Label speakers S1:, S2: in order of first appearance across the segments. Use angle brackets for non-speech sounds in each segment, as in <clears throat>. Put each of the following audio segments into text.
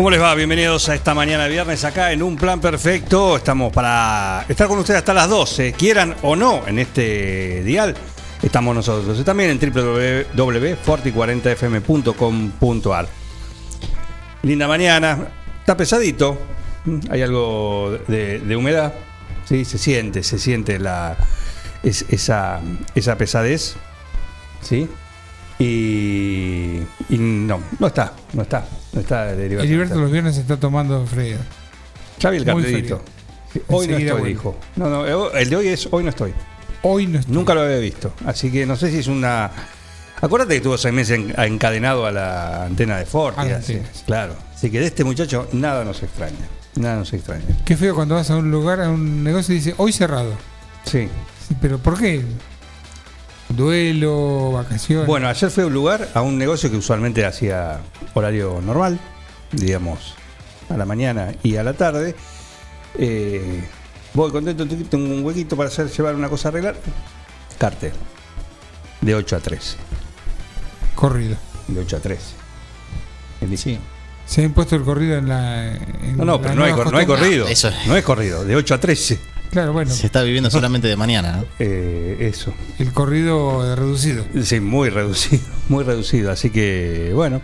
S1: ¿Cómo les va? Bienvenidos a esta mañana de viernes acá en Un Plan Perfecto. Estamos para estar con ustedes hasta las 12, quieran o no, en este dial. Estamos nosotros. También en www.forti40fm.com.ar. Linda mañana. Está pesadito. Hay algo de, humedad. Sí, se siente, se siente la, es- esa, esa pesadez. ¿Sí? Y, y no, no está, no está, no está de Heriberto.
S2: Heriberto los viernes está tomando frío.
S1: Ya vi el cartelito. Hoy no estoy,
S2: vuelve.
S1: dijo. No, no, eh, el de hoy es hoy no estoy.
S2: Hoy no está.
S1: Nunca lo había visto. Así que no sé si es una. Acuérdate que estuvo seis meses en- encadenado a la antena de Ford. Así. Claro. Así que de este muchacho nada nos extraña. Nada nos extraña.
S2: Qué feo cuando vas a un lugar, a un negocio y dice hoy cerrado.
S1: Sí.
S2: Sí, pero ¿por qué? Duelo, vacaciones.
S1: Bueno, ayer fui a un lugar, a un negocio que usualmente hacía horario normal, digamos, a la mañana y a la tarde. Eh, voy contento, tengo un huequito para hacer llevar una cosa a arreglar. Cartel. De 8 a 13.
S2: corrido.
S1: De 8 a 13. El-
S2: Se ha impuesto el corrido en la. en
S1: No, no,
S2: la
S1: pero no hay, no hay corrido.
S3: eso es.
S1: No es corrido, de 8 a 13.
S2: Claro, bueno,
S3: Se está viviendo solamente de mañana, ¿no? <laughs>
S1: Eh, eso.
S2: el corrido reducido.
S1: Sí, muy reducido, <laughs> muy reducido. Así que, bueno,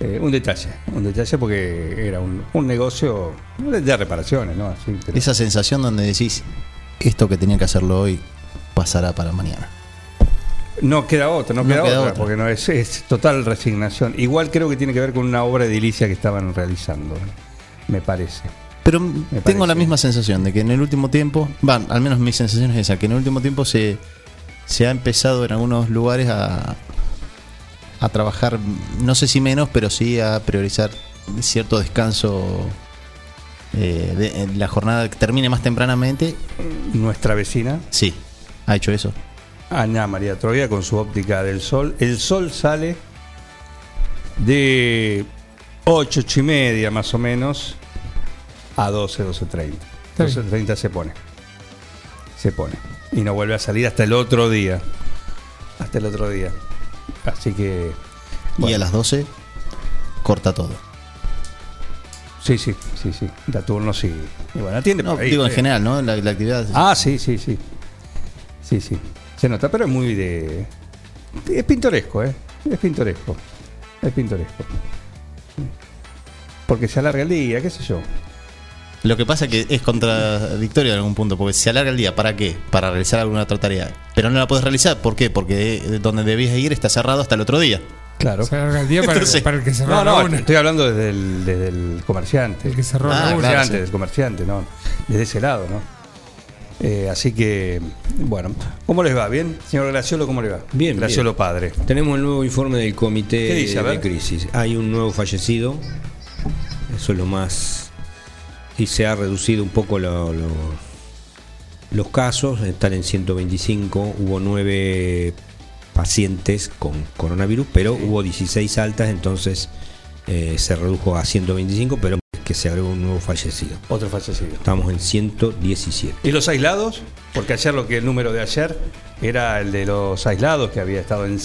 S1: eh, un detalle, un detalle porque era un, un negocio de, de reparaciones, ¿no? Así, pero-
S3: Esa sensación donde decís, esto que tenía que hacerlo hoy pasará para mañana.
S1: no queda otra, no,
S3: No
S1: queda,
S3: queda
S1: otra,
S3: otra.
S1: porque no es, es total resignación. Igual creo que tiene que ver con una obra edilicia que estaban realizando, me parece.
S3: Pero
S1: parece.
S3: tengo la misma sensación de que en el último tiempo, va, al menos mi sensación es esa, que en el último tiempo se, se ha empezado en algunos lugares a, a trabajar, no sé si menos, pero sí a priorizar cierto descanso. eh, de, en la jornada que termine más tempranamente,
S1: Nuestra vecina,
S3: sí, ha hecho eso.
S1: Ana María Troya, con su óptica del sol. El sol sale de 8, 8 y media más o menos a 12, 12.30.
S2: Está bien.
S1: 12.30 se pone. Se pone. Y no vuelve a salir hasta el otro día. Hasta el otro día. Así que...
S3: Y a las 12 corta todo.
S1: Sí, sí, sí, sí. Da turnos y... y bueno, atiende
S3: No,
S1: por ahí,
S3: digo en
S1: eh.
S3: general, ¿no? La, la actividad.
S1: Ah, sí, sí, sí. Sí, sí. Se nota, pero es muy de. Es pintoresco, ¿eh? Es pintoresco. Es pintoresco. Porque se alarga el día, qué sé yo.
S3: Lo que pasa que es contradictorio en algún punto, porque se alarga el día, ¿para qué? Para realizar alguna otra tarea. Pero no la puedes realizar, ¿por qué? Porque eh, donde debías ir está cerrado hasta el otro día.
S1: Claro.
S2: Se alarga el día para,
S3: Entonces-
S2: para el que cerró
S1: No,
S2: la
S1: no,
S2: una.
S1: estoy hablando desde el, desde el comerciante.
S2: El que cerró
S3: Ah,
S2: la una.
S3: claro,
S1: comerciante,
S3: sí.
S1: del comerciante, ¿no? Desde ese lado, ¿no? Eh, así que, bueno, ¿cómo les va? ¿Bien? Señor Graciolo, ¿cómo le va?
S4: Bien,
S1: Graciolo
S4: bien.
S1: padre.
S4: Tenemos el nuevo informe del comité
S1: ¿Qué dice? A
S4: de
S1: ver.
S4: crisis. Hay un nuevo fallecido. Eso es lo más. Y se ha reducido un poco lo- lo- los casos. Están en 125. Hubo nueve pacientes con coronavirus, pero hubo 16 altas, entonces eh, se redujo a 125, pero que se agregó un nuevo fallecido.
S1: Otro fallecido.
S4: Estamos en 117.
S1: ¿Y los aislados? Porque ayer lo que el número de ayer era el de los aislados que había estado en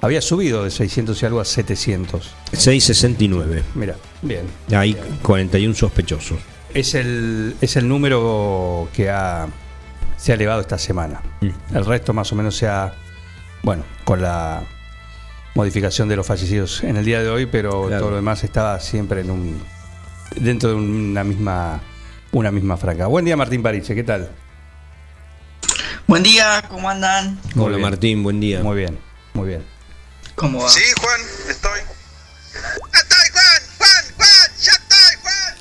S1: había subido de 600 y algo a 700.
S4: 669.
S1: Mira, bien.
S4: Hay 41 sospechosos.
S1: Es el es el número que ha se ha elevado esta semana. El resto más o menos se ha bueno, con la modificación de los fallecidos en el día de hoy, pero
S4: Claro.
S1: todo lo demás estaba siempre en un dentro de una misma una misma franja. Buen día Martín Pariche, ¿qué tal?
S5: Buen día, ¿cómo andan?
S1: Muy
S4: Hola
S1: bien.
S4: Martín, buen día.
S1: Muy bien, muy bien.
S5: ¿Cómo va?
S6: Sí, Juan, estoy.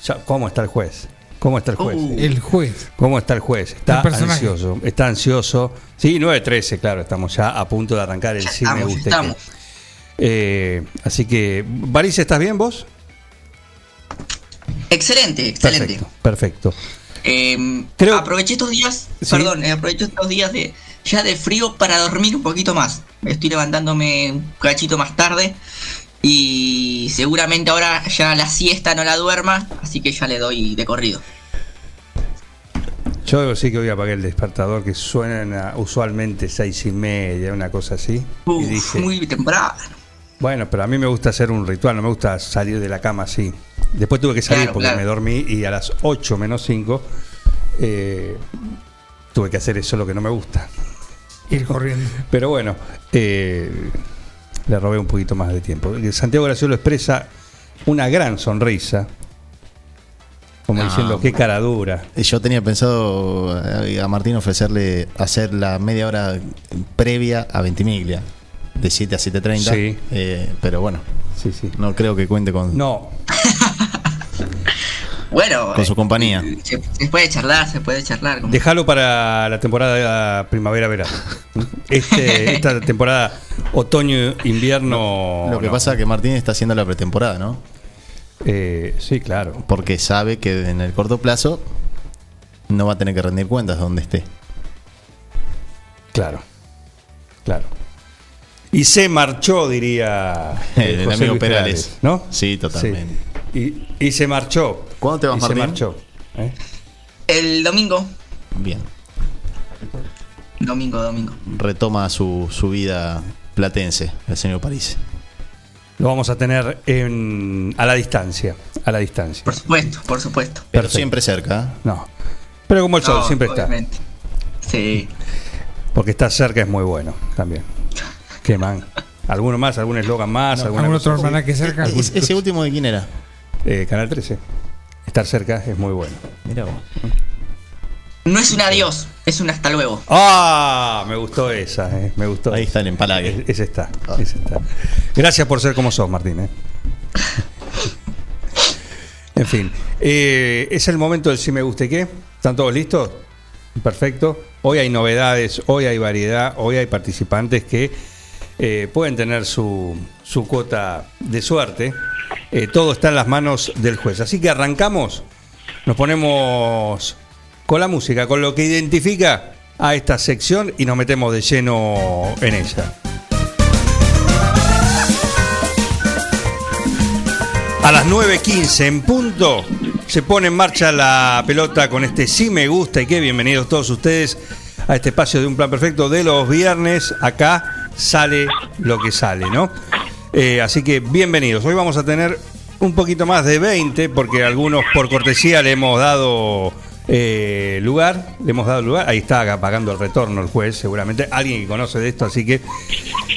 S6: Ya,
S1: ¿Cómo está el juez? ¿Cómo está el juez?
S5: Uh.
S2: El juez.
S1: ¿Cómo está el juez? Está
S2: El
S1: ansioso, está ansioso. Sí, 9-13, claro, estamos ya a punto de arrancar el
S5: Ya
S1: cine.
S5: estamos, estamos.
S1: que. Eh, así que, Baris, ¿estás bien vos?
S5: Excelente, excelente.
S1: Perfecto, perfecto.
S5: Eh,
S1: Creo-
S5: Aproveché estos días,
S1: Sí.
S5: perdón, eh, aproveché estos días de ya de frío para dormir un poquito más. Estoy levantándome un cachito más tarde y seguramente ahora ya la siesta no la duerma, así que ya le doy de corrido.
S1: Yo sí que voy a apagar el despertador que suena usualmente seis y media, una cosa así. y
S5: Uf,
S1: dije,
S5: muy temprano.
S1: bueno, pero a mí me gusta hacer un ritual, no me gusta salir de la cama así. Después tuve que salir
S5: Claro,
S1: porque
S5: claro.
S1: me dormí y a las 8 menos 5 tuve que hacer eso lo que no me gusta.
S2: Ir corriendo.
S1: Pero bueno, eh, le robé un poquito más de tiempo. Santiago Graciolo expresa una gran sonrisa, como
S3: No,
S1: diciendo, qué cara dura.
S3: Yo tenía pensado eh, a Martín ofrecerle hacer la media hora previa a Ventimiglia, de 7 a 7.30.
S1: Sí.
S3: eh, pero bueno,
S1: Sí, sí.
S3: no creo que cuente con,
S1: No, <laughs>
S5: Bueno,
S3: con su
S5: eh,
S3: compañía.
S5: se, se puede charlar, se puede charlar.
S1: déjalo para la temporada primavera-verano. Este, <laughs> esta temporada otoño-invierno.
S3: Lo que
S1: no.
S3: pasa es que Martín está haciendo la pretemporada, ¿no?
S1: Eh, sí, claro.
S3: Porque sabe que en el corto plazo no va a tener que rendir cuentas donde esté.
S1: Claro. Claro. Y se marchó, diría eh, <laughs>
S3: El
S1: José
S3: amigo
S1: Luis
S3: Perales.
S1: ¿no?
S3: Sí, totalmente.
S1: Sí. Y, y se marchó.
S3: ¿Cuándo te vas,
S1: y
S3: Martín?
S1: se marchó. ¿eh?
S5: El domingo,
S3: Bien.
S5: domingo, domingo.
S3: Retoma su, su vida platense, el señor París.
S1: Lo vamos a tener en, a la distancia. A la distancia.
S5: Por supuesto, por supuesto.
S3: Pero
S1: Perfecto.
S3: siempre cerca. ¿eh?
S1: No. Pero como el sol,
S5: No,
S1: siempre está.
S5: obviamente. Sí.
S1: Porque estar cerca es muy bueno también. Qué man. ¿Alguno más? ¿Algún eslogan más? ¿Alguna
S2: ¿Algún otro almanaque cerca?
S3: Es- ¿Ese último de quién era?
S1: Eh, Canal 13. Estar cerca es muy bueno.
S3: Mira vos.
S5: No es un adiós, es un hasta luego.
S1: ¡Ah! Me gustó esa, eh, me gustó.
S3: Ahí está el empalague.
S1: Es- Ese está, ese está. Gracias por ser como sos, Martín. eh. <laughs> En fin, eh, es el momento del si me guste qué. ¿Están todos listos? Perfecto. Hoy hay novedades, hoy hay variedad, hoy hay participantes que eh, pueden tener su, su cuota de suerte. Eh, todo está en las manos del juez. Así que arrancamos, nos ponemos con la música, con lo que identifica a esta sección y nos metemos de lleno en ella. A las 9.15 en punto se pone en marcha la pelota con este sí me gusta y qué bienvenidos todos ustedes a este espacio de un plan perfecto de los viernes. Acá sale lo que sale, ¿no? Eh, así que bienvenidos. Hoy vamos a tener un poquito más de 20 porque algunos por cortesía le hemos dado eh, lugar, le hemos dado lugar. Ahí está pagando el retorno el juez, seguramente alguien que conoce de esto, así que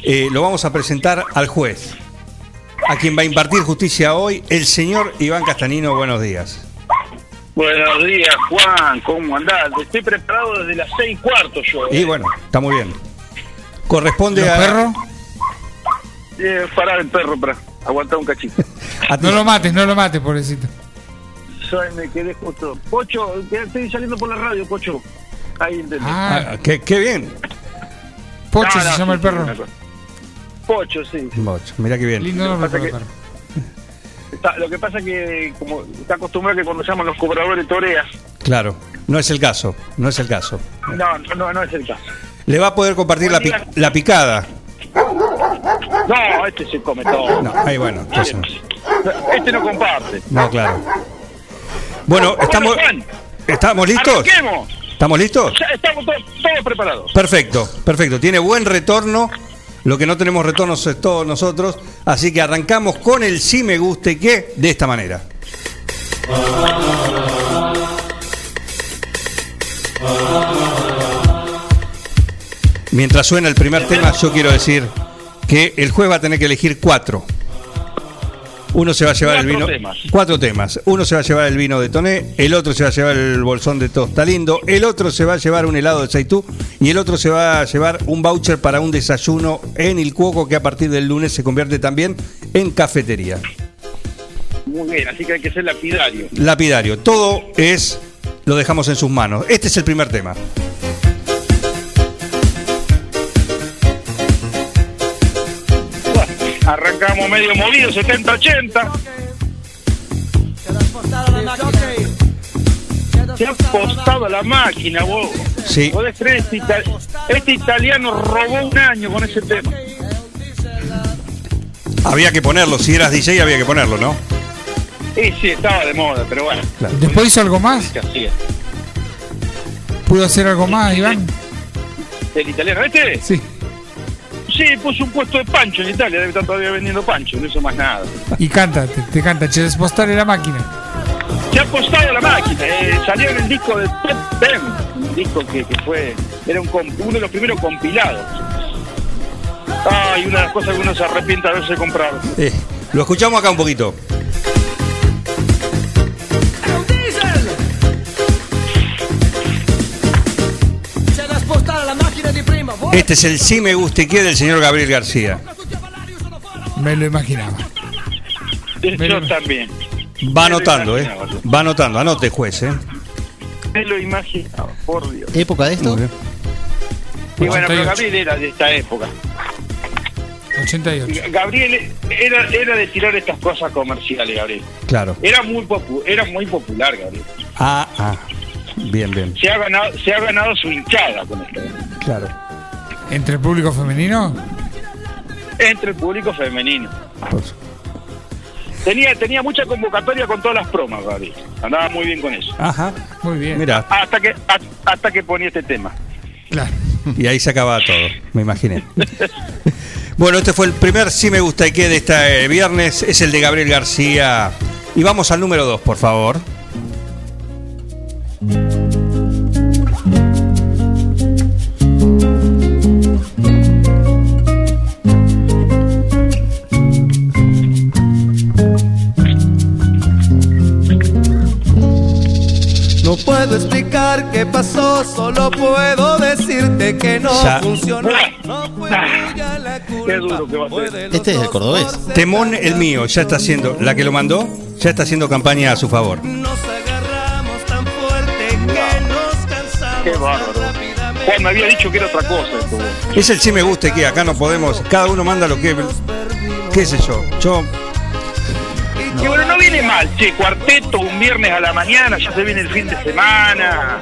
S1: eh, lo vamos a presentar al juez a quien va a impartir justicia hoy, el señor Iván Castanino. Buenos días.
S7: Buenos días, Juan. ¿Cómo andás? Estoy preparado desde las seis y cuarto yo.
S1: Y bueno, está muy bien. Corresponde
S2: ¿Los
S1: a,
S2: perros?
S7: Eh, parar el perro para aguantar un cachito. <laughs>
S2: No lo mates, no lo mates, pobrecito.
S7: Soy, me quedé justo. Pocho, estoy saliendo por la radio, Pocho. Ahí entendí.
S2: Ah,
S1: Ah, qué, qué bien.
S2: Pocho
S7: No,
S2: se
S7: no,
S2: llama
S7: sí,
S2: el perro.
S7: Pocho, sí.
S1: Boch, Mirá qué bien.
S2: Lindo nombre para el perro.
S7: Está- lo que pasa es que como está acostumbrado que cuando llaman los cobradores toreas.
S1: Claro, no es el caso, no es el caso.
S7: No, no, no, no es el caso.
S1: Le va a poder compartir la, pi- la picada.
S7: No, este se come todo.
S1: No, ahí bueno, entonces no.
S7: Este no comparte.
S1: No, claro. Bueno, estamos, ¿estamos listos?
S7: Arranquemos.
S1: ¿Estamos listos?
S7: Ya estamos todos, todos preparados.
S1: Perfecto, perfecto. Tiene buen retorno. Lo que no tenemos retorno es todos nosotros. Así que arrancamos con el sí me guste que de esta manera. Mientras suena el primer tema, yo quiero decir que el juez va a tener que elegir cuatro. Uno se va a llevar el vino.
S7: temas.
S1: Cuatro temas. Uno se va a llevar el vino de Toné, el otro se va a llevar el bolsón de Tosta Lindo, el otro se va a llevar un helado de Seitú y el otro se va a llevar un voucher para un desayuno en el Cuoco que a partir del lunes se convierte también en cafetería.
S7: Muy bien, así que hay que ser lapidario.
S1: Lapidario. Todo es, lo dejamos en sus manos. Este es el primer tema.
S7: Arrancamos medio movido, 70-80. Se ha apostado la máquina, vos.
S1: Sí.
S7: ¿Podés creer? Este, ita- este italiano robó un año con ese tema.
S1: Había que ponerlo, si eras DJ había que ponerlo, ¿no?
S7: Y sí, estaba de moda, pero bueno,
S2: Después hizo algo más. ¿Pudo hacer algo más, Iván?
S7: ¿El italiano este?
S2: Sí.
S7: Sí, puso un puesto de pancho en Italia, debe estar todavía vendiendo pancho, no hizo más nada.
S2: Y canta, te, te canta. Che, despostare la máquina.
S7: Se ha apostado la máquina, eh, salió en el disco de Top Ten, un disco que, que fue, era un, uno de los primeros compilados. Ay, una de las cosas que uno se arrepiente de haberse comprado.
S1: Eh, lo escuchamos acá un poquito. Este es el sí me guste que del señor Gabriel García.
S2: Me lo imaginaba.
S7: Yo también,
S1: Va anotando, ¿eh? Va anotando, anote juez, ¿eh?
S7: me lo imaginaba, por Dios.
S3: ¿Época de esto?
S7: Y bueno, pero
S2: 88.
S7: Gabriel era de esta época.
S2: 88.
S7: Gabriel era, era de tirar estas cosas comerciales, Gabriel.
S1: Claro.
S7: Era muy, popu- era muy popular, Gabriel.
S1: Ah, ah. Bien, bien.
S7: Se ha ganado, se ha ganado su hinchada con esto.
S1: Claro.
S2: ¿Entre el público femenino?
S7: Entre el público femenino.
S1: Pues,
S7: Tenía, tenía mucha convocatoria con todas las promas, Gabriel. Andaba muy bien con eso.
S1: Ajá.
S2: Muy bien.
S1: Mira,
S7: Hasta que, a- hasta que ponía este tema.
S2: Claro.
S1: y ahí se acababa todo, me imaginé. <laughs> Bueno, este fue el primer sí me gusta y que de este viernes, es el de Gabriel García. Y vamos al número 2, por favor.
S8: Puedo explicar qué pasó, solo puedo decirte que no
S1: Ya.
S8: funcionó. No fue tuya la culpa.
S7: Qué duro que va a
S8: fue
S7: ser.
S8: de los
S3: Este es el cordobés.
S1: Temón el mío, ya está haciendo, la que lo mandó, ya está haciendo campaña a su favor.
S8: Nos agarramos tan fuerte que nos cansamos
S7: Qué bárbaro. Juan me había dicho que era otra cosa esto.
S1: Es el sí me gusta y que acá no podemos, cada uno manda lo que, qué sé yo, yo,
S7: Y bueno, no viene mal, che, cuarteto un viernes a la mañana, ya se viene el fin de semana.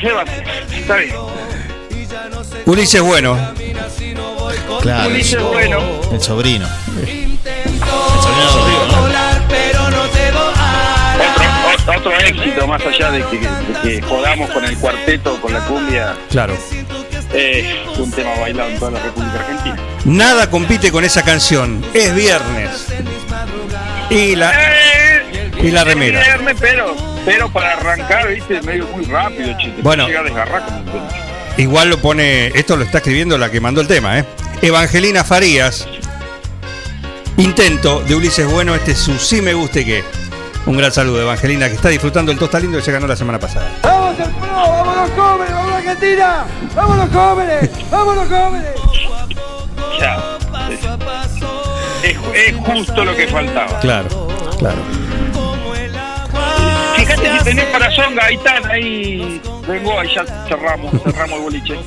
S7: ¿Qué va a ser? Está bien.
S1: Ulises Bueno,
S3: Claro.
S7: Ulises, bueno.
S3: El sobrino.
S8: Volar, pero no.
S7: Otro, otro éxito, más allá de que, de que jodamos con el cuarteto, con la cumbia,
S1: claro.
S7: Es un tema bailado en toda la República Argentina.
S1: Nada compite con esa canción, es viernes. Y la,
S7: Eh,
S1: Y la
S7: es
S1: remera.
S7: viernes, pero, pero para arrancar, viste, medio muy rápido, che. te
S1: Bueno.
S7: Llega a desgarrar como un tema.
S1: igual lo pone, esto lo está escribiendo la que mandó el tema, ¿eh? Evangelina Farías, intento de Ulises Bueno, este es su sí me guste que. Un gran saludo, Evangelina, que está disfrutando el tosta lindo que se ganó la semana pasada.
S8: ¡Vamos Argentina! ¡Vamos los jóvenes! ¡Vamos los jóvenes!
S7: Ya, es, es justo lo que faltaba.
S1: Claro, claro.
S7: Fíjate si tenés corazón, Gaitán, ahí vengo, ahí ya cerramos, cerramos el boliche.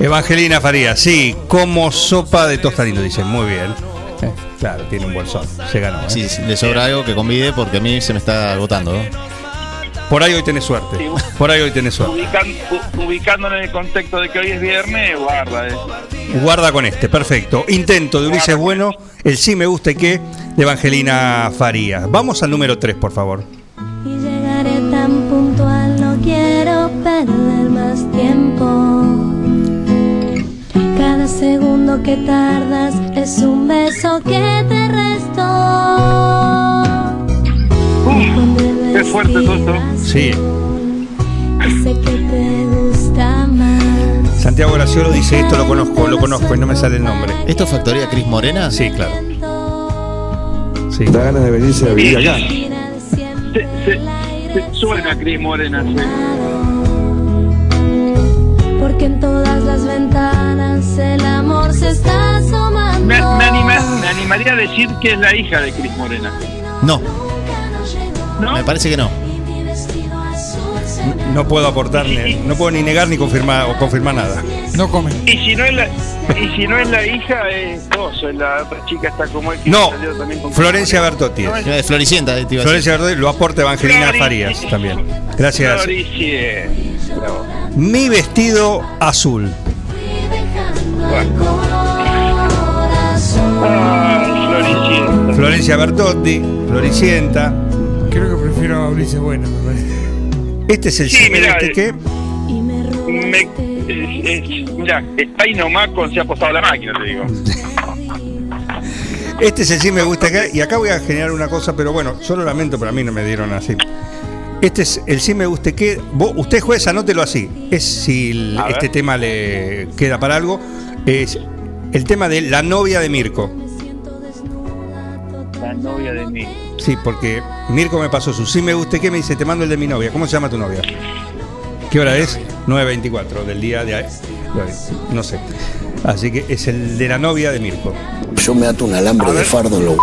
S1: Evangelina Farías, sí, como sopa de tosta lindo, dice, muy bien. Eh, claro, tiene un bolsón, se ganó. ¿eh?
S3: Si le sobra algo que convide porque a mí se me está agotando. ¿no?
S1: Por ahí hoy tenés suerte, por ahí hoy tenés suerte.
S7: Ubican- u- ubicándolo en el contexto de que hoy es viernes, guarda, eh.
S1: Guarda con este, perfecto. Intento de Ulises Bueno, el sí me gusta y qué de Evangelina Farías. Vamos al número 3, por favor.
S9: Y llegaré tan puntual, no quiero perder más tiempo. Cada segundo que tardas es un beso que te resto.
S7: Fuerte todo esto.
S1: Sí, Santiago Graciolo dice esto lo conozco, lo conozco y no me sale el nombre.
S3: ¿Esto es Factoría Cris Morena?
S1: Sí, claro. Sí.
S10: Da ganas de venirse a vivir acá.
S7: Se, se- se- suena Cris Morena, sí.
S9: Porque en todas las ventanas el amor se está asomando.
S7: Me, me anima- me animaría a decir que es la hija de Cris Morena.
S3: No,
S7: ¿No?
S3: me parece que no.
S1: No puedo aportar, ni- no puedo ni negar ni confirmar o confirmar nada.
S2: No comen.
S7: Y si no es la, y si no es la hija, es es la otra chica está como él que
S1: No,
S7: salió también con
S1: Florencia. Bertotti.
S7: No es-
S3: Floricienta, eh, te iba a decir.
S1: Florencia Bertotti lo aporta Evangelina
S7: Flori-
S1: Farías también. Gracias.
S7: Floricienta.
S1: Mi vestido azul.
S7: Ay, Floricienta.
S1: Florencia Bertotti, Floricienta.
S2: Que Bueno, me parece.
S1: Este es el
S7: Sí,
S1: de
S7: mirá,
S1: este
S7: eh.
S1: que.
S7: Me, es- es- mira, está ahí nomás con se ha apostado la máquina, te digo.
S1: Este es el sí me gusta acá. Y acá voy a generar una cosa, pero bueno, yo lo lamento, pero a mí no me dieron así. Este es el sí me guste que. Vos, usted juez, anótelo así. Es si el- este tema le queda para algo. Es el tema de la novia de Mirko.
S7: La novia de mí.
S1: Sí, porque Mirko me pasó su sí me guste que me dice, te mando el de mi novia. ¿Cómo se llama tu novia? ¿Qué hora es? 9.24 del día de... No sé. Así que es el de la novia de Mirko.
S11: Yo me ato un alambre de fardo en los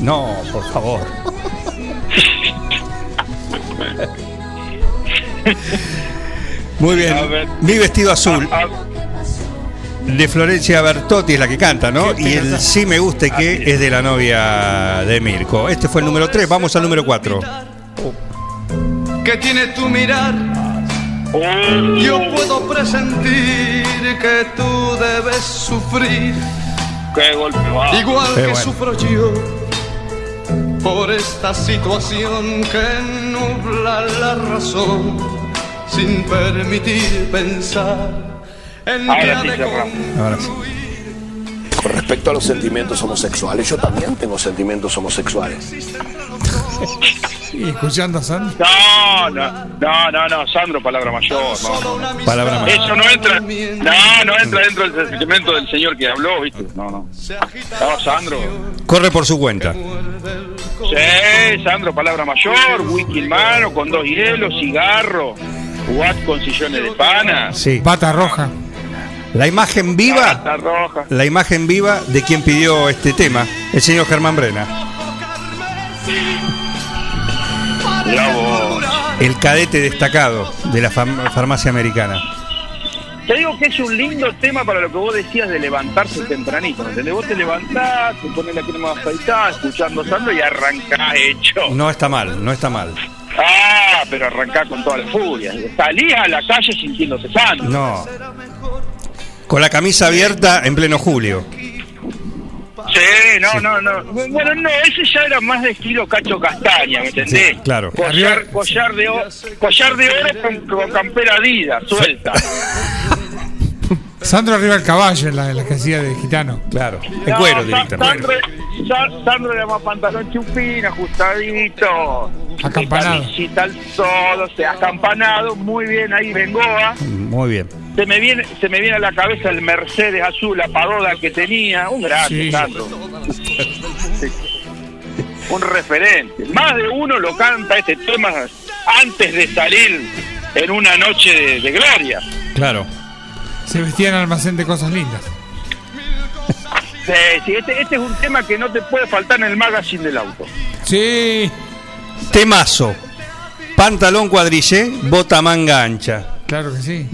S1: No, por favor. <laughs> Muy bien. Mi vestido azul de Florencia Bertotti es la que canta, ¿no?
S2: ¿Qué
S1: Y el sí me guste que
S7: es.
S1: de la novia de Mirko. Este fue el número 3, vamos al número 4.
S8: que tiene tu mirar. Yo puedo presentir que tú debes sufrir,
S7: qué golpe va.
S8: igual
S1: Qué
S8: que
S1: bueno.
S8: sufro yo, por esta situación que nubla la razón, sin permitir pensar en
S7: Ahora sí cerramos.
S1: Ahora sí.
S11: Con respecto a los sentimientos homosexuales, yo también tengo sentimientos homosexuales.
S2: Y escuchando a Sandro.
S7: No, no, no, no, no, Sandro, palabra mayor. No.
S1: Palabra más.
S7: Eso no entra, no, no entra dentro del sentimiento del señor que habló, ¿viste? No, no. No, Sandro.
S1: Corre por su cuenta.
S7: Sí, Sandro, palabra mayor, whisky en mano, con dos hielos, cigarro, watt con sillones de pana,
S1: Sí.
S2: Bata roja.
S1: La imagen viva,
S7: roja.
S1: la imagen viva de quien pidió este tema, el señor Germán Brena. El cadete destacado de la farmacia americana.
S7: Te digo que es un lindo tema para lo que vos decías de levantarse tempranito, ¿me ¿entendés? Vos te levantás, te pones la crema afeitada, escuchando a Sandro y arrancás hecho.
S1: No está mal, no está mal.
S7: Ah, pero arrancás con toda la furia. Salís a la calle sintiéndote Sandro.
S1: No. Con la camisa abierta en pleno julio.
S7: Sí, no, no, no. Bueno, no, ese ya era más de estilo Cacho Castaña, ¿me entendés?
S1: Sí, claro.
S7: Collar, collar, de, oro, collar de oro con, con campera Adidas, suelta. <laughs>
S2: Sandro arriba del caballo en la, en la que hacía de gitano.
S1: Claro.
S7: No,
S1: cuero directamente.
S7: Sandro, Sa- Sandro era más pantalón chupín, ajustadito.
S2: Acampanado.
S7: Camisita al sol, o sea, acampanado, muy bien ahí, Bengoa.
S1: Muy bien.
S7: Se me viene, se me viene a la cabeza el Mercedes azul, la pagoda que tenía, un grande,
S2: Sí.
S7: Sandro. Un referente. Más de uno lo canta este tema antes de salir en una noche de, de gloria.
S1: Claro.
S2: Se vestía en almacén de cosas lindas. <laughs>
S7: Sí, sí, este, este es un tema que no te puede faltar en el magazine del auto.
S2: Sí.
S1: Temazo. Pantalón cuadrillé, bota manga ancha.
S2: Claro que sí.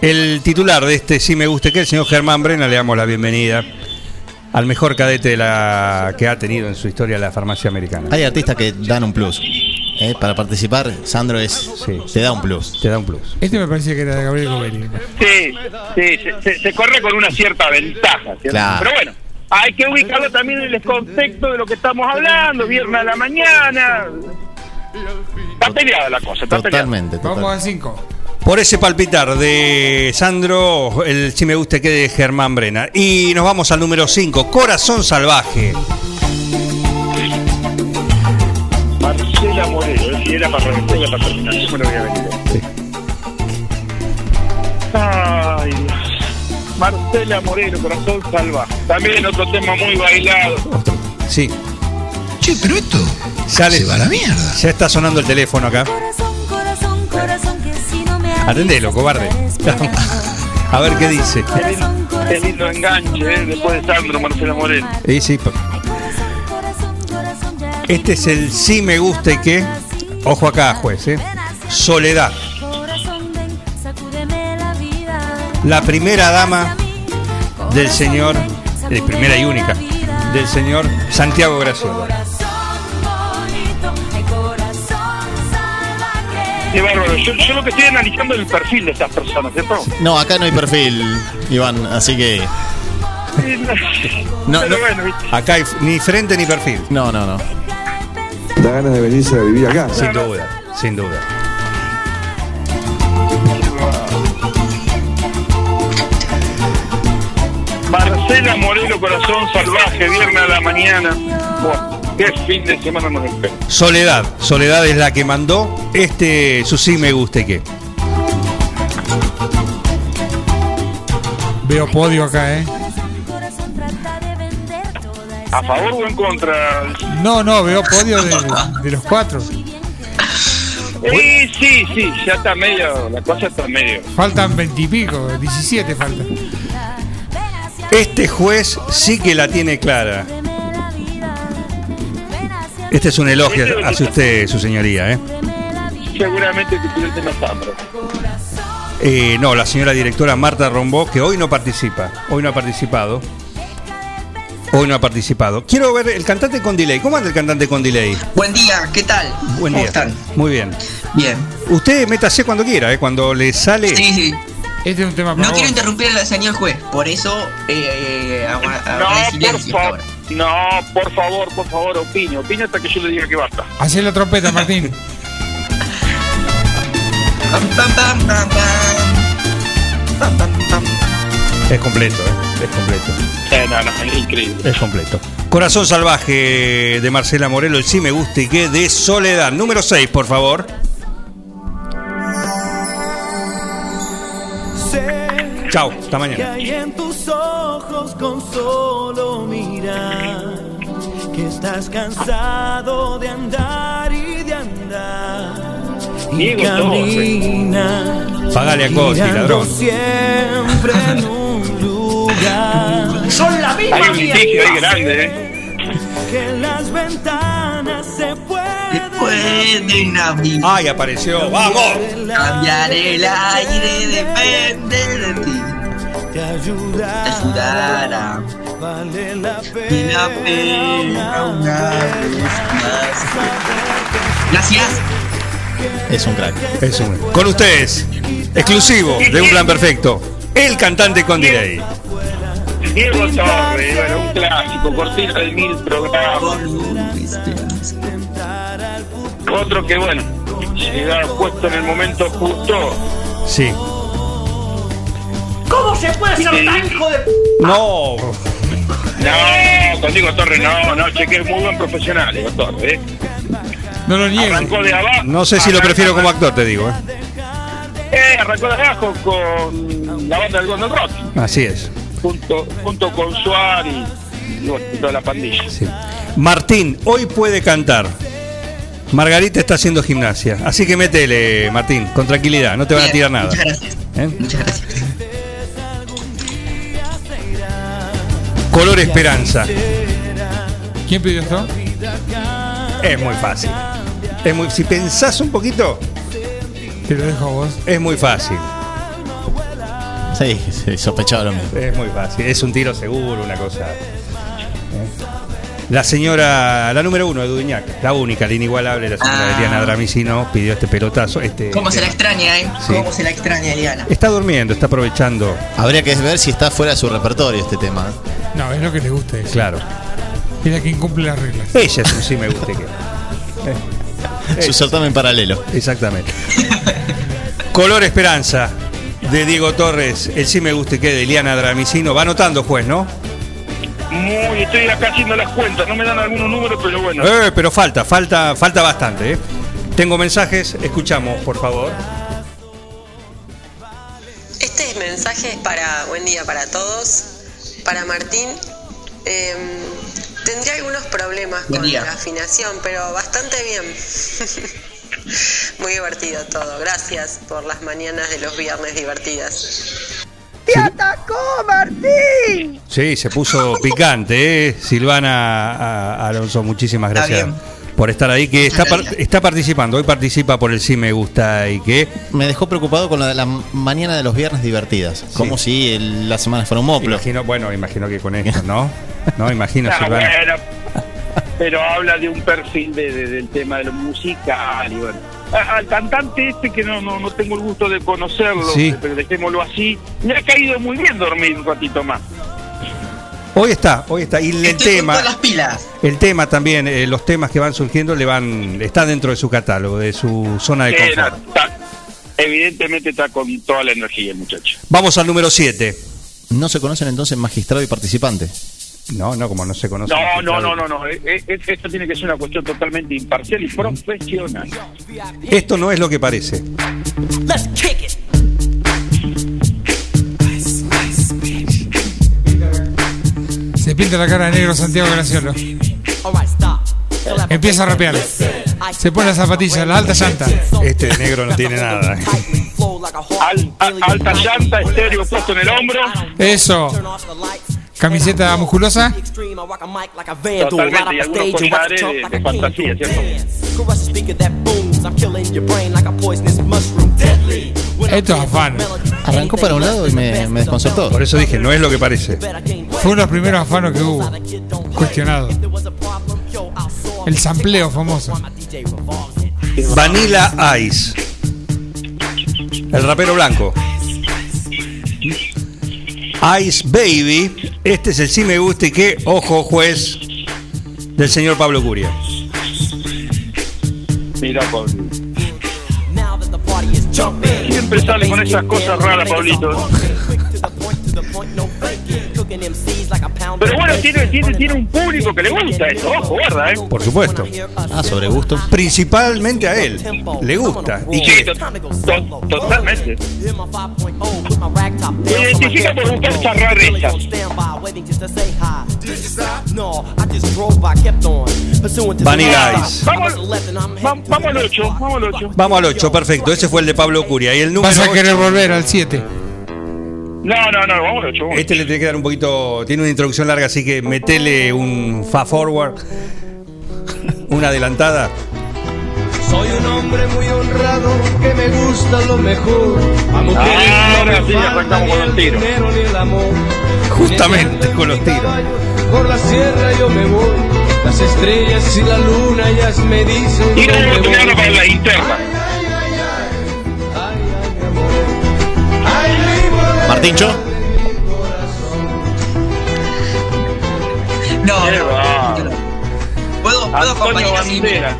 S1: El titular de este Sí Me Guste Que, el señor Germán Brena, le damos la bienvenida al mejor cadete de la que ha tenido en su historia la farmacia americana.
S3: Hay artistas que dan un plus. ¿Eh? Para participar, Sandro es
S1: Sí.
S3: te da un plus.
S1: Te da un plus.
S2: Este me parecía que era de Gabriel Gobelli.
S7: Sí, sí, se, se- se corre con una cierta ventaja.
S3: Claro.
S7: Pero bueno, hay que ubicarlo también en el contexto de lo que estamos hablando, viernes a la mañana. Está peleada la cosa, está peleada.
S3: Totalmente,
S2: Vamos
S3: totalmente.
S2: a cinco.
S1: Por ese palpitar de Sandro, el Si Me Guste Que de Germán Brena. Y nos vamos al número 5, Corazón Salvaje.
S7: Era para terminar, yo me lo voy a venir. Ay, Dios. Marcela Moreno, Corazón Salvaje. También otro tema muy bailado.
S1: Sí.
S10: Che, pero esto
S1: Ya
S10: se va a la mierda.
S1: Ya está sonando el teléfono acá.
S9: Corazón, corazón, que si no me
S1: Atendelo, cobarde. A ver qué dice.
S7: Qué lindo, qué lindo enganche, ¿eh? después de Sandro, Marcela Moreno.
S1: Sí, sí. Este es el sí me gusta y qué. Ojo acá, juez, ¿eh? Soledad.
S9: la
S1: primera dama del señor, eh, primera y única, del señor Santiago Graciela.
S7: Qué bárbaro. Yo, yo lo que estoy analizando es el perfil de estas personas, ¿cierto?
S3: No, acá no hay perfil, Iván, así que. No,
S7: Pero
S3: no.
S7: bueno, ¿viste?
S1: Acá hay ni frente ni perfil.
S3: No, no, no.
S12: Da ganas de venirse a vivir acá.
S1: Sin duda, sin duda.
S7: Marcela Moreno, Corazón Salvaje, viernes a la mañana. Qué fin de semana nos espera.
S1: Soledad. Soledad es la que mandó este su sí me gusta y qué.
S2: Veo podio acá, ¿eh?
S7: ¿A favor o en contra?
S2: No, no, veo podio de, de los cuatro.
S7: Eh, sí, sí, ya está medio, la cosa está medio.
S2: Faltan veintipico, 17 faltan.
S1: Este juez sí que la tiene clara. Este es un elogio hacia usted, su señoría, ¿eh?
S7: Seguramente que tiene Sandro.
S1: Eh, no, la señora directora Marta Rombó, que hoy no participa, hoy no ha participado. Hoy no ha participado. Quiero ver el cantante con delay. ¿Cómo anda el cantante con delay?
S5: Buen día, ¿qué tal?
S1: Buen
S5: ¿Cómo
S1: día.
S5: están?
S1: Muy bien.
S5: Bien.
S1: Usted métase cuando quiera, ¿eh? Cuando le sale.
S5: Sí, sí.
S2: Este es un tema
S5: No quiero interrumpir al señor juez, por eso eh, eh, aguardé
S7: No, por
S5: silencio hasta
S7: favor.
S5: ahora.
S7: No, por favor, por favor, opine. Opine hasta que yo le diga que basta.
S2: Hacé la trompeta, Martín. <laughs>
S1: Es completo, ¿eh? Es completo.
S7: Eh, no, no, es increíble.
S1: Es completo. Corazón salvaje de Marcela Morelo, el sí me gusta y qué de Soledad. Número 6, por favor. Chao, hasta
S13: Que
S1: mañana.
S13: hay en tus ojos con solo mirar que estás cansado de andar y de andar y
S7: Diego
S13: camina
S1: Pagale a Coti,
S13: girando
S1: ladrón.
S13: siempre <laughs>
S8: Son la misma
S7: Hay un litigio ahí grande, ¿eh?
S13: que las ventanas se pueden
S5: Pueden abrir.
S1: ¡Ay, apareció! ¡Vamos!
S5: Cambiar el aire depende de ti.
S13: te
S5: Te
S13: ayudará vale la
S5: Y la pena una vez más. Gracias.
S3: Es un crack.
S1: Es un- Con ustedes, exclusivo de Un Plan Perfecto, el cantante con delay.
S7: Diego Torres, bueno, un clásico, cortina de mil programas. Otro que, bueno, llegaba puesto en el momento justo.
S1: Sí.
S8: ¿Cómo se puede ser tan hijo de p?
S1: No.
S7: No, con Diego Torres no, no, che, que es muy buen profesional, Diego Torres, ¿eh?
S2: No lo niego.
S7: Arrancó de abajo.
S1: No sé si lo prefiero como actor, te digo. ¿eh?
S7: Eh, arrancó de abajo con la banda del Golden Rock,
S1: Así es.
S7: junto, junto con Suárez y, y bueno, toda la pandilla.
S1: Sí. Martín, hoy puede cantar. Margarita está haciendo gimnasia. Así que métele, Martín, con tranquilidad. No te van a tirar nada.
S5: Muchas gracias.
S1: ¿Eh?
S5: Muchas gracias.
S1: Color Esperanza.
S2: ¿Quién pidió esto?
S1: Es muy fácil. Es muy, si pensás un poquito,
S2: Te lo dejo a vos.
S1: es muy fácil.
S3: Sí, sí, sospechaba lo mismo.
S1: Es muy fácil. Es un tiro seguro, una cosa. ¿eh? La señora, la número uno de Duñac, la única, la inigualable, la señora
S5: Ah.
S1: Eliana Dramicino, pidió este pelotazo. Este,
S5: ¿Cómo se la extraña, eh?
S1: Sí.
S5: ¿Cómo se la extraña, Eliana?
S1: Está durmiendo, está aprovechando.
S3: Habría que ver si está fuera de su repertorio este tema. ¿eh?
S2: No, es lo que le gusta.
S1: Claro.
S2: es la que incumple las reglas.
S1: Ella es un sí me gusta que. Eh, <laughs> <laughs>
S3: Su certamen paralelo.
S1: Exactamente. Color Esperanza de Diego Torres, el sí me gusta que de Eliana Dramicino. Va anotando, juez, ¿no?
S7: Muy, estoy acá haciendo las cuentas, no me dan algunos números, pero bueno.
S1: Eh, pero falta, falta, falta bastante. ¿eh? Tengo mensajes, escuchamos, por favor.
S14: Este es mensaje es para, buen día para todos, para Martín. Em, tendría algunos problemas
S5: Buen
S14: con
S5: día.
S14: la afinación, pero bastante bien. <laughs> Muy divertido todo. Gracias por las mañanas de los viernes divertidas.
S8: ¡Te atacó, Martín!
S1: Sí, se puso picante, ¿eh? Silvana a- Alonso, muchísimas
S5: Está
S1: gracias
S5: bien.
S1: Por estar ahí, que está, par- <laughs> está participando, hoy participa por el Sí Me Gusta y que...
S3: Me dejó preocupado con lo de la mañana de los viernes divertidas. Como si el- la semana fuera un moplo.
S1: Imagino, bueno, imagino que con esto, ¿no? <laughs> No, imagino, Silvana.
S7: bueno, pero habla de un perfil de- de- del tema de lo musical y bueno. A- Al cantante este que no, no, no tengo el gusto de conocerlo,
S1: Sí.
S7: pero dejémoslo así, me ha caído muy bien dormir un ratito más.
S1: Hoy está, hoy está. Y el
S5: Estoy con
S1: tema,
S5: todas las pilas.
S1: el tema también, eh, los temas que van surgiendo le van, está dentro de su catálogo, de su zona de
S7: Eh,
S1: confort.
S7: está- evidentemente está con toda la energía el muchacho.
S1: Vamos al número 7.
S3: ¿No se conocen entonces magistrado y participante?
S1: No, no, como no se conoce.
S7: No, no, no, no, no. eh, eh, Esto tiene que ser una cuestión totalmente imparcial y profesional.
S1: Esto no es lo que parece.
S13: Let's kick
S2: Se pinta la cara de negro Santiago Graciolo. Empieza a rapear. Se pone las zapatillas, la alta llanta.
S1: Este de negro no tiene nada.
S7: Al- a- alta llanta, estéreo puesto en el hombro.
S2: Eso. Camiseta musculosa.
S7: Totalmente, y algunos collares de, de fantasía, ¿cierto?
S2: Esto es afano.
S3: Arrancó para un lado y me, me desconcertó.
S1: Por eso dije, no es lo que parece.
S2: Fue uno de los primeros afanos que hubo. Cuestionado. El sampleo famoso.
S1: Vanilla Ice. El rapero blanco. Ice Baby. Este es el sí me gusta y que, ojo, juez del señor Pablo Curia.
S7: Mira, Pablo. Siempre sale con esas cosas raras, Pablito. Pero bueno, tiene, tiene, tiene un público que le gusta esto, ojo, guarda, ¿eh?
S1: Por supuesto.
S3: Ah, sobre gusto.
S1: Principalmente a él. Le gusta. Y
S7: Sí,
S1: que
S7: to- to- totalmente. Se identifica por buscar rarezas.
S1: Vanilla Ice.
S7: Vamos, va- vamos al 8, vamos al 8.
S1: Vamos al 8, perfecto. Ese fue el de Pablo Curia. Y el número
S2: Vas a querer volver al 7.
S7: No, no, no, vamos 8.
S1: Este le tiene que dar un poquito. Tiene una introducción larga, así que metele un fa forward. Una adelantada.
S15: Soy un hombre muy honrado que me gusta lo mejor. A mujeres no
S7: Ahora
S15: me
S7: sí,
S15: falta
S7: arrancamos
S15: ni
S7: con
S15: el
S7: los tiros.
S15: dinero ni el amor.
S1: Justamente con los tiros.
S15: Por la sierra yo me voy. Las estrellas y la luna ellas me dicen
S7: Tira para la interna.
S5: No, no.
S7: va.
S5: Puedo, puedo
S7: Antonio
S5: acompañar así.
S7: Bandera.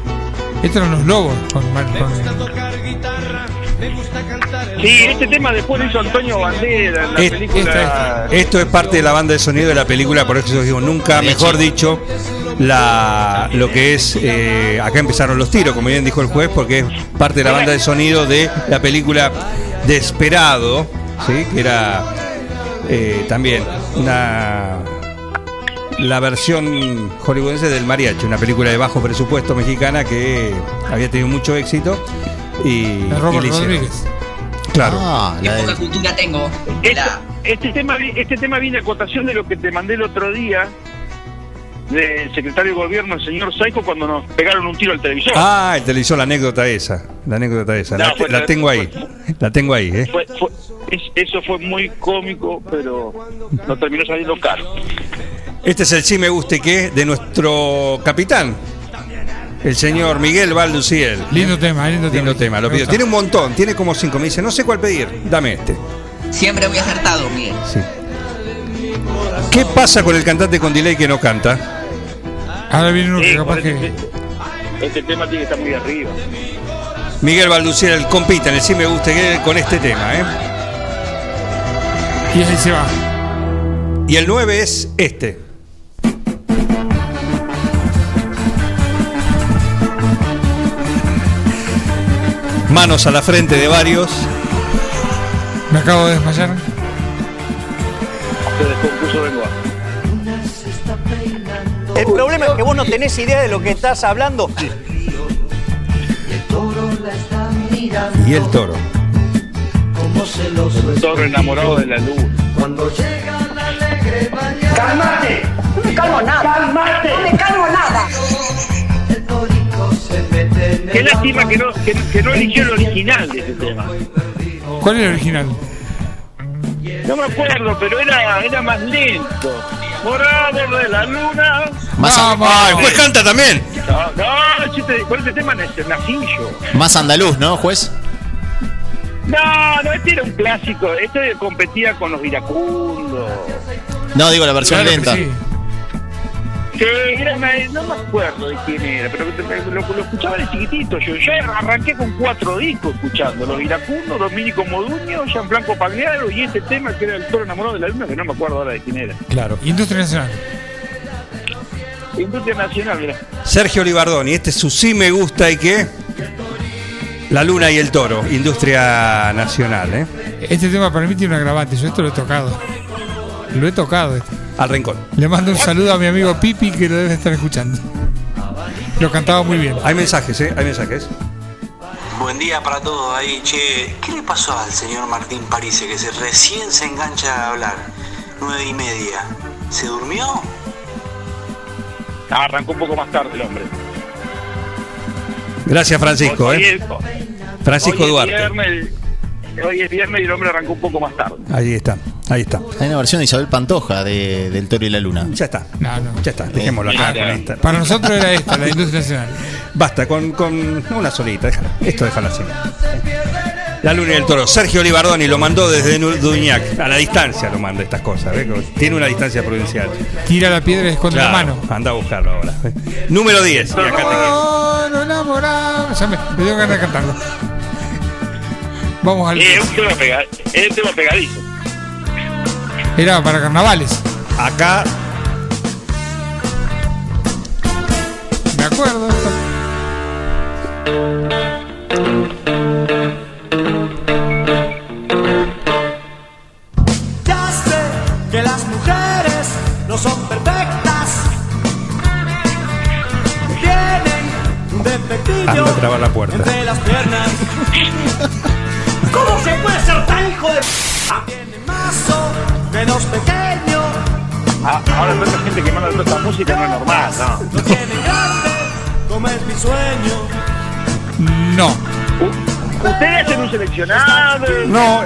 S2: Estos eran los lobos. Con, Mar- con-
S7: Sí, este tema después lo hizo Antonio Bandera en la
S1: Es-
S7: película.
S1: Esto es parte de la banda de sonido de la película, por eso yo digo, nunca, mejor dicho, la, lo que es, eh, acá empezaron los tiros, como bien dijo el juez, porque es parte de la banda de sonido de la película Desperado, ¿sí? que era eh, también una la versión hollywoodense del mariachi, una película de bajo presupuesto mexicana que había tenido mucho éxito y,
S2: Robert
S1: le.
S2: Rodríguez.
S1: Claro.
S3: Ah,
S5: Qué
S3: la
S5: poca cultura tengo.
S7: Este, este tema, vi- este tema viene a cotación de lo que te mandé el otro día del secretario de gobierno, el señor Saico, cuando nos pegaron un tiro al televisor.
S1: Ah, el televisor, la anécdota esa. La anécdota esa. la,
S7: No, fue-
S1: la tengo ahí. La tengo ahí, ¿eh?
S7: Fue- fue- es- eso fue muy cómico, pero no terminó saliendo caro.
S1: Este es el sí me guste que de nuestro capitán, el señor Miguel Valduciel.
S2: Lindo tema, lindo tema.
S1: Lindo tema, lo
S2: gusta.
S1: Tiene un montón, tiene como cinco. Me dice, no sé cuál pedir, dame este.
S5: Siempre muy acertado, Miguel.
S1: Sí. ¿Qué pasa con el cantante con delay que no canta?
S2: Ahora viene uno que capaz
S7: por
S2: que.
S7: este, este tema tiene que estar muy arriba.
S1: Miguel Valduciel compite en el sí me guste que con este tema, ¿eh?
S2: Y ahí se va.
S1: Y el 9 es este. Manos a la frente de varios.
S2: Me acabo de desmayar.
S7: Se descompuso Benoit.
S16: El problema es que vos no tenés idea de lo que estás hablando.
S1: Y el toro.
S7: El toro enamorado de la luz.
S8: ¡Cálmate!
S16: No me calmo nada.
S8: ¡Cálmate!
S16: No me calmo nada.
S7: Qué lástima que no, que, que no eligió el original de ese tema.
S2: ¿Cuál es el original?
S7: No me acuerdo, pero era, era más lento. Morado de la luna.
S3: Más,
S1: Ah, el juez canta también.
S7: No, no, chiste, con ese tema nací yo.
S3: más andaluz, ¿no, juez?
S7: No, no, este era un clásico. Este competía con los iracundos.
S3: No, digo la versión
S2: Claro
S3: lenta.
S2: Sí.
S7: Sí, era no me acuerdo de quién era, pero lo, lo- lo escuchaba de chiquitito. Yo ya arranqué con cuatro discos escuchando. Los iracundos, Dominico Moduño, Gianfranco Pagliaro y este tema que era el toro enamorado de la luna, que no me acuerdo ahora de quién era.
S1: Claro.
S2: Industria Nacional.
S7: Industria Nacional, mira.
S1: Sergio Olivardoni, este es su sí me gusta y qué. La luna y el toro, Industria Nacional, ¿eh?
S2: Este tema para mí tiene un agravante. Yo esto lo he tocado. Lo he tocado. este.
S1: Al rincón.
S2: Le mando un saludo a mi amigo Pipi que lo debe estar escuchando. Lo cantaba muy bien.
S1: Hay mensajes, ¿eh? Hay mensajes.
S17: Buen día para todos ahí, che. ¿Qué le pasó al señor Martín Parise que se recién se engancha a hablar? Nueve y media. ¿Se durmió?
S7: Ah, arrancó un poco más tarde el hombre.
S1: Gracias, Francisco, ¿eh? Francisco Duarte.
S7: Hoy es viernes y el hombre arrancó un poco más tarde.
S1: Ahí está, ahí está.
S3: Hay una versión de Isabel Pantoja de, del Toro y la Luna.
S1: Ya está.
S2: No, no.
S1: Ya está, dejémoslo acá
S7: Ah,
S1: con esta.
S2: Para nosotros era esta, la Industria Nacional.
S1: Basta, con, con una solita, déjala. Esto déjalo así. La luna y el toro. Sergio Olivardoni lo mandó desde Duñac. A la distancia lo manda estas cosas. ¿ves? Tiene una distancia provincial.
S2: Tira la piedra y esconde la mano.
S1: Anda a buscarlo ahora. Número 10. Y acá te quedas.
S2: No, no enamorado. Ya me, me dio ganas de cantarlo. Vamos al.
S7: Es un tema, pega, es un tema pegadizo.
S2: Era para carnavales.
S1: Acá
S2: Me acuerdo.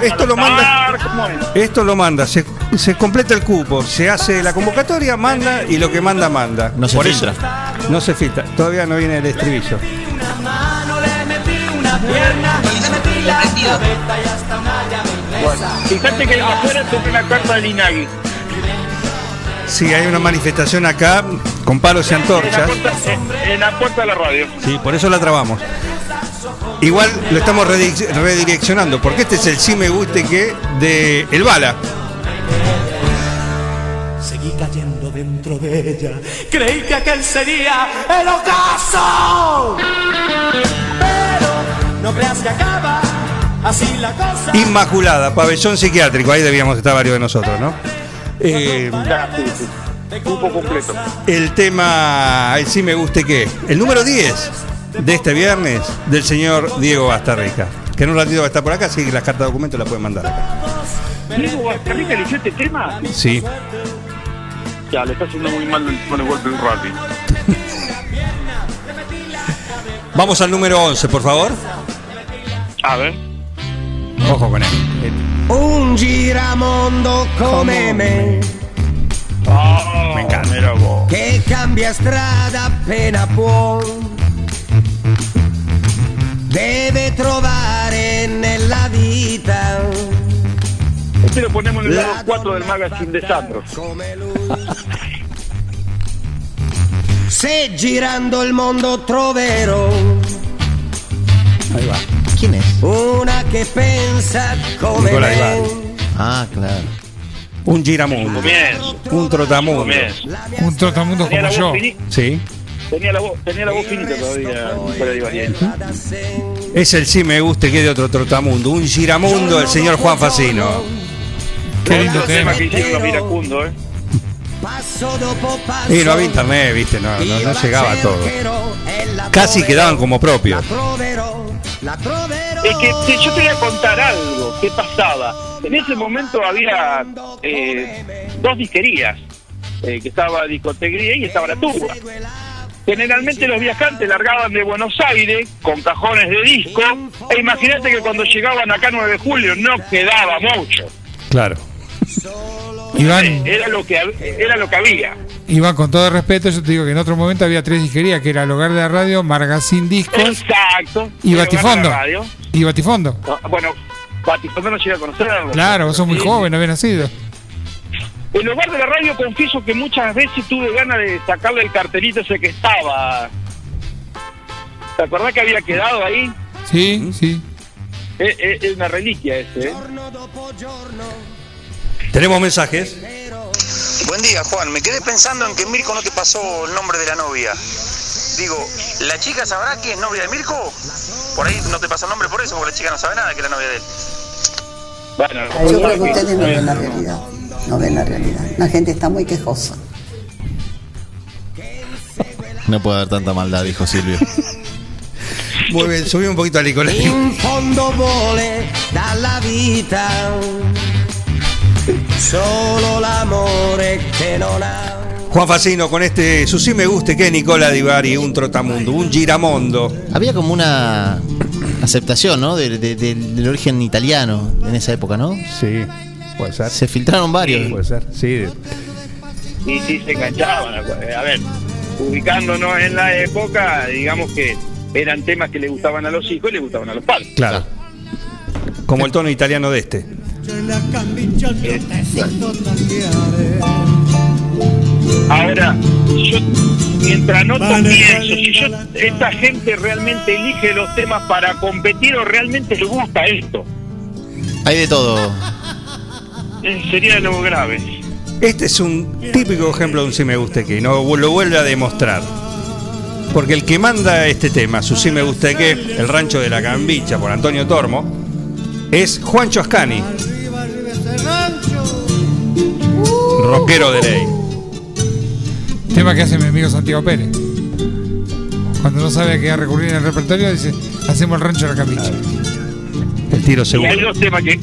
S1: Esto lo manda-. Esto lo manda, se, se completa el cupo, se hace la convocatoria, manda y lo que manda, manda.
S3: No se
S1: Por
S3: filtra.
S1: Eso, no se filtra, todavía no viene el estribillo.
S13: La.
S7: Fíjate que afuera tengo una carta de Inagui.
S1: Sí, hay una manifestación acá con palos y
S7: En la,
S1: antorchas.
S7: puerta, en la puerta de la radio.
S1: Sí, por eso la trabamos. Igual lo estamos redirec- redireccionando, porque este es el sí me guste que de El Bala.
S13: Seguí cayendo dentro de ella. Creí que aquel sería el ocaso. Pero no creas que acaba así la cosa.
S1: Inmaculada, pabellón psiquiátrico, ahí debíamos estar varios de nosotros, ¿no? Eh,
S7: completo.
S1: el tema, el sí me guste que, el número 10 de este viernes del señor Diego Bastarrica, que en un ratito va a estar por acá, así que las cartas de documento las pueden mandar acá.
S7: Diego Bastarrica eligió este tema.
S1: Sí,
S7: Ya, le está haciendo muy mal con el golpe del rugby. <laughs>
S1: vamos al número 11, por favor.
S7: A ver.
S1: Ojo con él.
S15: Un giramondo come me
S7: Oh,
S1: Me encanta.
S15: che cambia strada appena può. Deve trovare nella vita
S7: Este lo ponemos en el lado 4 del magazine de Sandro.
S15: come lui. Se girando il mondo troverò
S1: Ahí va.
S3: ¿Quién es?
S15: una che pensa come
S1: Nicolai
S15: me.
S1: Bari.
S3: Ah, claro.
S1: Un giramundo,
S7: Comienzo.
S1: un trotamundo.
S7: Comienzo.
S2: Un trotamundo como yo.
S1: Sí,
S7: Tenía la voz, tenía la voz finita todavía. Valiente.
S1: es el sí me guste que de otro trotamundo. Un giramundo del señor Juan Facino.
S2: Qué lindo
S7: tema que hicieron los iracundos, ¿eh?
S1: Y no había internet, viste, no, no, no llegaba todo. Casi quedaban como propios.
S7: Es que te- yo te voy a contar algo que pasaba. En ese momento había eh, dos disquerías, eh, que estaba Discotegría y estaba la Tuba. Generalmente los viajantes largaban de Buenos Aires con cajones de disco e imagínate que cuando llegaban acá 9 de julio no quedaba mucho.
S1: Claro.
S2: Iván,
S7: Era lo que era lo que había.
S2: Iván, con todo respeto, yo te digo que en otro momento había tres disquerías, que era el hogar de la radio, Margacín Discos
S7: Exacto.
S2: y Batifondo.
S7: radio.
S2: Y Batifondo.
S7: Ah, Bueno, Batifondo no llega a conocerlo.
S2: Claro, vos sos muy
S7: Sí.
S2: joven, no había nacido.
S7: En lugar de la radio, confieso que muchas veces tuve ganas de sacarle el cartelito ese que estaba. ¿Te acordás que había quedado ahí?
S2: Sí, sí.
S7: Es, es- es una reliquia ese, ¿eh?
S1: Tenemos mensajes.
S17: Buen día, Juan. Me quedé pensando en que Mirko no te pasó el nombre de la novia. Digo, ¿la chica sabrá que es novia de Mirko? Por ahí no te pasa el nombre por eso, porque la chica no sabe nada que es la novia de él.
S7: Bueno,
S18: Yo creo que ustedes no ven la realidad. No ven la realidad. La gente está muy quejosa.
S3: No puede haber tanta maldad, dijo Silvio. <laughs>
S1: Muy bien, subí un poquito al icono.
S13: In fondo dalla vita solo l'amore che non ha.
S1: Juan Facino con este su sí me guste que Nicola Di Bari, un trotamundo, un giramondo.
S3: Había como una aceptación, ¿no? De- de- de- del origen italiano en esa época, ¿no?
S1: Sí, puede ser.
S3: Se filtraron varios.
S1: Puede ser, sí.
S7: Y sí se enganchaban. A ver, ubicándonos en la época, digamos que eran temas que le gustaban a los hijos y le gustaban a los padres.
S1: Claro. Como el tono italiano de este.
S7: Ahora, yo mientras no pienso, si yo, esta gente realmente elige los temas para competir o realmente le gusta esto,
S3: Hay de todo.
S7: eh, sería lo grave.
S1: Este es un típico ejemplo de un sí me guste que y no lo vuelve a demostrar. Porque el que manda este tema, su sí me guste que, el rancho de la Cambicha por Antonio Tormo, es Juancho Ascani, rockero de ley.
S2: Tema que hace mi amigo Santiago Pérez. Cuando no sabe a qué recurrir en el repertorio, dice, hacemos el rancho de la cambicha.
S1: El tiro
S7: Y
S1: seguro.
S7: hay dos temas que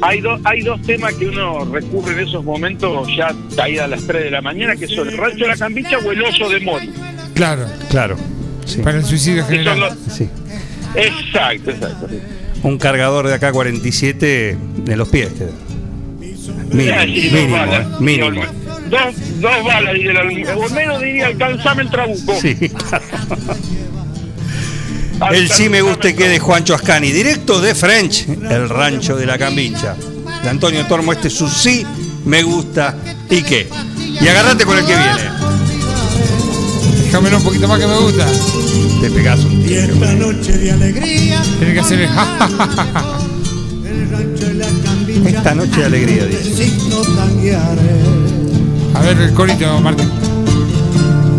S7: hay dos hay dos temas que uno recurre en esos momentos ya caída a las 3 de la mañana que son el rancho de la cambicha o el oso de Mori.
S2: Claro,
S1: Claro. sí.
S2: para el suicidio general.
S7: los-
S1: Sí.
S7: Exacto, exacto.
S1: Un cargador de acá 47 de los pies. te da. Mínimo,
S7: Ah,
S1: mínimo,
S7: balas.
S1: eh, mínimo.
S7: Dos, dos balas y del o menos diría alcanzame el trabuco.
S1: Sí, <laughs> claro. El sí me guste que de Juancho Ascani, directo de French, el rancho de la Cambicha. De Antonio Tormo, este es su sí me gusta y qué. Y agarrate con el que viene.
S2: Déjamelo un poquito más que me gusta.
S1: Te pegás un tiro.
S13: Esta noche de alegría,
S2: Tiene que hacer el ja, ja, ja.
S1: Esta noche de alegría, dice.
S2: A ver el corito, Martín.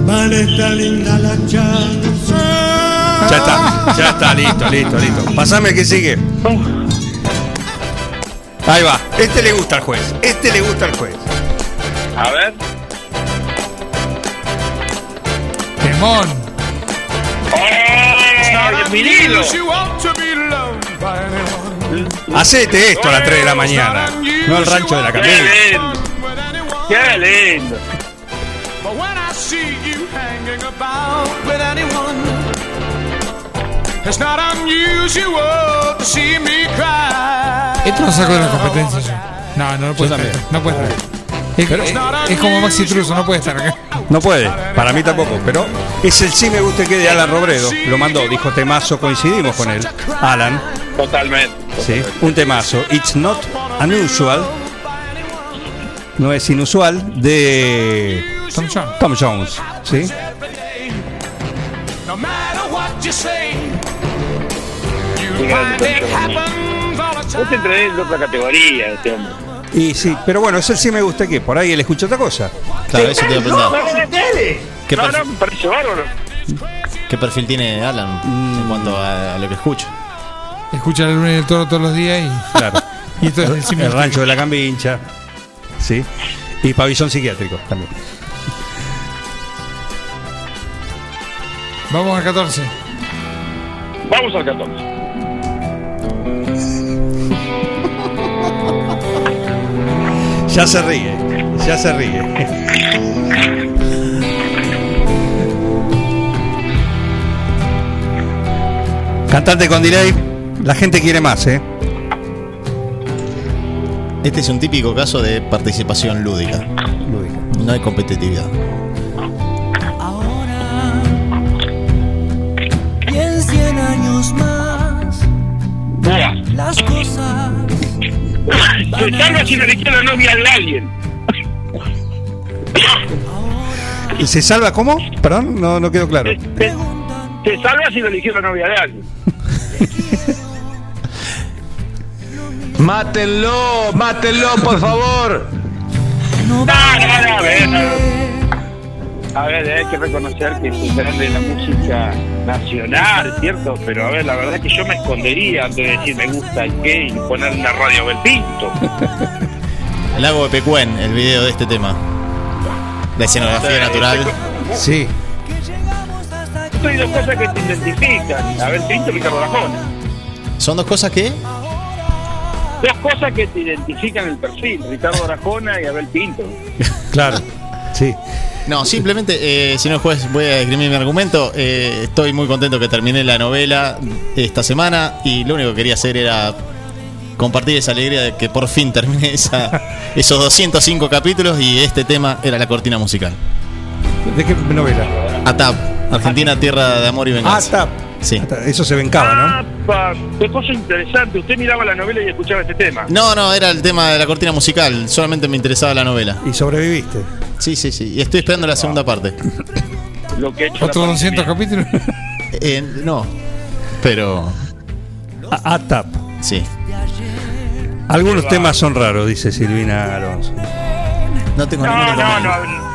S13: Vale, está linda la chanza.
S1: Ya está, ya está, listo, listo, listo. Pasame el que sigue. Ahí va. Este le gusta al juez. Este le gusta al juez.
S7: A ver.
S2: Temón.
S7: ¡Oh!
S1: Hacete esto a las 3 de la mañana. No al rancho de la
S7: ¡Qué
S1: Cambicha.
S7: lindo! ¡Qué lindo!
S13: But when I see you hanging about with anyone, it's not unusual to see me cry.
S2: Esto lo saco de la competencia yo. No, no lo estar. No puede estar. Es, es- es como Maxi Truso, no puede estar acá.
S1: No puede, para mí tampoco, pero es el sí me gusta que de Alan Robredo. Lo mandó, dijo temazo, coincidimos con él. Alan,
S7: Totalmente.
S1: sí, un temazo. It's not unusual. No es inusual de
S2: Tom Jones.
S1: Tom Jones, ¿sí?
S7: Este
S13: time.
S7: entré en otra categoría, este hombre.
S1: Y sí, pero bueno, es el sí me gusta que por ahí él escucha otra cosa.
S3: Claro, eso te iba a
S7: No,
S3: preguntar.
S7: no, no,
S3: ¿Qué,
S7: no,
S3: perfil, qué tiene Alan en cuanto a, a lo que escucho?
S2: Escucha el lunes del toro todos los días y.
S1: Claro. <laughs>
S2: Y esto es el
S1: el, rancho de la Cambincha. Sí. Y pabellón psiquiátrico también.
S2: Vamos al 14.
S7: Vamos al 14. <laughs>
S1: Ya se ríe, ya se ríe. Cantante con delay, la gente quiere más, ¿eh?
S3: Este es un típico caso de participación lúdica.
S1: Lúdica.
S3: No hay competitividad.
S13: Y en 100 años más, las cosas.
S7: Se salva si no le queda la novia de alguien.
S1: ¿Y se salva cómo? Perdón, no, no quedó claro.
S7: Se, se salva si no eligió la novia de alguien.
S10: Mátenlo, mátenlo, por favor.
S7: No, no, no, a ver, a ver. A ver, hay que reconocer que es un grande de la música nacional, ¿cierto? Pero a ver, la verdad es que yo me escondería antes de decir me gusta el qué y poner una radio Belpinto.
S3: El <laughs> lago de Pecuén, el video de este tema. La escenografía
S7: Sí,
S3: natural.
S1: Sí.
S7: Hay dos cosas que te identifican, Abel Pinto y Ricardo Arjona.
S3: Son dos cosas que.
S7: Dos cosas que te identifican el perfil, Ricardo Arjona y Abel Pinto. <laughs>
S1: Claro, sí.
S3: No, simplemente, eh, señor juez, voy a escribir mi argumento. Eh, estoy muy contento que terminé la novela esta semana y lo único que quería hacer era compartir esa alegría de que por fin terminé esa, esos 205 capítulos y este tema era la cortina musical.
S1: ¿De qué novela?
S3: ATAP, Argentina, Tierra de Amor y Venganza.
S1: ATAP.
S3: Sí.
S1: Eso se vencaba, ¿no?
S7: Apa, qué cosa interesante. Usted miraba la novela y escuchaba este tema.
S3: No, no, era el tema de la cortina musical. Solamente me interesaba la novela.
S1: ¿Y sobreviviste?
S3: Sí, sí, sí. Y estoy esperando la segunda parte.
S7: Lo que he hecho
S2: ¿Otros
S7: la
S2: 200 capítulos?
S3: Eh, no, pero.
S1: A- ATAP.
S3: Sí.
S1: Algunos temas son raros, dice Silvina Alonso.
S3: No tengo
S7: No,
S3: ningún
S7: no,
S3: inconveniente.
S7: no.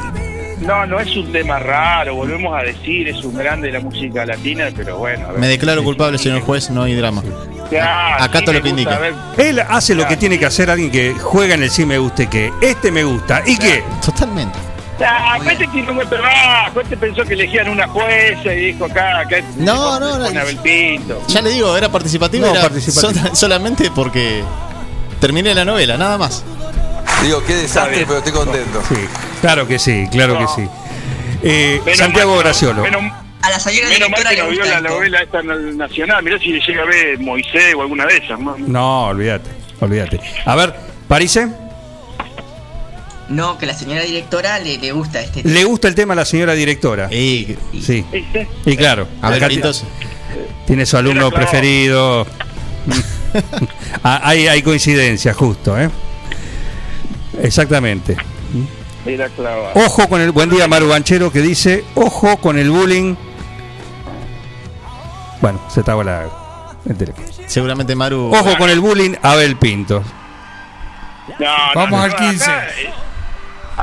S7: No, no es un tema raro, volvemos a decir, es un grande de la música latina, pero bueno. a ver.
S3: Me declaro culpable, señor juez, no hay drama.
S7: Ya,
S3: Acá
S7: sí
S3: todo lo que
S7: gusta,
S3: indica.
S7: ver,
S1: Él hace lo que tiene que hacer alguien que juega en el sí me guste que este me gusta y que
S3: Totalmente.
S7: Ah, este tiene un buen trabajo, este pensó que elegían una jueza y dijo acá, acá
S3: No, no, no.
S7: Abel Pinto.
S3: Ya le digo, era participativo,
S1: No,
S3: era
S1: participativo.
S3: sol- solamente porque terminé la novela, nada más.
S19: Digo, qué desastre, pero estoy contento.
S1: sí, claro que sí, claro que sí. Eh, Santiago Graciolo.
S7: Menos,
S5: A la señora
S7: menos mal
S5: directora
S7: que
S5: le
S7: no vio la novela esta na- nacional, mirá si le llega a ver Moisés o alguna de esas. ¿no?
S1: No, olvídate, olvídate. A ver, Parise,
S5: No, que la señora directora le, le gusta este
S1: ¿le gusta el tema a la señora directora?
S3: Y,
S1: Sí. Y claro,
S3: a ver, Pintos,
S1: tiene su alumno preferido. <laughs> <laughs> Ah, hay, hay coincidencia, justo, ¿eh? Exactamente. Ojo con el buen día Maru Banchero que dice, ojo con el bullying. Bueno, se traba la
S3: seguramente Maru.
S1: Ojo con el bullying Abel Pinto.
S7: No,
S2: Vamos
S7: no,
S2: al
S7: no,
S2: 15.
S7: acá, eh,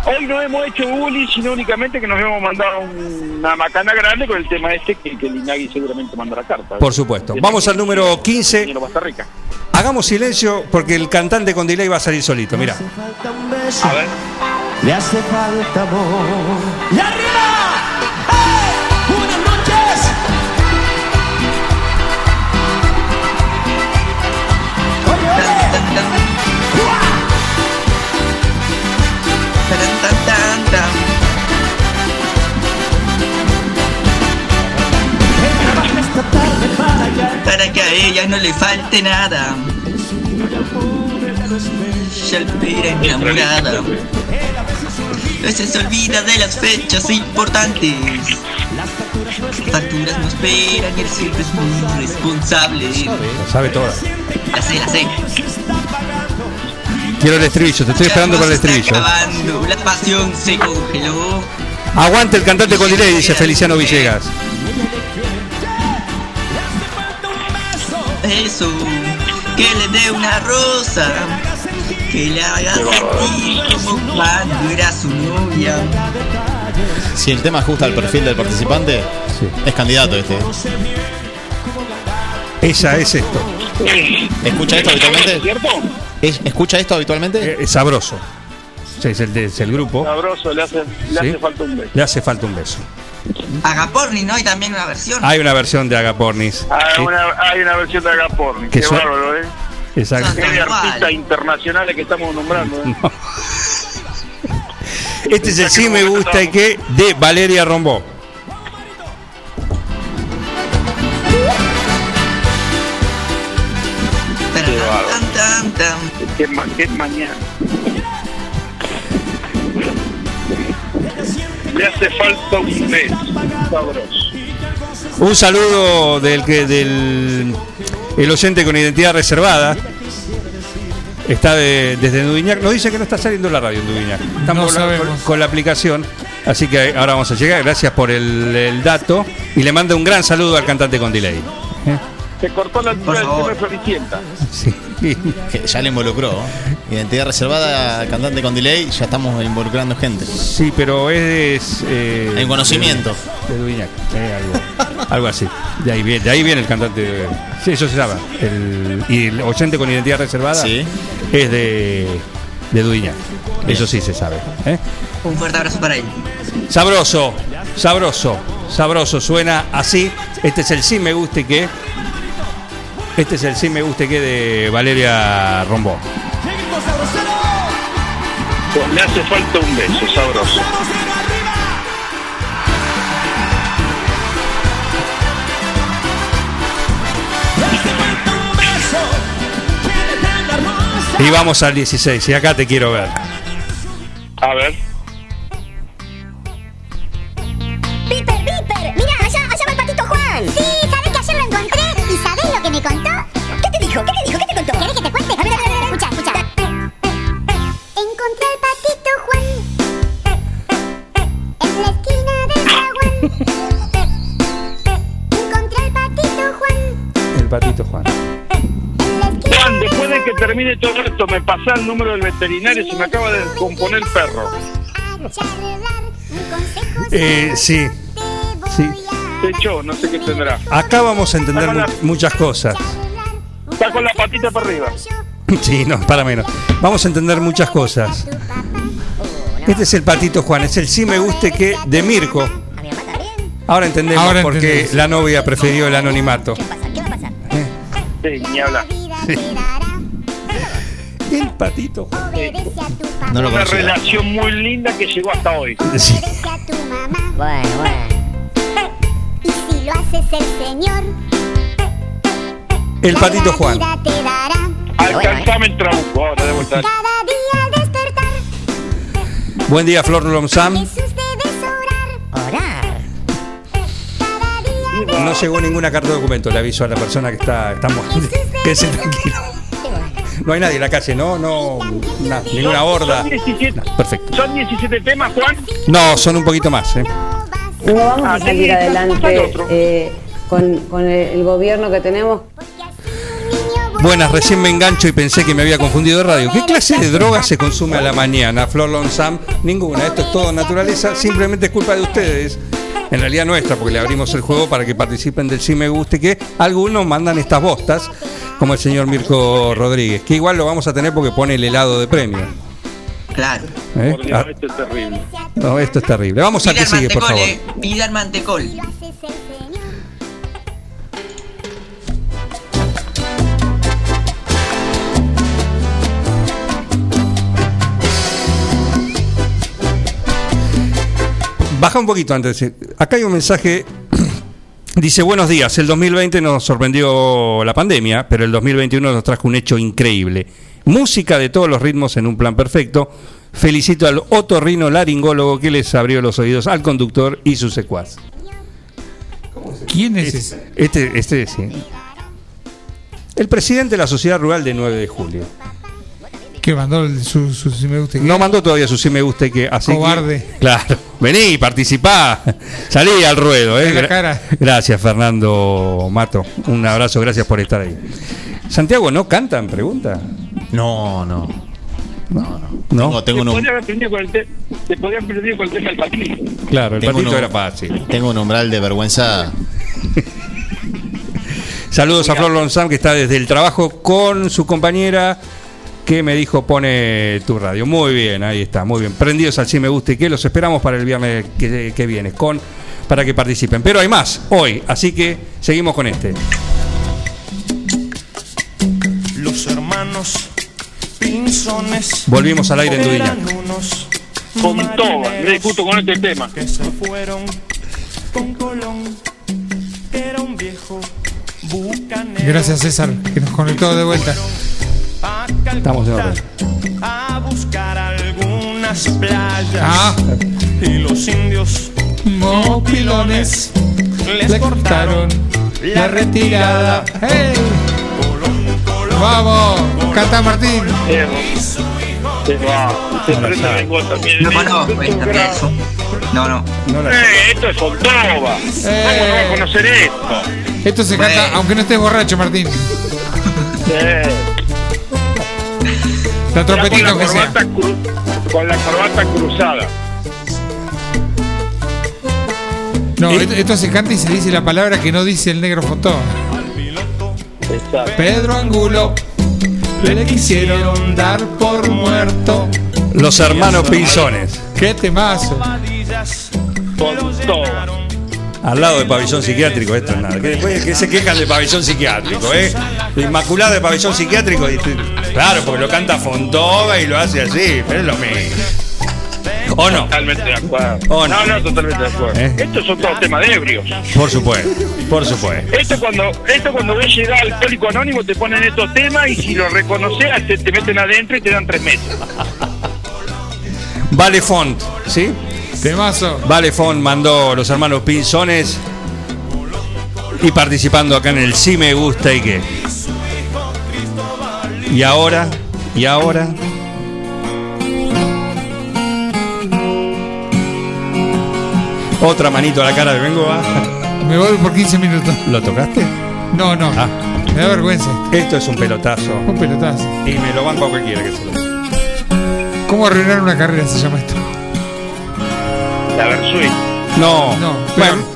S7: Hoy no hemos hecho bullying, sino únicamente que nos hemos mandado una macana grande con el tema este que, que el Inagui seguramente manda la carta.
S1: Por supuesto. Vamos al número 15.
S7: Señor Costa Rica.
S1: Hagamos silencio porque el cantante con delay va a salir solito. Mira.
S13: Falta un beso,
S7: A ver.
S13: le hace falta amor. ¡Y arriba! Para
S5: que a ella no le falte nada. Enamorada. A veces se olvida de las fechas importantes. Facturas no esperan y él siempre es muy responsable.
S1: Lo sabe toda.
S5: La sé, la sé.
S1: Quiero el estribillo, te estoy esperando para el estribillo.
S5: acabando, La pasión se congeló.
S1: Aguante el cantante con delay, dice Feliciano Villegas.
S5: Eso, que le dé una rosa, que le haga sentir como cuando era su novia.
S3: Si el tema ajusta al perfil del participante, es candidato este.
S1: Ella es esto.
S3: ¿Escucha esto habitualmente?
S7: ¿Cierto?
S3: ¿Es- ¿Escucha esto habitualmente?
S1: Eh, Es sabroso. Sí, es el, de- es el grupo.
S7: Sabroso, le hace, le
S1: Sí.
S7: hace falta un beso.
S1: Le hace falta un beso.
S5: Agaporni, ¿no? Hay también una versión.
S1: Hay una versión de Agapornis.
S7: Ah,
S1: Sí,
S7: una, hay una versión de Agaporni.
S1: Que
S7: Qué
S1: suena-
S7: bárbaro, ¿eh?
S1: Exacto.
S7: Qué de artistas internacionales que estamos nombrando. ¿eh?
S1: Este es el sí me gusta y que de Valeria Rombó.
S7: Qué bárbaro. Qué, ma- qué mañana. Le hace falta un. Sabroso.
S1: Un saludo del que del el oyente con identidad reservada. Está de- desde Dudiñac. Nos dice que no está saliendo la radio en Dudiñac. Estamos
S2: No
S1: con, con- con la aplicación. Así que ahora vamos a llegar. Gracias por el, el dato. Y le manda un gran saludo al cantante con delay. ¿Eh?
S7: Se cortó la altura del tema de Floricienta.
S1: Sí.
S3: Que <laughs> ya le involucró. Identidad reservada, cantante con delay, ya estamos involucrando gente.
S1: Sí, pero es. eh,
S3: En conocimiento.
S1: De, de eh, algo, <laughs> algo así. De ahí, viene, de ahí viene el cantante. de- sí, eso se llama. El, y el oyente con identidad reservada
S3: Sí.
S1: es de, de. Eso sí se sabe. ¿eh?
S5: Un fuerte abrazo para él.
S1: Sabroso, sabroso, sabroso. Suena así. Este es el sí me guste que. Este es el sí me guste que de Valeria Rombó.
S7: Pues le hace falta un beso, sabroso.
S1: Y vamos al 16. Y acá te quiero ver.
S7: A ver.
S20: Patito Juan. Juan,
S7: después de que termine todo esto, me pasa el número del veterinario, se me acaba de componer el perro.
S1: Eh, sí. Sí.
S7: Se echó, no sé qué tendrá.
S1: Acá vamos a entender muchas cosas.
S7: Está con la patita para arriba. <laughs>
S1: Sí, no, para menos. Vamos a entender muchas cosas. Este es el patito Juan, es el sí me guste que de Mirko. Ahora entendemos
S2: Ahora
S1: por qué la novia prefirió el anonimato.
S7: Sí, ni hablar. <laughs>
S1: El patito.
S3: No lo
S7: Una
S3: conocía.
S7: relación muy linda que llegó hasta hoy.
S1: Sí.
S20: Bueno, bueno. <laughs> Y si lo haces el Señor,
S1: El patito Juan.
S7: Alcanzame el trabuco, ahora de vuelta.
S20: Cada día al despertar,
S1: Buen día, Flor Lomsam. No llegó ninguna carta de documento, le aviso a la persona que está, estamos, quédese tranquilo. No hay nadie en la calle, ¿no? No, na- ninguna horda.
S7: Son 17,
S1: Perfecto.
S7: son 17 temas, Juan.
S1: No, son un poquito más, ¿eh?
S21: No vamos
S7: Ah,
S21: a salir
S7: sí,
S21: adelante
S7: otro.
S21: eh, con, con el, el gobierno que tenemos.
S1: Buenas, recién me engancho y pensé que me había confundido de radio. ¿Qué clase de droga se consume a la mañana, Flor Lonsam? Ninguna, esto es todo naturaleza, simplemente es culpa de ustedes. En realidad nuestra, porque le abrimos el juego para que participen del Sí Me Guste, que algunos mandan estas bostas, como el señor Mirko Rodríguez, que igual lo vamos a tener porque pone el helado de premio.
S5: Claro.
S1: ¿eh?
S7: Por Dios,
S1: Ah,
S7: esto es terrible.
S1: no, esto es terrible. Vamos a que sigue, por favor.
S5: eh. Pidan mantecol.
S1: Baja un poquito antes. Acá hay un mensaje. <clears throat> Dice, buenos días, el 2020 nos sorprendió la pandemia, pero el 2021 nos trajo un hecho increíble. Música de todos los ritmos en un plan perfecto. Felicito al otorrino laringólogo que les abrió los oídos al conductor y su secuaz.
S2: ¿Quién es ese?
S1: Este, este sí. El presidente de la Sociedad Rural de 9 de julio.
S2: Que mandó el- su, su, si me gusta.
S1: No mandó todavía su sí me gusta que así que-
S2: Cobarde.
S1: claro. Vení, participá. Salí al ruedo, eh.
S2: La cara.
S1: Gracias, Fernando Mato. Un abrazo, gracias por estar ahí. Santiago, ¿no cantan? Pregunta.
S3: No, no.
S1: No.
S3: Tengo, tengo
S7: Te
S3: un, um-
S7: podría haber prendido con el tema del patito.
S1: Claro, el
S3: Tengo
S1: patito
S3: uno-
S1: era fácil.
S3: tengo un umbral de vergüenza. <laughs>
S1: Saludos a Flor Lonzam, que está desde el trabajo con su compañera, que me dijo pone tu radio. Muy bien, ahí está, muy bien. Prendidos al sí me gusta y que los esperamos para el viernes que, que viene con para que participen. Pero hay más hoy, así que seguimos con este.
S13: Los hermanos Pinzones.
S1: Volvimos al aire en Dudiñac.
S7: Con todo, me discuto con este tema.
S13: que se fueron con Colón, que era un viejo bucanero.
S2: Gracias César, que nos conectó de vuelta.
S13: A
S1: Estamos de
S13: Calcuta,
S1: orden.
S13: a buscar algunas playas.
S2: Ah.
S13: Y los indios
S2: Mopilones
S13: les
S2: le
S13: cortaron
S2: la retirada. ¡Hey! ¡Vamos! Cata Martín.
S5: No conozco esta pieza. No, no.
S7: Eh, esto es Fontova. ¿Cómo no va a conocer esto?
S2: Esto se canta aunque no estés borracho, Martín.
S7: Eh,
S2: La trompetita
S7: con la
S2: que sea.
S7: corbata cru- Con la corbata cruzada.
S2: No, esto, esto se canta y se dice la palabra que no dice el negro Fontón.
S7: Exacto.
S2: Pedro Angulo le quisieron dar por muerto.
S1: Los hermanos Pinzones.
S2: ¡Qué temazo!
S1: Al lado de pabellón psiquiátrico, esto es nada. Que después que se quejan de pabellón psiquiátrico, ¿eh? La Inmaculada de pabellón psiquiátrico. claro, porque lo canta Fontova y lo hace así, pero es lo mismo. ¿O no?
S7: Totalmente de acuerdo.
S1: ¿O no?
S7: no, no, totalmente de acuerdo.
S1: ¿Eh?
S7: Estos son todos temas de ebrios.
S1: Por supuesto, por supuesto.
S7: Esto cuando, esto cuando ves llegar al alcohólico anónimo te ponen estos temas y si lo reconoces te, te meten adentro y te dan tres meses.
S1: Vale Font, ¿sí?
S2: Temazo.
S1: Vale Font mandó los hermanos Pinzones y participando acá en el Sí Me Gusta y qué. Y ahora, y ahora. Otra manito a la cara de Bengoa.
S2: Me voy por 15 minutos.
S1: ¿Lo tocaste?
S2: No, no.
S1: Ah.
S2: Me da vergüenza.
S1: Esto es un pelotazo.
S2: Un pelotazo.
S1: Y me lo banco a cualquiera que se lo
S2: ¿Cómo arruinar una carrera se llama esto?
S7: La Versuit.
S1: No,
S2: No,
S1: bueno.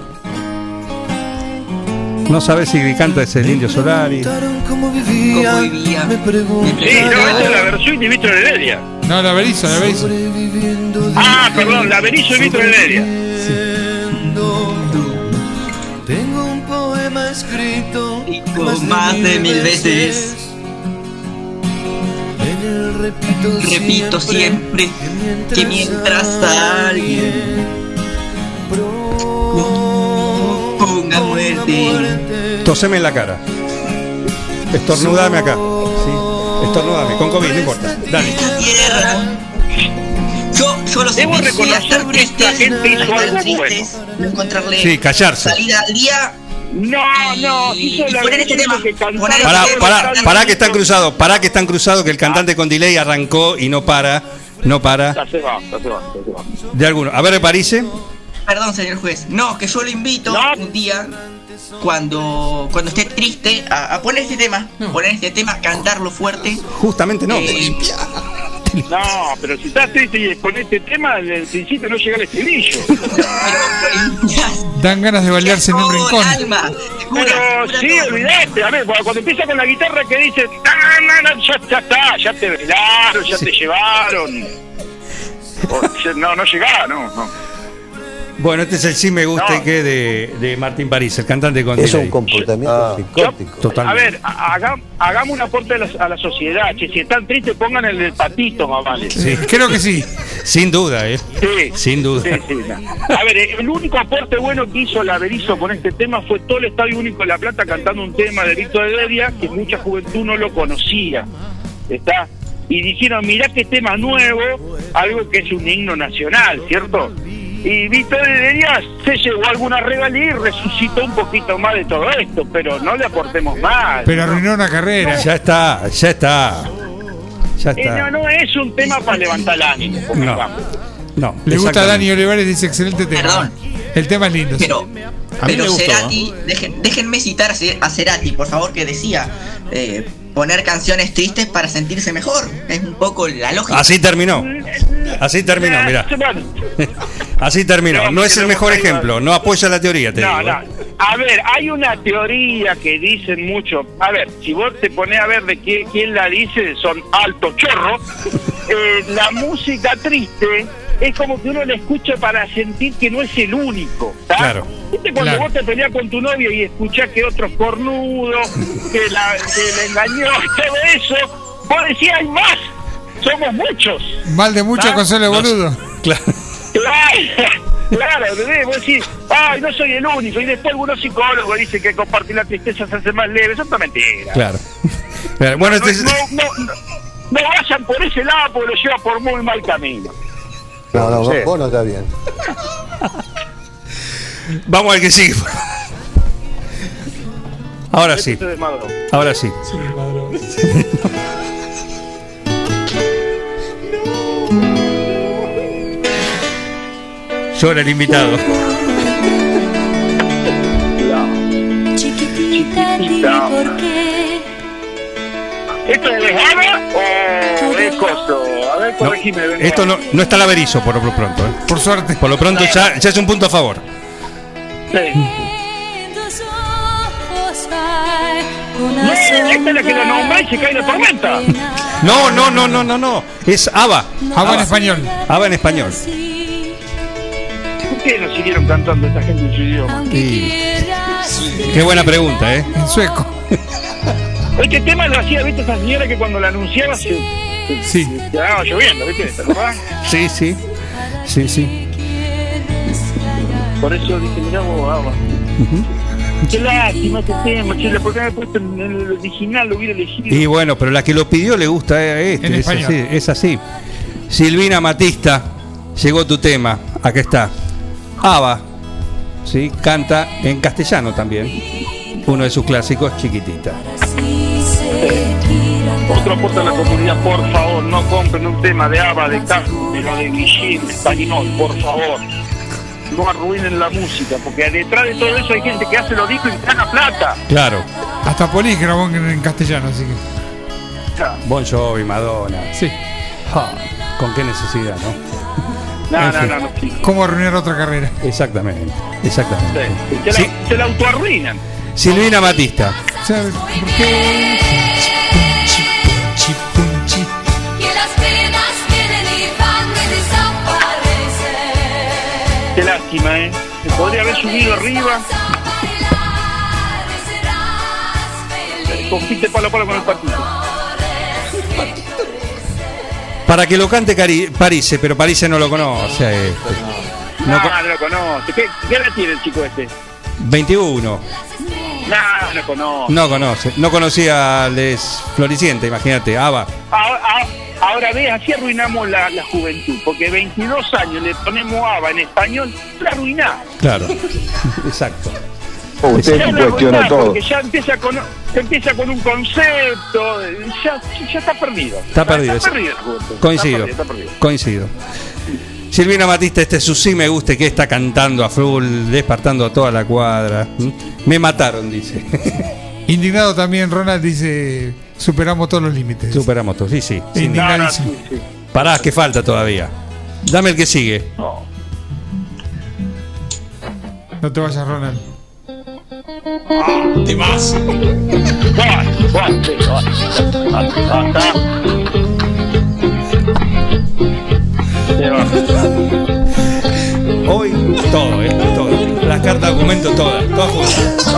S1: No sabes si canta es el Indio Solari.
S5: ¿Cómo vivía? Me pregunto.
S7: Sí, no, esta es la Versuit y Víctor Heredia.
S2: No, la Berizo, la Berizo.
S7: Ah, perdón, la Berizo y Víctor Heredia.
S13: Tengo un poema escrito
S5: Más de mil veces.
S13: Repito,
S5: Repito siempre que mientras alguien ponga muerte.
S1: Toseme en la cara. Estornudame acá. ¿sí? Estornudame, con COVID, no importa. Dale.
S5: esta tierra. Yo, yo lo
S7: Debo reconocer
S5: estar
S7: que esta gente hizo
S5: estar
S7: algo
S5: tristes, no encontrarle
S1: Sí, callarse.
S5: salida al día.
S7: No, no, hizo
S5: poner este tema.
S7: que cantaba.
S5: Poner este
S1: Pará,
S5: tema.
S1: pará, pará que están cruzados, pará que están cruzados, que el cantante con delay arrancó y no para, no para
S7: Ya se va, ya se va, ya se va.
S1: de alguno. A ver, Parise.
S5: Perdón, señor juez. No, que yo lo invito
S7: No.
S5: un día cuando cuando esté triste a, a poner este tema, poner este tema, cantarlo fuerte.
S1: Justamente no.
S5: Eh,
S7: No, pero si estás triste y con este tema, el principio no llega el estribillo.
S2: Dan ganas de bailarse en un rincón.
S5: alma, cura,
S7: Pero
S5: cura
S7: sí, olvidate, a ver, cuando empieza con la guitarra que dice, ya, ya está, ya te velaron, ya te llevaron. O, no, no llegaba, no, no.
S1: Bueno, este es el sí me gusta
S7: No.
S1: y que de, de Martín París, el cantante con
S12: Es un comportamiento psicótico.
S7: A
S1: Totalmente.
S7: ver, ha- hagam- hagamos un aporte a la, a la sociedad, che, si están tristes pongan el del patito, mamá.
S1: Sí,
S2: Creo que sí.
S1: sin duda, ¿eh?
S7: Sí.
S1: Sin duda.
S7: Sí, sí, no. A ver, el único aporte bueno que hizo la Berizo con este tema fue todo el Estadio Único de La Plata cantando un tema de Víctor Heredia que mucha juventud no lo conocía. ¿Está? Y dijeron, mirá qué tema nuevo, algo que es un himno nacional, ¿cierto? Y Víctor Heredia se llevó alguna regalía y resucitó un poquito más de todo esto, pero no le aportemos más.
S2: Pero arruinó una carrera.
S1: Ya está, ya está. Ya
S7: Eh, no,
S1: está.
S7: no es un tema para levantar el ánimo.
S1: No. No.
S2: Le gusta a. Dani Olivares, dice excelente tema.
S5: Perdón.
S2: El tema es lindo. sí.
S5: Pero,
S3: A mí
S5: pero
S3: me gustó,
S5: Cerati, dejen- déjenme citar a Ce- a Cerati, por favor, que decía eh, poner canciones tristes para sentirse mejor. Es un poco la lógica.
S1: Así terminó. Así terminó, mirá. Así terminó. No es el mejor ejemplo, no apoya la teoría, te
S7: No,
S1: digo.
S7: no. A ver, hay una teoría que dicen mucho. A ver, si vos te pones a ver de qué- quién la dice, son altos chorros. <laughs> Eh, la música triste es como que uno la escucha para sentir que no es el único. ¿tá?
S1: Claro.
S7: ¿Viste cuando
S1: Claro.
S7: vos te peleas con tu novia y escuchás que otro es cornudo, que la, que la engañó, <laughs> todo eso? Vos decís, hay más. Somos muchos.
S2: Mal de mucho
S7: ¿Ah?
S2: consuelo boludo.
S1: Claro.
S7: Claro, claro, ¿entendés? Vos decís, ay, no soy el único. Y después algunos psicólogos dicen que compartir la tristeza se hace más leve. Eso es una mentira.
S1: Claro. <laughs> Claro, Bueno,
S7: no,
S1: este-
S7: no, no, no, no vayan por ese lado porque lo lleva por muy mal camino.
S22: No, no,
S7: Sí.
S22: vos no está bien. <laughs>
S1: vamos al que sigue. Ahora sí,
S7: Este es de Maduro.
S1: ahora sí. <laughs> Llora el invitado.
S9: Chiquitita, dime por qué.
S7: ¿Esto es de Java o es costo? A ver, corregime. venga.
S1: Esto no, no está el averizo por lo pronto. ¿eh?
S2: Por suerte.
S1: Por lo pronto ya, ya es un punto a favor.
S7: Sí. No, esta es la que la
S9: sombra
S7: nombra y se cae la tormenta.
S1: No, no, no, no, no, no. Es ABBA.
S2: Habla en español.
S1: ABBA en español.
S7: ¿Por qué no siguieron cantando esta gente en su idioma?
S1: Y- Qué buena pregunta, ¿eh?
S2: En sueco. <laughs>
S7: Este tema lo hacía, viste, esa señora que cuando la anunciaba se, se,
S2: Sí.
S7: se quedaba lloviendo, viste, ¿te acordás?
S1: Sí, sí. Sí, sí.
S7: Por eso dije, mirá vos, Ava. Qué lástima este tema, che, ¿por qué me he puesto en el original? Lo hubiera elegido.
S1: Y bueno, pero la que lo pidió le gusta a este.
S2: En
S1: es,
S2: español.
S1: así, es así. Silvina Matista, llegó tu tema. Acá está. ABBA. ¿sí? Canta en castellano también. Uno de sus clásicos, Chiquitita.
S7: Otro aporte a la comunidad, por favor, no compren un tema de Ava, de Castro, de lo de Guillín, de español, por favor. No arruinen la música, porque detrás de todo eso hay gente que hace lo discos y gana plata.
S1: Claro.
S2: Hasta Polis grabó en, en castellano, así que.
S1: Bon Jovi, Madonna.
S2: Sí.
S1: Ja, ¿Con qué necesidad, no?
S7: No, no, no.
S2: ¿Cómo arruinar otra carrera?
S1: Exactamente. Exactamente.
S7: Se,
S1: Sí.
S7: la, se la autoarruinan.
S1: Silvina
S9: desaparecen.
S7: Qué lástima, ¿eh? Se podría haber subido arriba. Compite palo a palo con el partido.
S1: Para que lo cante Cari- Parise, pero Parise no lo conoce.
S7: No,
S1: No co-
S7: no lo conoce. ¿Qué, ¿Qué edad tiene el chico este?
S1: 21.
S7: No, no conoce.
S1: No conoce. No conocía al Floriciente, imagínate. ABBA.
S7: Ahora, ah- ahora ves, así arruinamos la, la juventud. Porque 22 años le ponemos ABA en español, la arruinamos.
S1: Claro. <laughs> Exacto.
S12: Usted
S7: Ya
S12: cuestiona
S7: arruinás,
S12: todo.
S7: Porque ya empieza con, empieza con un concepto. Ya, ya está perdido.
S1: Está perdido.
S7: Está perdido. la juventud.
S1: Coincido.
S7: Está perdido, está perdido.
S1: Coincido. Silvina Matista, este es su sí me guste que está cantando a full, despertando a toda la cuadra. ¿Mm? Me mataron, dice. <laughs>
S2: Indignado también, Ronald dice: superamos todos los límites.
S1: Superamos todo. Sí, sí. sin duda.
S2: Indignadísimo.
S7: Sí, sí.
S1: Pará, que falta todavía. Dame el que sigue.
S2: No te vayas, Ronald.
S7: De más. Ah, ah,
S1: Hoy todo, ¿eh? Todo. Las cartas de documento todas. Todas juntas.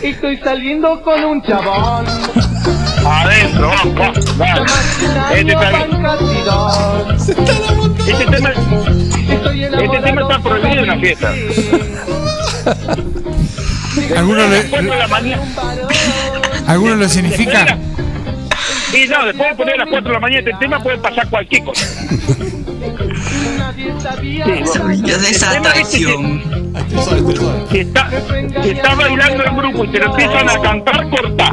S13: Estoy saliendo con un chabón.
S7: Adentro, vamos, vamos. Dale. Este está bien. Este tema, este tema está prohibido en la fiesta. <laughs>
S2: ¿Alguno le. ¿alguno lo significa?
S7: Y no, después de poner a las 4 de la mañana este tema puede pasar cualquier cosa.
S5: Yo de esa
S7: El tema. Si, si está, si está bailando en grupo y te lo empiezan a cantar, corta.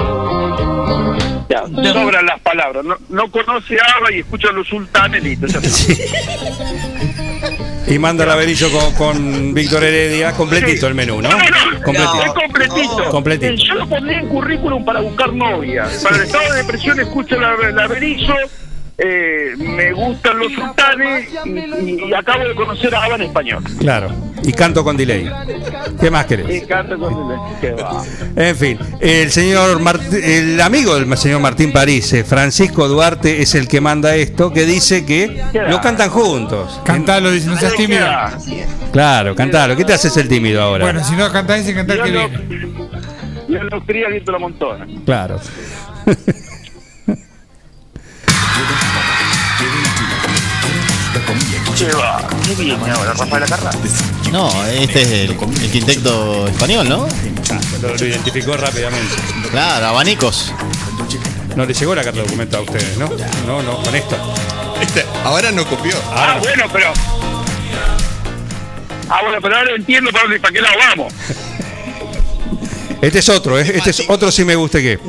S7: sobran las palabras. No, no conoce a y escucha a los sultanes, listo.
S1: Y manda el averillo con, con Víctor Heredia, completito el menú, ¿no? Completito.
S7: Es completito.
S1: Completito.
S7: Eh, Yo lo pondría en currículum para buscar novia. Para el estado de depresión escucho la, la Berizo, eh, me gustan los sultanes y, y acabo de conocer a Ava en español.
S1: Claro. Y canto con delay. ¿Qué más querés?
S7: Y canto con qué va. <laughs>
S1: En fin, el señor Mart- el amigo del señor Martín París, eh, Francisco Duarte, es el que manda esto, que dice que lo cantan juntos.
S2: Cantalo, dice, no seas tímido.
S1: Claro, cantalo. ¿Qué te haces el tímido ahora?
S2: Bueno, si no cantás cantá el que viene.
S7: Yo lo cría viento la montona.
S1: Claro. <laughs>
S7: ¿Qué va? ¿Qué viene ahora, Rafael Acarra?
S3: No, este es el, el quinteto español, ¿no?
S1: Lo, lo identificó rápidamente.
S3: Claro, abanicos.
S1: No le llegó la carta de documento a ustedes, ¿no? No, no, con esto.
S22: Este, ahora no copió.
S7: Ah, bueno, pero. Ah, bueno, pero ahora entiendo para, dónde, para qué lado vamos.
S1: Este es otro, ¿eh? Este es otro sí me gusta que.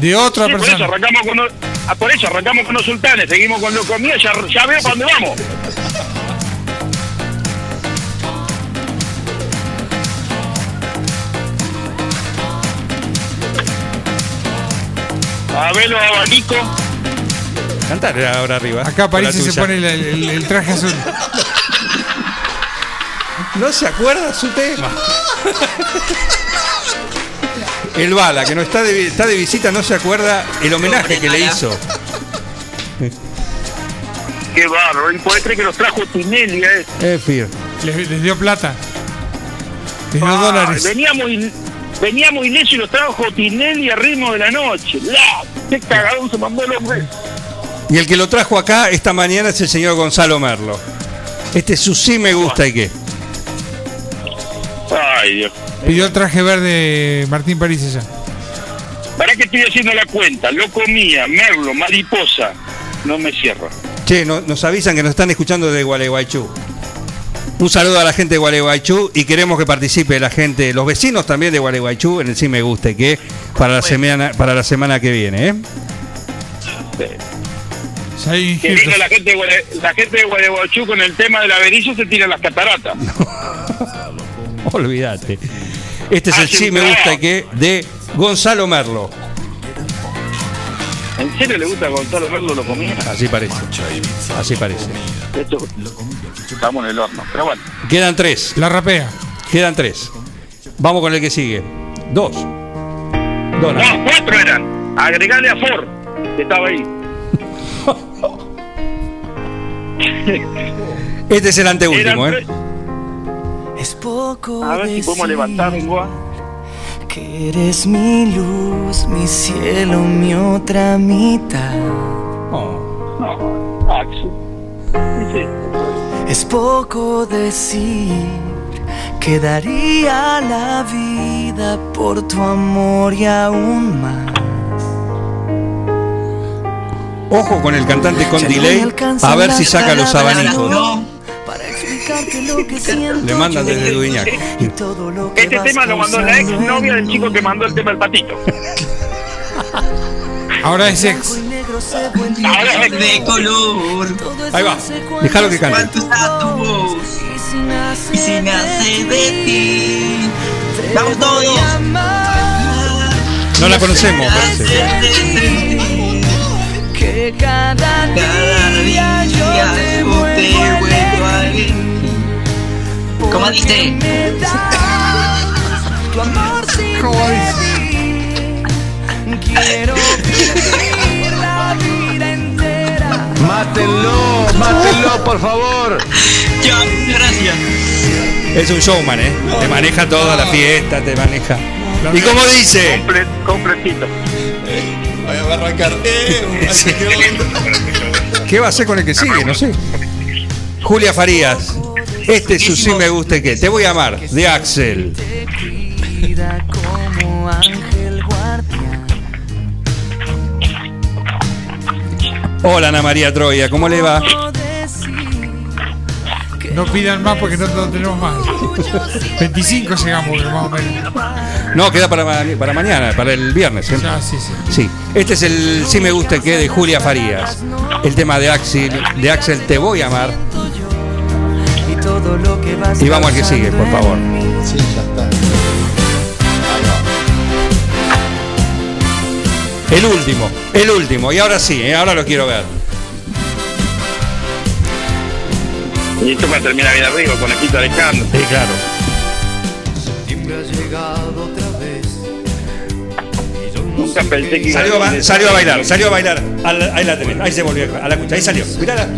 S2: De otra
S7: Sí, por eso arrancamos con ah, por eso arrancamos con los sultanes, seguimos con los comidas, ya, ya veo para dónde vamos. A ver los abanicos.
S1: Cantar ahora arriba.
S2: Acá
S1: la
S2: París se pone el, el- el traje azul.
S1: No se acuerda su tema. <laughs> El Bala, que no está de, está de visita, no se acuerda el homenaje que le hizo.
S7: Qué puede creer que los trajo Tinelli a este.
S1: Es fir.
S2: Les, les dio plata. Les dio
S7: Ah,
S2: dólares.
S7: Venía muy, venía muy lecho y los trajo Tinelli a ritmo de la noche. ¡La! ¡Qué cagadón se mandó el hombre!
S1: Y el que lo trajo acá esta mañana es el señor Gonzalo Merlo. Este es su sí me gusta y qué.
S7: Ay, Dios.
S2: Pidió el traje verde Martín París allá.
S7: ¿Para qué estoy haciendo la cuenta? Lo comía, merlo, mariposa. No me cierro.
S1: Che, no- nos avisan que nos están escuchando de Gualeguaychú. Un saludo a la gente de Gualeguaychú y queremos que participe la gente, los vecinos también de Gualeguaychú en el sí me gusta y qué para la semana para la semana que viene, ¿eh?
S7: Que venga la gente, de Guale- la gente de Gualeguaychú con el tema del averizo se tira las cataratas. <laughs>
S1: Olvídate. Este es el sí me gusta qué de Gonzalo Merlo.
S7: ¿En serio le gusta a Gonzalo Merlo lo comía?
S1: Así parece. Así parece.
S7: Esto, estamos en el horno. Pero bueno,
S1: Quedan tres.
S2: La rapea.
S1: Quedan tres. Vamos con el que sigue. Dos. Dona.
S7: no, cuatro eran. Agregale a Ford, que estaba ahí. <laughs>
S1: Este es el anteúltimo,
S7: Eran
S1: ¿eh?
S13: Es poco
S7: A ver si podemos levantar, lengua.
S13: que eres mi luz, mi cielo, mi otra mitad.
S7: No, Axel. Dice,
S13: Es poco decir que daría la vida por tu amor y aún más.
S1: Ojo con el cantante con
S13: Ya
S1: delay. A ver si saca los abanicos.
S13: no, Para explicarte lo que <laughs> siento.
S1: Le mandan desde Duñac.
S7: Este
S13: vas
S7: tema lo mandó la ex novia del chico que mandó el tema del patito. <laughs>
S2: Ahora es ex.
S7: Ahora es
S5: de color.
S1: Ahí va. Déjalo que cante.
S5: ¿Cuánto está tu voz? Y si me hace de ti. Vamos todos.
S1: No la conocemos, parece.
S13: Que cada,
S5: Cada
S13: día yo
S5: día
S13: te
S5: yo
S13: vuelvo
S5: te
S13: a
S5: vuelvo a
S13: elegir.
S5: ¿Cómo dice?
S13: Tu amor sin <laughs> medir. Quiero vivir la vida entera.
S10: Mátenlo, mátenlo, por favor.
S5: Ya, gracias.
S1: Es un showman, ¿eh? Te maneja toda la fiesta, te maneja. ¿Y cómo dice?
S7: Comple- completito.
S22: Voy a arrancar. Eh, qué.
S1: ¿Qué va a hacer con el que sigue? No sé. Julia Farías. Este es su sí me gusta que. Te voy a amar, de Axel.
S13: como ángel guardián.
S1: Hola Ana María Troya, ¿cómo le va?
S2: No pidan más porque no, no tenemos más. 25 llegamos más o menos.
S1: No, queda para, ma- para mañana, para el viernes. ¿eh?
S2: Ya, sí, sí.
S1: Sí, este es el sí me gusta que de Julia Farías. El tema de Axel, de Axel Te voy a amar.
S13: Y todo lo que vas
S1: Y vamos al que sigue, por favor.
S3: Sí, ya está.
S1: El último, el último. Y ahora sí, ¿eh? ahora lo quiero ver.
S7: Y esto para terminar bien arriba, conejito Alejandro.
S1: Sí, claro.
S7: Nunca pensé que iba
S1: Salió, a ba-
S7: decir
S1: salió a bailar, salió a bailar. Ahí la tenés, ahí se volvió a la escucha, ahí salió. Mirá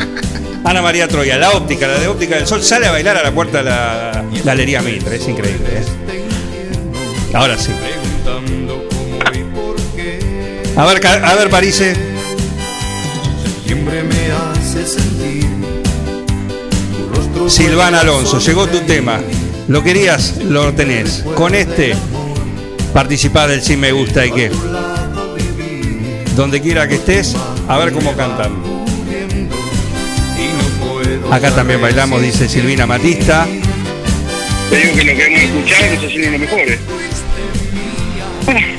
S1: Ana María Troya, la óptica, la de óptica del sol, sale a bailar a la puerta de la Galería Mitre, es increíble. ¿eh? Ahora sí. A ver, a ver, Parise.
S13: Siempre me hace sentir
S1: Silvana Alonso, llegó tu tema. Lo querías, lo tenés. Con este, participá del Sí Me Gusta y qué. Donde quiera que estés, a ver cómo cantan. Acá también bailamos, dice Silvina Matista.
S7: Te digo que lo que hemos escuchado si lo mejor. ¿eh? <laughs>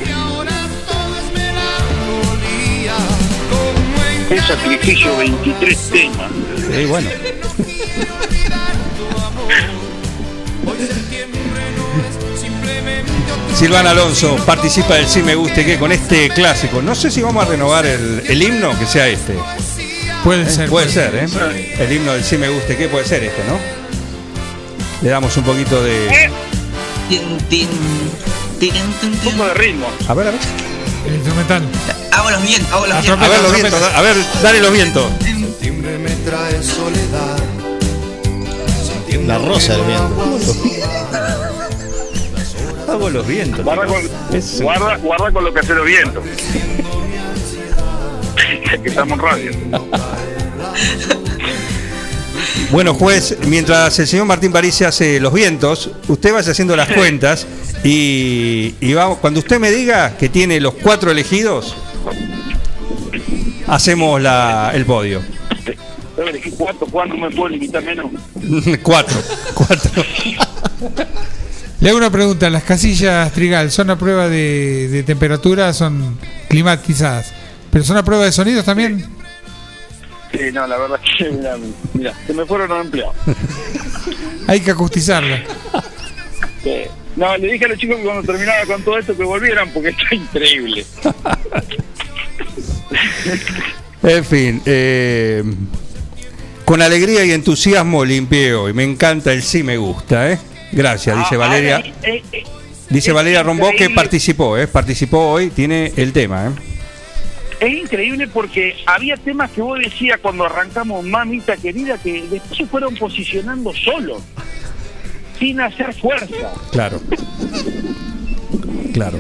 S7: Qué sacrificio, 23 temas.
S1: Sí, bueno. Silvana Alonso participa del Sí Me Guste que con este clásico. No sé si vamos a renovar el, el himno que sea este.
S2: Puede
S1: ¿Eh?
S2: ser.
S1: Puede ser, ¿eh? El himno del Sí Me Guste que puede ser este, ¿no? Le damos un poquito de.
S5: Tin.
S7: Un poco de ritmo.
S1: A ver, a ver.
S2: El instrumental.
S5: Hago los vientos, hago los vientos.
S1: A ver los vientos, a ver, dale los vientos.
S13: Siempre me trae soledad.
S3: La rosa del viento.
S1: Los vientos.
S7: Guarda con, guarda, guarda con lo que hace los vientos. <laughs> que estamos radio.
S1: Bueno, juez, mientras el señor Martín París hace los vientos, usted vaya haciendo las cuentas y, y vamos, cuando usted me diga que tiene los cuatro elegidos, hacemos la, el podio.
S7: Cuánto, cuánto me puedo limitar menos. <laughs>
S1: cuatro, cuatro. <laughs>
S2: Le hago una pregunta. ¿Las casillas Trigal son a prueba de, de temperatura? Son climatizadas. ¿Pero son a prueba de sonidos también?
S7: Sí, no, la verdad es que, mira, mira, se me fueron los empleados. <laughs>
S2: Hay que acustizarla.
S7: Sí. No, le dije a los chicos que cuando terminaba con todo esto que volvieran porque está increíble. <laughs>
S1: En fin, eh, con alegría y entusiasmo limpié hoy. Me encanta el sí me gusta, ¿eh? Gracias, dice
S7: Ah,
S1: Valeria.
S7: ah, eh, eh,
S1: Dice
S7: es
S1: Valeria Rombó que participó, ¿eh? Participó hoy, tiene el tema, ¿eh?
S7: Es increíble porque había temas que vos decías cuando arrancamos Mamita Querida que después se fueron posicionando solos, sin hacer fuerza.
S1: Claro. Claro.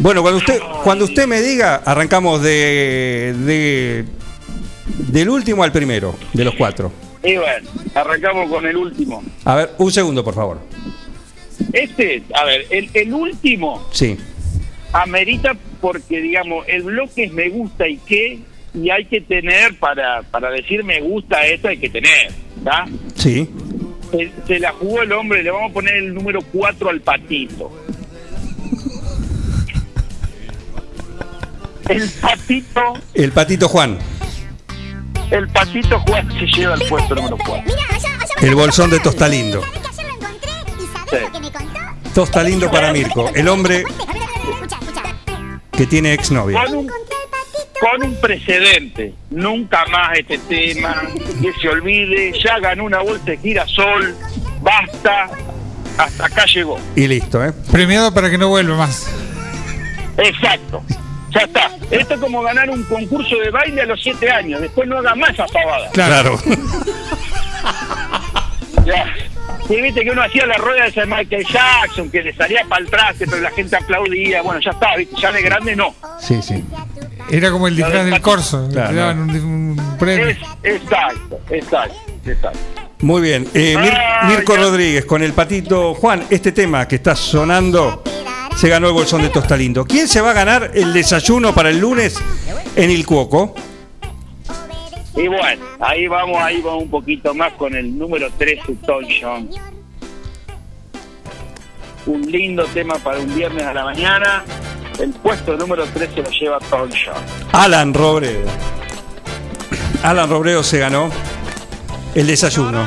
S1: Bueno, cuando usted, cuando usted me diga, arrancamos de, de del último al primero, de los cuatro.
S7: Y bueno, arrancamos con el último.
S1: A ver, un segundo, por favor.
S7: Este, a ver, el, el último
S1: Sí.
S7: amerita porque, digamos, el bloque es me gusta y qué, y hay que tener, para, para decir me gusta esto, hay que tener, ¿está?
S1: Sí.
S7: Se, se la jugó el hombre, le vamos a poner el número 4 al patito. El patito,
S1: El patito Juan,
S7: el patito Juan se lleva el puesto número 4.
S20: Mira, allá, allá va
S1: el bolsón de Tostalindo.
S20: ¿Sabes que ayer lo encontré? ¿Y sabés lo que me contó?
S1: Tostalindo para Mirko, el hombre que tiene exnovia.
S7: Con un, con un precedente, nunca más este tema, que se olvide, ya ganó una vuelta de girasol, basta, hasta acá llegó.
S1: Y listo, ¿eh?
S2: Premiado para que no vuelva más.
S7: Exacto. Ya está. Esto es como ganar un concurso de baile a los 7 años. Después no haga más esa pavada.
S1: Claro. <laughs>
S7: Ya. Sí, viste que uno hacía la rueda de Michael Jackson, que le salía para el traste, pero la gente aplaudía. Bueno, ya está, ¿viste? ya de grande no.
S1: Sí, sí.
S2: Era como el disfraz del corso.
S1: Claro,
S2: le daban un, un premio.
S7: Es, exacto, exacto, exacto.
S1: Muy bien. Eh, Mir-
S7: Ay,
S1: Mirko
S7: ya.
S1: Rodríguez con el patito. Juan, este tema que está sonando se ganó el bolsón de Tostalindo. ¿Quién se va a ganar el desayuno para el lunes en el Cuoco?
S7: Y bueno, ahí vamos, ahí vamos un poquito más con el número 13, Tom. Un lindo tema para un viernes a la mañana. El puesto número 13 lo lleva Tom.
S1: Alan Robredo. Alan Robredo se ganó el desayuno.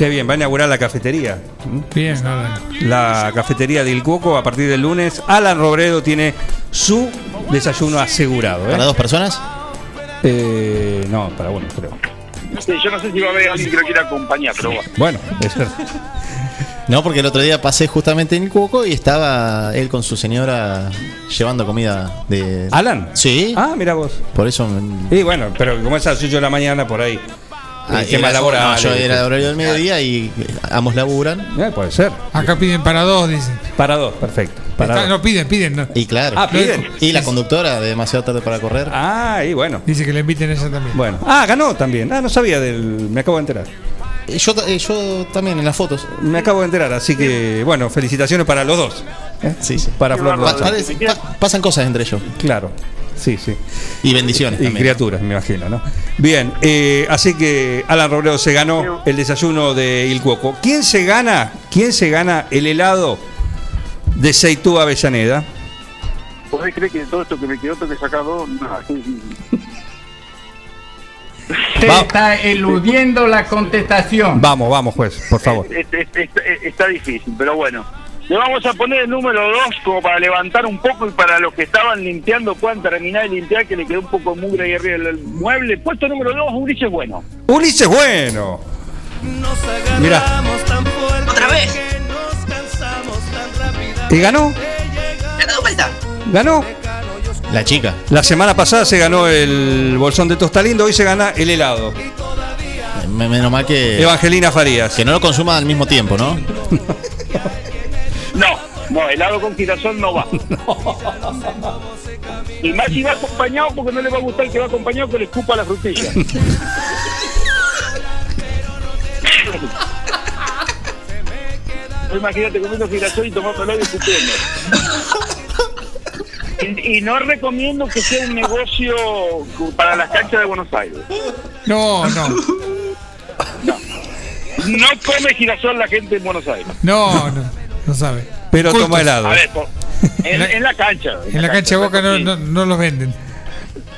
S1: Qué bien, va a inaugurar la cafetería.
S2: Bien, Alan.
S1: La cafetería del Cuoco a partir del lunes. Alan Robredo tiene su desayuno asegurado. ¿eh?
S3: ¿Para dos personas?
S1: Eh, no, para uno, creo.
S7: Sí, yo no sé si va a haber alguien que lo quiera acompañar, pero bueno.
S1: Bueno, es
S3: No, porque el otro día pasé justamente en el Cuoco y estaba él con su señora llevando comida de.
S1: ¿Alan?
S3: Sí.
S1: Ah, mira vos.
S3: Por eso.
S1: Y bueno, pero como es a las 8 de la mañana por ahí.
S3: Ah,
S1: tema
S3: era-
S1: laboral.
S3: no, yo era horario del mediodía y ambos laburan.
S1: Eh, puede ser.
S2: Acá piden para dos, dicen.
S1: Para dos, perfecto. Para
S2: Está-
S1: dos.
S2: no, piden, piden. no.
S3: Y claro.
S1: Ah, piden.
S3: Y la conductora de demasiado tarde para correr.
S1: Ah, y bueno.
S2: Dice que le inviten a ella también.
S1: Bueno. Ah, ganó también. Ah, no sabía del. Me acabo de enterar.
S3: Yo, eh, yo también en las fotos.
S1: Me acabo de enterar, así que, bueno, felicitaciones para los dos. ¿eh?
S3: Sí, sí.
S1: Para Flor
S3: Pa- pasan cosas entre ellos.
S1: Claro. Sí, sí.
S3: Y bendiciones
S1: Y
S3: también.
S1: criaturas, me imagino, ¿no? Bien, eh, así que Alan Robledo se ganó el desayuno de Il Cuoco. ¿Quién se gana? ¿Quién se gana el helado de Seitú Avellaneda?
S7: ¿Podés creer que todo esto que me quedó tengo que sacar dos? No.
S23: Se está eludiendo la contestación.
S1: Vamos, vamos, juez, por favor.
S7: Es- es- es- está difícil, pero bueno. Le vamos a poner el número 2 como para levantar un poco y para los que estaban limpiando puedan terminar de limpiar, que le quedó un poco de mugre ahí arriba del mueble. Puesto número 2, Ulises Bueno.
S1: Ulises Bueno. Mira,
S5: Otra vez.
S1: ¿y ganó?
S5: Gana de vuelta.
S1: ¿Ganó?
S3: La chica.
S1: La semana pasada se ganó el bolsón de Tostalindo, hoy se gana el helado.
S3: Me- Menos mal que.
S1: Evangelina Farías.
S3: Que no lo consuma al mismo tiempo, ¿no?
S7: No, no, helado con girasol no va. Y más si va acompañado porque no le va a gustar que va acompañado que le escupa la frutilla. <laughs> Imagínate comiendo girasol y tomando helado y escupiendo. <laughs> Y, y no recomiendo que sea un negocio para las canchas de Buenos Aires.
S2: No, no.
S7: No come girasol la gente en Buenos Aires.
S2: No, no. No sabe.
S1: Pero
S2: Cultos.
S1: toma helado.
S7: A ver, por- en, en la cancha.
S2: En la cancha de Boca no, no, no los venden.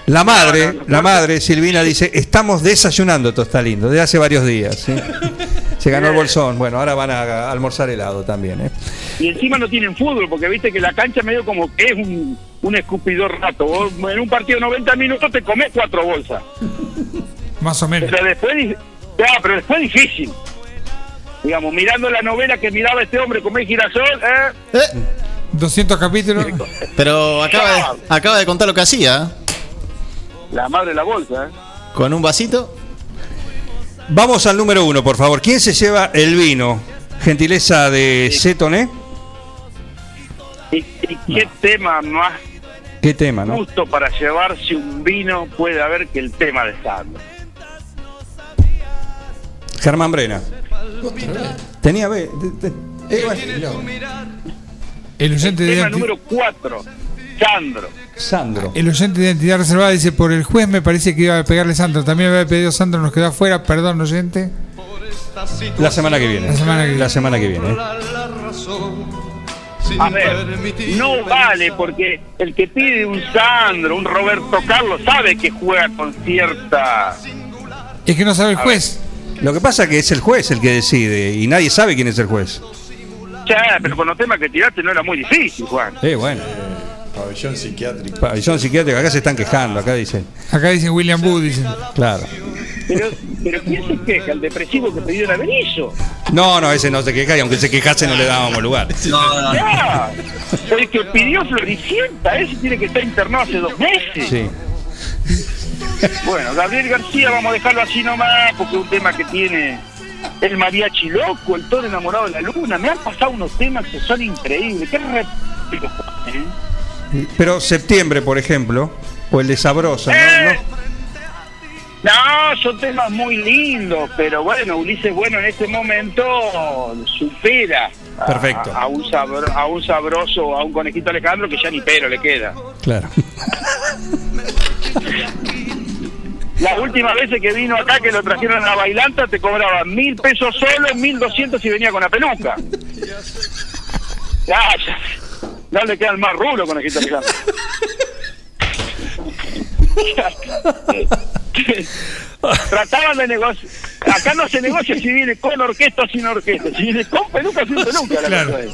S1: La madre, la madre, Silvina, dice, estamos desayunando Tostalindo de hace varios días. ¿sí? Se ganó el bolsón. Bueno, ahora van a almorzar helado también. ¿eh?
S7: Y encima no tienen fútbol, porque viste que la cancha medio como que es un, un escupidor rato. Vos en un partido de 90 minutos te comes cuatro bolsas.
S2: Más o menos.
S7: Pero después, ya, pero después difícil. Digamos, mirando la novela que miraba este hombre comer girasol, ¿eh?
S2: 200 capítulos.
S3: Pero acaba de, acaba de contar lo que hacía.
S7: La madre de la bolsa, ¿eh?
S3: Con un vasito.
S1: Vamos al número uno, por favor. ¿Quién se lleva el vino? Gentileza de Cetoné.
S7: ¿Y, y qué tema más
S1: ¿Qué tema, no?
S7: justo para llevarse un vino puede haber que el tema de Sandro?
S1: Germán Brena. Tenía B. eh, bueno.
S2: El oyente de
S7: Tema número 4, Sandro.
S1: Sandro.
S2: El oyente de identidad reservada dice, por el juez me parece que iba a pegarle Sandro. También me había pedido Sandro, nos quedó afuera. Perdón, oyente.
S1: La semana que viene.
S2: La semana que viene.
S1: La semana que viene. ¿eh?
S7: A ver, no vale porque el que pide un Sandro, un Roberto Carlos, sabe que juega con cierta...
S2: Es que no sabe el juez.
S1: Lo que pasa es que es el juez el que decide y nadie sabe quién es el juez.
S7: Che, pero con los temas que tiraste no era muy difícil, Juan.
S1: Eh, bueno.
S22: Pabellón psiquiátrico.
S1: Pabellón psiquiátrico, acá se están quejando, acá dicen.
S2: Acá dicen William Booth, dicen.
S1: Claro.
S7: Pero, pero ¿quién se queja? El depresivo que pidió la Benizo.
S1: No, no, ese no se queja y aunque se quejase no le dábamos lugar.
S7: Ya, el que pidió Floricienta, ese tiene que estar internado hace dos meses.
S1: Sí.
S7: Bueno, Gabriel García, vamos a dejarlo así nomás, porque es un tema que tiene el mariachi loco, el toro enamorado de la luna. Me han pasado unos temas que son increíbles. Qué re... ¿eh?
S1: Pero septiembre, por ejemplo, o el de Sabrosa, ¿no?
S7: No, son temas muy lindos, pero bueno, Ulises Bueno en este momento supera a-
S1: Perfecto.
S7: A, un sabro- a un sabroso, a un conejito Alejandro que ya ni pero le queda.
S1: Claro.
S7: Las últimas veces que vino acá que lo trajeron a la bailanta te cobraban mil pesos solo, mil doscientos si venía con la peluca. Ya, ya. No le quedan más rulos conejito Alejandro. Trataban de negociar. Acá no se negocia si viene con orquesta o sin orquesta, si viene con peluca o sin peluca. La
S1: Claro. <laughs>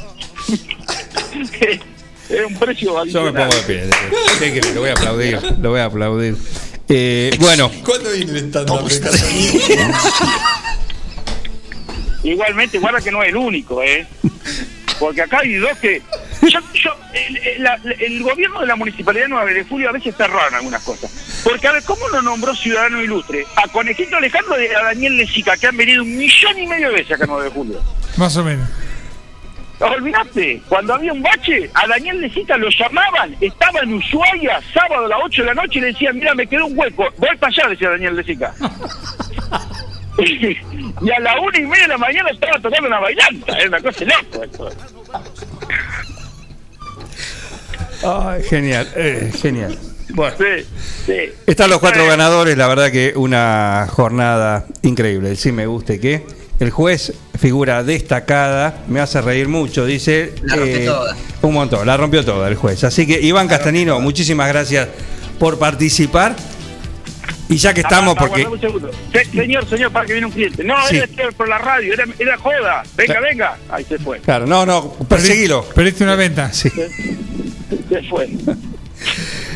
S7: es un precio
S1: Yo me pongo de pie. Lo voy a aplaudir. Lo voy a aplaudir. Eh, bueno,
S22: ¿Cuándo viene el de <laughs>
S7: Igualmente, guarda que no es el único, ¿eh? Porque acá hay dos que. Yo, yo- el, el- la- el gobierno de la municipalidad de 9 de julio a veces está raro en algunas cosas. Porque, a ver, ¿cómo lo nombró ciudadano ilustre? A Conejito Alejandro y a Daniel Lezica, que han venido un millón y medio de veces acá en 9 de julio.
S2: Más o menos.
S7: Olvídate, cuando había un bache, a Daniel Lezica lo llamaban, estaba en Ushuaia, sábado a las 8 de la noche, y le decían, mira, me quedó un hueco, voy para allá, decía Daniel Lezica. <laughs> <laughs> y a la una y media de la mañana estaba tocando una bailanta, es una cosa loca esto.
S1: ay, genial, eh, genial. Bueno,
S7: Sí, sí.
S1: están los cuatro ganadores. La verdad que una jornada increíble. Sí me gusta y que el juez figura destacada, me hace reír mucho, dice.
S5: La rompió toda.
S1: Un montón, la rompió toda el juez. Así que Iván Castanino, muchísimas gracias por participar. Y ya que estamos, porque
S7: un segundo. Se- señor, señor, para que viene un cliente. No,
S1: Sí.
S7: era este por la radio, era, era joda. Venga,
S1: Claro.
S7: venga. Ahí se fue.
S1: Claro, no, no, perseguilo.
S2: Perdiste una venta.
S1: Sí.
S7: Se fue.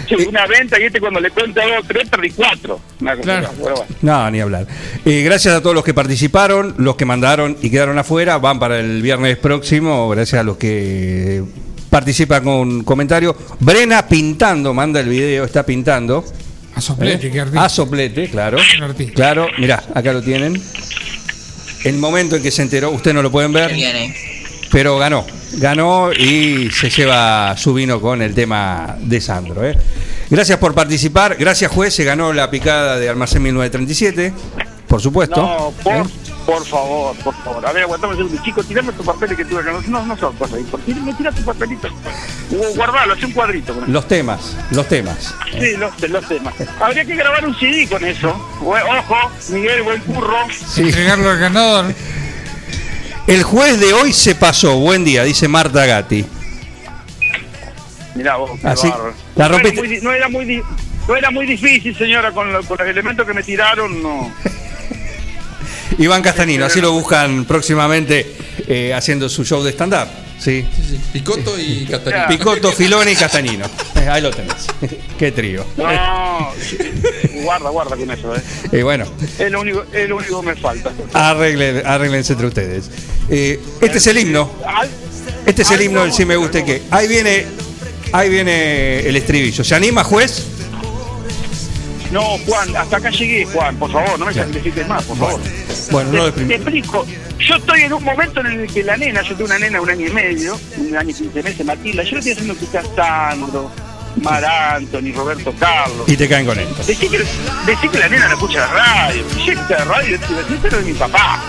S7: Sí, una venta y este cuando le cuenta dos, tres, perdí cuatro. Una cosa
S2: Claro.
S7: bueno.
S1: No, ni hablar. Eh, gracias a todos los que participaron, los que mandaron y quedaron afuera, van para el viernes próximo, gracias a los que participan con comentarios. Brena pintando, manda el video, está pintando.
S2: A soplete, qué artista.
S1: A soplete, claro.
S2: Un artista.
S1: Claro, mirá, acá lo tienen. El momento en que se enteró, ustedes no lo pueden ver,
S5: Viene.
S1: pero ganó. Ganó y se lleva su vino con el tema de Sandro. ¿eh? Gracias por participar. Gracias, juez. Se ganó la picada de Almacén 1937, por supuesto.
S7: No, por,
S1: ¿Eh?
S7: Por favor, por favor. A ver, aguantame un. Chico, tirame tu papel que tuve acá. No, no son cosas importantes. Me tira tu papelito. Guardalo, hace un cuadrito. con eso.
S1: Los temas, los temas.
S7: Sí, los, los temas. Habría que grabar un CD con eso. Ojo, Miguel, buen curro.
S2: Entregarlo al ganador.
S1: El juez de hoy se pasó. Buen día, dice Marta Gatti.
S7: Mirá vos,
S1: Así, la
S7: no, era
S1: rompiste.
S7: muy, no era muy no era muy difícil, señora, con, lo- con los elementos que me tiraron, no.
S1: Iván Castanino, así lo buscan próximamente eh, haciendo su show de stand-up. Sí.
S22: Picoto y Catarina.
S1: Picotto, Filoni y Castanino. Eh, ahí lo tenés. <laughs> Qué trío.
S7: No, guarda, guarda con eso, eh.
S1: Eh, bueno,
S7: Es lo único, es lo único que me falta.
S1: arreglen, arréglense entre ustedes. Eh, este es el himno. Este es el himno del Sí Me Gusta y que. Ahí viene, ahí viene el estribillo. ¿Se anima, juez?
S7: No, Juan, hasta acá llegué, Juan, por favor, no me sacrifiques más, por favor.
S1: Bueno, no lo
S7: te, te explico. Yo estoy en un momento en el que la nena, yo tengo una nena de un año y medio, un año y quince meses, Matilda, yo le estoy haciendo escuchar Sandro, Mar Anthony, Roberto Carlos.
S1: Y te caen con esto.
S7: Decí que, decí que la nena no escucha la radio. Si ella escucha la radio, pero de mi papá.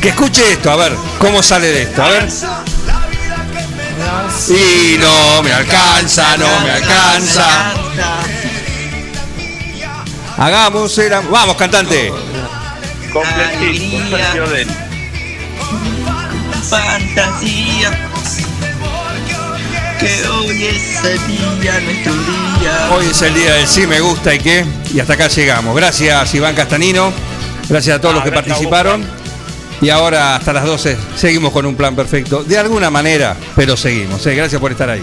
S1: Que escuche esto, a ver, ¿cómo sale de esto? A ver. Y no me alcanza, no me alcanza. Hagamos Vamos, cantante.
S7: Completito, Sergio.
S5: Fantasía. Que hoy es el día, nuestro día.
S1: Hoy es el día del sí me gusta y qué. Y hasta acá llegamos. Gracias, Iván Castanino. Gracias a todos los que
S7: gracias a vos,
S1: participaron. Y ahora hasta las 12 seguimos con un plan perfecto. De alguna manera, pero seguimos. ¿eh? Gracias por estar ahí.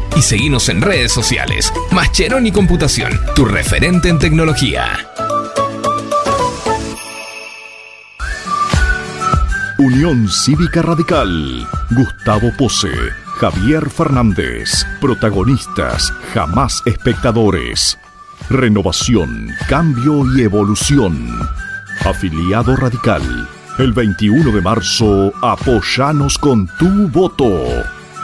S24: y seguinos en redes sociales. Mascheroni Computación, tu referente en tecnología.
S25: Unión Cívica Radical. Gustavo Pose. Javier Fernández. Protagonistas, jamás espectadores. Renovación, cambio y evolución. Afiliado Radical. El 21 de marzo, apoyanos con tu voto.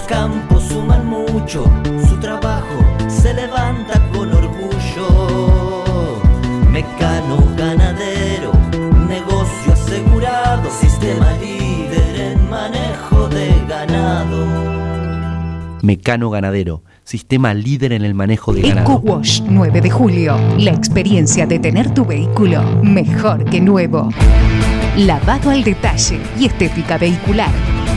S26: Los campos suman mucho, su trabajo se levanta con orgullo. Mecano ganadero, negocio asegurado, sistema líder en manejo de ganado.
S27: Mecano Ganadero, sistema líder en el manejo de
S28: Eco
S27: ganado.
S28: Wash 9 de julio. La experiencia de tener tu vehículo mejor que nuevo. Lavado al detalle y estética vehicular.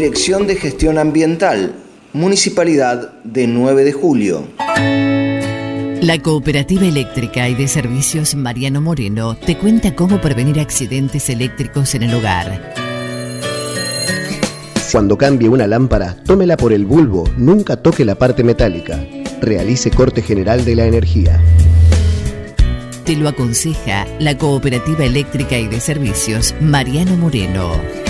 S29: Dirección de Gestión Ambiental, Municipalidad de 9 de Julio.
S30: La Cooperativa Eléctrica y de Servicios Mariano Moreno te cuenta cómo prevenir accidentes eléctricos en el hogar.
S31: Cuando cambie una lámpara, tómela por el bulbo, nunca toque la parte metálica. Realice corte general de la energía.
S30: Te lo aconseja la Cooperativa Eléctrica y de Servicios Mariano Moreno.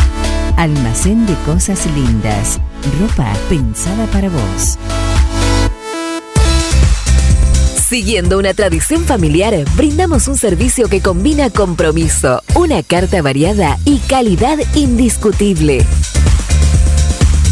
S30: Almacén de Cosas Lindas. Ropa pensada para vos.
S32: Siguiendo una tradición familiar, brindamos un servicio que combina compromiso, una carta variada y calidad indiscutible.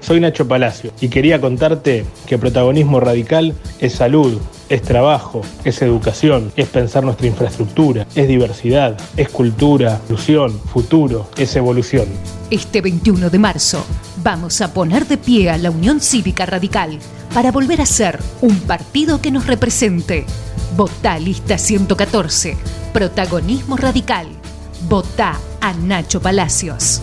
S33: soy Nacho Palacio y quería contarte que protagonismo radical es salud, es trabajo, es educación, es pensar nuestra infraestructura, es diversidad, es cultura, inclusión, futuro, es evolución.
S28: Este 21 de marzo vamos a poner de pie a la Unión Cívica Radical para volver a ser un partido que nos represente. Votá lista 114, protagonismo radical. Votá a Nacho Palacios.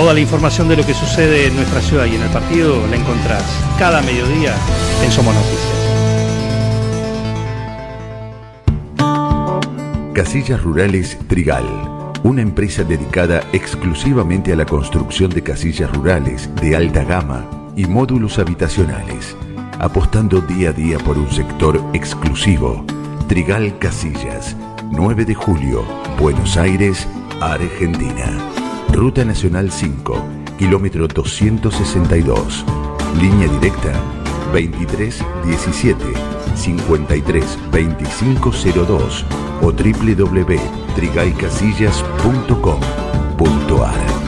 S1: Toda la información de lo que sucede en nuestra ciudad y en el partido la encontrás cada mediodía en Somos Noticias.
S34: Casillas Rurales Trigal, una empresa dedicada exclusivamente a la construcción de casillas rurales de alta gama y módulos habitacionales, apostando día a día por un sector exclusivo. Trigal Casillas, 9 de julio, Buenos Aires, Argentina. Ruta Nacional 5, kilómetro 262. Línea directa 2317 53 2502 o www.trigaycasillas.com.ar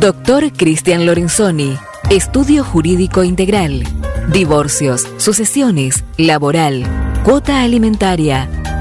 S32: Doctor Cristian Lorenzoni, Estudio Jurídico Integral, Divorcios, Sucesiones, Laboral, Cuota Alimentaria,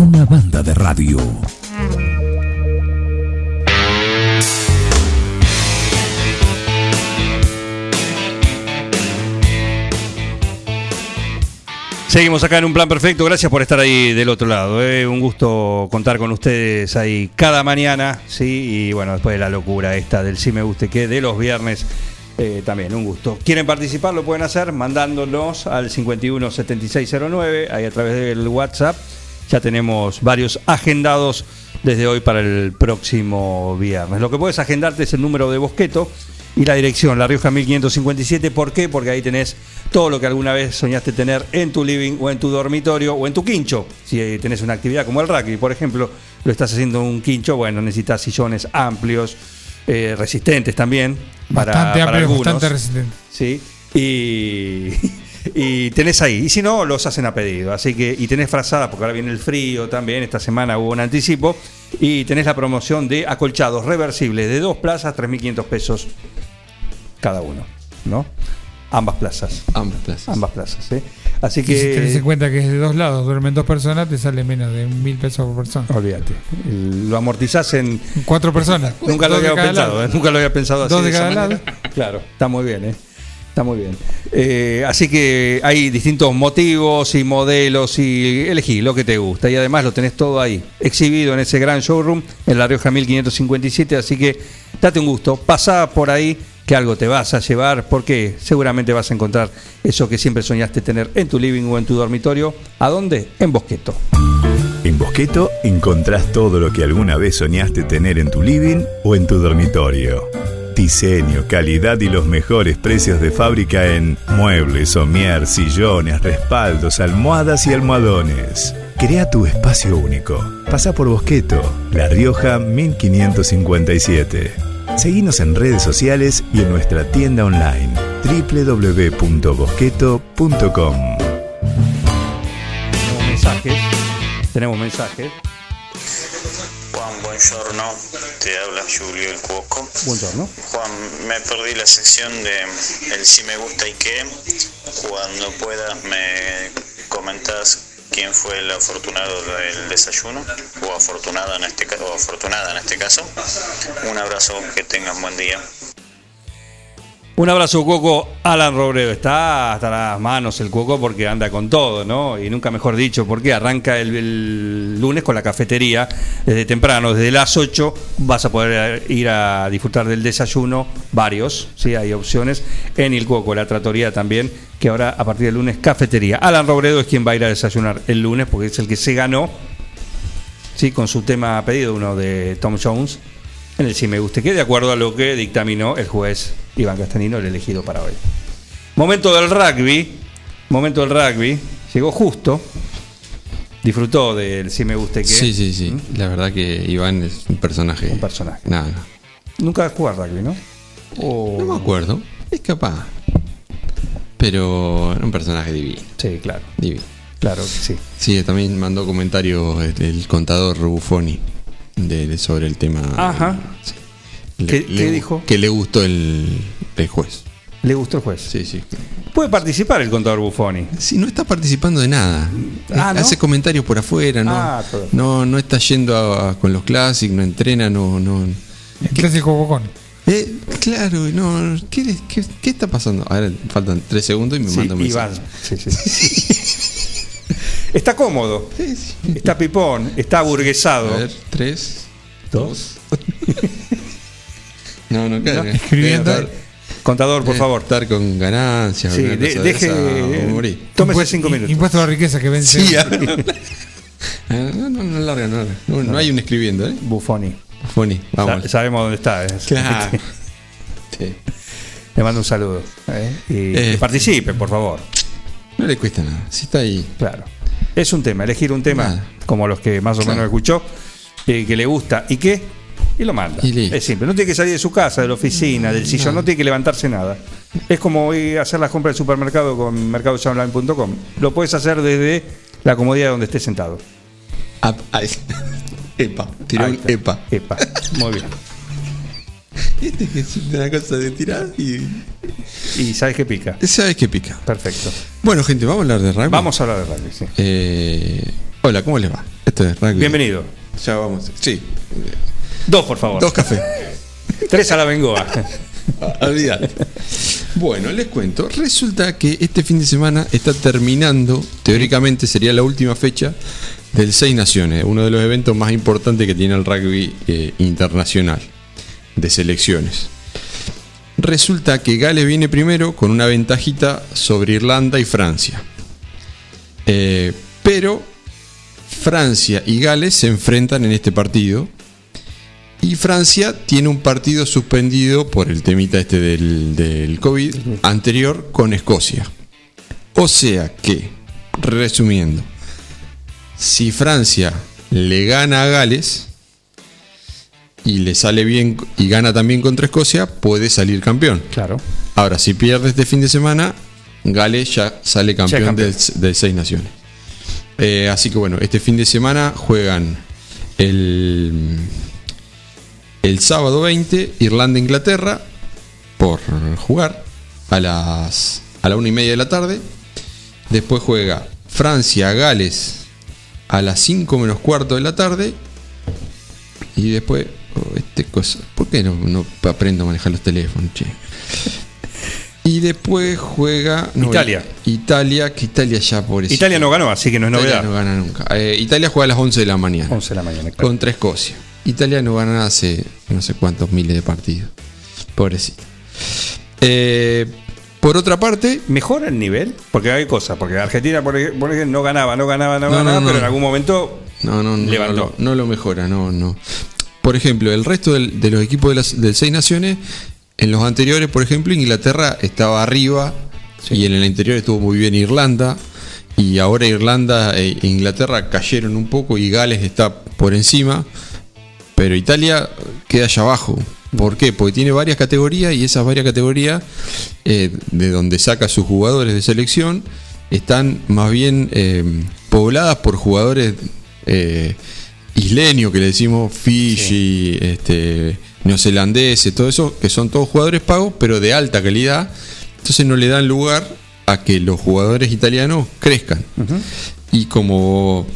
S35: Una banda de radio.
S1: Seguimos acá en un plan perfecto. Gracias por estar ahí del otro lado. eh. Un gusto contar con ustedes ahí cada mañana. sí Y bueno, después de la locura esta del sí me guste que de los viernes. eh, también un gusto. ¿Quieren participar? Lo pueden hacer mandándonos al 517609, ahí a través del WhatsApp. Ya tenemos varios agendados desde hoy para el próximo viernes. Lo que puedes agendarte es el número de Bosqueto y la dirección, La Rioja 1557. ¿Por qué? Porque ahí tenés todo lo que alguna vez soñaste tener en tu living o en tu dormitorio o en tu quincho. Si eh, tenés una actividad como el rugby, por ejemplo, lo estás haciendo en un quincho, bueno, necesitas sillones amplios, eh, resistentes también. Para,
S2: Bastante
S1: para
S2: amplio,
S1: algunos.
S2: bastante resistente.
S1: Sí. Y, <laughs> Y tenés ahí. Y si no, los hacen a pedido. Así que, y tenés frazada, porque ahora viene el frío también. Esta semana hubo un anticipo. Y tenés la promoción de acolchados reversibles de dos plazas, 3.500 pesos cada uno. ¿No? Ambas plazas.
S36: Ambas plazas.
S1: Ambas plazas, ¿eh? Así
S2: Y si tenés en
S1: que.
S2: cuenta que es de dos lados, duermen dos personas, te sale menos de mil pesos por persona.
S1: Olvídate. Lo amortizás en.
S2: Cuatro personas.
S1: Nunca lo había pensado,
S2: lado.
S1: ¿eh? Nunca lo había pensado así.
S2: Dos de cada
S1: manera. Claro, está muy bien, ¿eh? Está muy bien. Eh, así que hay distintos motivos y modelos y elegí lo que te gusta. Y además lo tenés todo ahí, exhibido en ese gran showroom en La Rioja 1557. Así que date un gusto, pasá por ahí que algo te vas a llevar porque seguramente vas a encontrar eso que siempre soñaste tener en tu living o en tu dormitorio. ¿A dónde? En Bosqueto.
S37: En Bosqueto encontrás todo lo que alguna vez soñaste tener en tu living o en tu dormitorio. Diseño, calidad y los mejores precios de fábrica en muebles, somier, sillones, respaldos, almohadas y almohadones. Crea tu espacio único. Pasa por Bosqueto, La Rioja 1557. Seguinos en redes sociales y en nuestra tienda online www.bosqueto.com.
S1: Tenemos mensajes. Tenemos mensajes.
S38: Buongiorno. Te habla Julio el Cuoco.
S1: Buongiorno.
S38: Juan, me perdí la sección de el si me gusta y qué. Cuando puedas me comentas quién fue el afortunado del desayuno o afortunada en este ca- o afortunada en este caso. Un abrazo, que tengan buen día.
S1: Un abrazo, Cuoco. Alan Robredo está hasta las manos el Cuoco porque anda con todo, ¿no? Y nunca mejor dicho, porque arranca el, lunes con la cafetería desde temprano, desde las 8 vas a poder ir a disfrutar del desayuno, varios, sí, hay opciones, en el Cuoco, la tratoría también, que ahora a partir del lunes cafetería. Alan Robredo es quien va a ir a desayunar el lunes porque es el que se ganó, sí, con su tema pedido, uno de Tom Jones, en el sí me guste que de acuerdo a lo que dictaminó el juez Iván Castanino, el elegido para hoy. Momento del rugby, momento del rugby, llegó justo, disfrutó del sí me guste que.
S36: Sí, sí, sí. La verdad que Iván es un personaje.
S1: Un personaje.
S36: Nada, no.
S1: Nunca jugó al rugby, ¿no? O-
S36: No me acuerdo. Es capaz. Pero era un personaje divino.
S1: Sí, claro.
S36: Divino.
S1: Claro que sí.
S36: Sí, también mandó comentarios el, el contador Buffoni de, de- sobre el tema.
S1: Ajá. ¿Qué-
S36: le-
S1: qué dijo?
S36: Que le gustó el, el juez.
S1: ¿Le gustó el juez?
S36: Sí, sí.
S1: Puede participar el contador Buffoni.
S36: Sí, no está participando de nada.
S1: Ah, ¿no?
S36: Hace comentarios por afuera, no,
S1: Ah,
S36: no, no está yendo a- a- con los clásicos, no entrena, no, no.
S2: El clásico bocón.
S36: Eh, claro, no. ¿qué, qué, qué está pasando? Ahora faltan tres segundos y me
S1: Sí,
S36: manda un mensaje. <laughs>
S1: Sí, sí. está cómodo. Está pipón. Está aburguesado.
S36: A ver, tres,
S1: dos. <laughs>
S36: No, no, claro.
S1: No, escribiendo.
S36: Estar-
S1: Contador, por favor.
S36: Estar con ganancias.
S1: Sí, de-
S36: de
S1: deje.
S36: esa, o morir.
S1: Tómese
S2: Impuesto-
S1: cinco minutos.
S2: Impuesto a la riqueza que vence.
S36: Sí, <laughs> Ah, no, no, no larga, no larga. No, no hay un escribiendo, ¿eh?
S1: Buffoni.
S36: Buffoni, vamos.
S1: Sa- sabemos dónde está. ¿eh?
S36: Claro. <laughs> Sí.
S1: Le mando un saludo. ¿eh? Y
S36: Eh.
S1: que participe, por favor.
S36: No le cuesta nada. Si está ahí.
S1: Claro. Es un tema, elegir un tema,
S36: Nada.
S1: como los que más o
S36: Claro.
S1: menos escuchó, eh, que le gusta y qué, y lo manda.
S36: Y
S1: es simple. No tiene que salir de su casa, de la oficina, del sillón, no tiene que levantarse nada. Es como hacer las compras del supermercado con mercadosonline.com. Lo puedes hacer desde la comodidad donde estés sentado.
S36: Ah. <laughs> Epa, tiró un epa.
S1: Epa. Muy bien. <laughs>
S36: Este que es una cosa de tirar y.
S1: Y sabes que pica.
S36: ¿Sabes qué pica?
S1: Perfecto.
S36: Bueno, gente, vamos a hablar de rugby.
S1: Vamos a hablar de rugby, sí.
S36: Eh, hola, ¿cómo les va? Esto es rugby.
S1: Bienvenido.
S36: Ya vamos. Sí.
S1: Dos, por favor.
S36: Dos cafés. <laughs>
S1: Tres a la bengoa. <laughs>
S36: Olvídate. Bueno, les cuento. Resulta que este fin de semana está terminando, teóricamente sería la última fecha del Seis Naciones, uno de los eventos más importantes que tiene el rugby eh, internacional de selecciones. Resulta que Gales viene primero con una ventajita sobre Irlanda y Francia. Eh, pero Francia y Gales se enfrentan en este partido. Y Francia tiene un partido suspendido por el temita este del, del COVID anterior con Escocia. O sea que, resumiendo, si Francia le gana a Gales y le sale bien y gana también contra Escocia, puede salir campeón.
S1: Claro.
S36: Ahora, si pierde este fin de semana, Gales ya sale campeón, del Seis Naciones. Eh, así que bueno, este fin de semana juegan el, el sábado 20 Irlanda-Inglaterra por jugar a las a la una y media de la tarde. Después juega Francia-Gales a las 5 menos cuarto de la tarde. Y después, oh, este cosa, ¿por qué no, no aprendo a manejar los teléfonos, che? Y después juega no,
S1: Italia.
S36: Italia, que Italia ya por
S1: Italia no ganó, así que no es
S36: Italia
S1: novedad.
S36: no gana nunca. Eh, Italia juega a las 11 de la mañana.
S1: 11 de la mañana. claro.
S36: Contra Escocia. Italia no gana hace no sé cuántos miles de partidos. Pobrecito. Eh, por otra parte.
S1: ¿Mejora el nivel? Porque hay cosas. Porque Argentina, por ej- por ejemplo, no ganaba, no ganaba, no,
S36: No,
S1: ganaba,
S36: no,
S1: pero en algún momento
S36: No, no, no,
S1: Levantó.
S36: no, lo mejora, no, no. Por ejemplo, el resto del- de los equipos de las del Seis Naciones, en los anteriores, por ejemplo, Inglaterra estaba arriba y en el anterior estuvo muy bien Irlanda. Y ahora Irlanda e Inglaterra cayeron un poco y Gales está por encima. Pero Italia queda allá abajo. ¿Por qué? Porque tiene varias categorías y esas varias categorías eh, de donde saca sus jugadores de selección están más bien eh, pobladas por jugadores eh, isleños que le decimos Fiji, este, neozelandeses, todo eso, que son todos jugadores pagos, pero de alta calidad. Entonces no le dan lugar a que los jugadores italianos crezcan. Y como,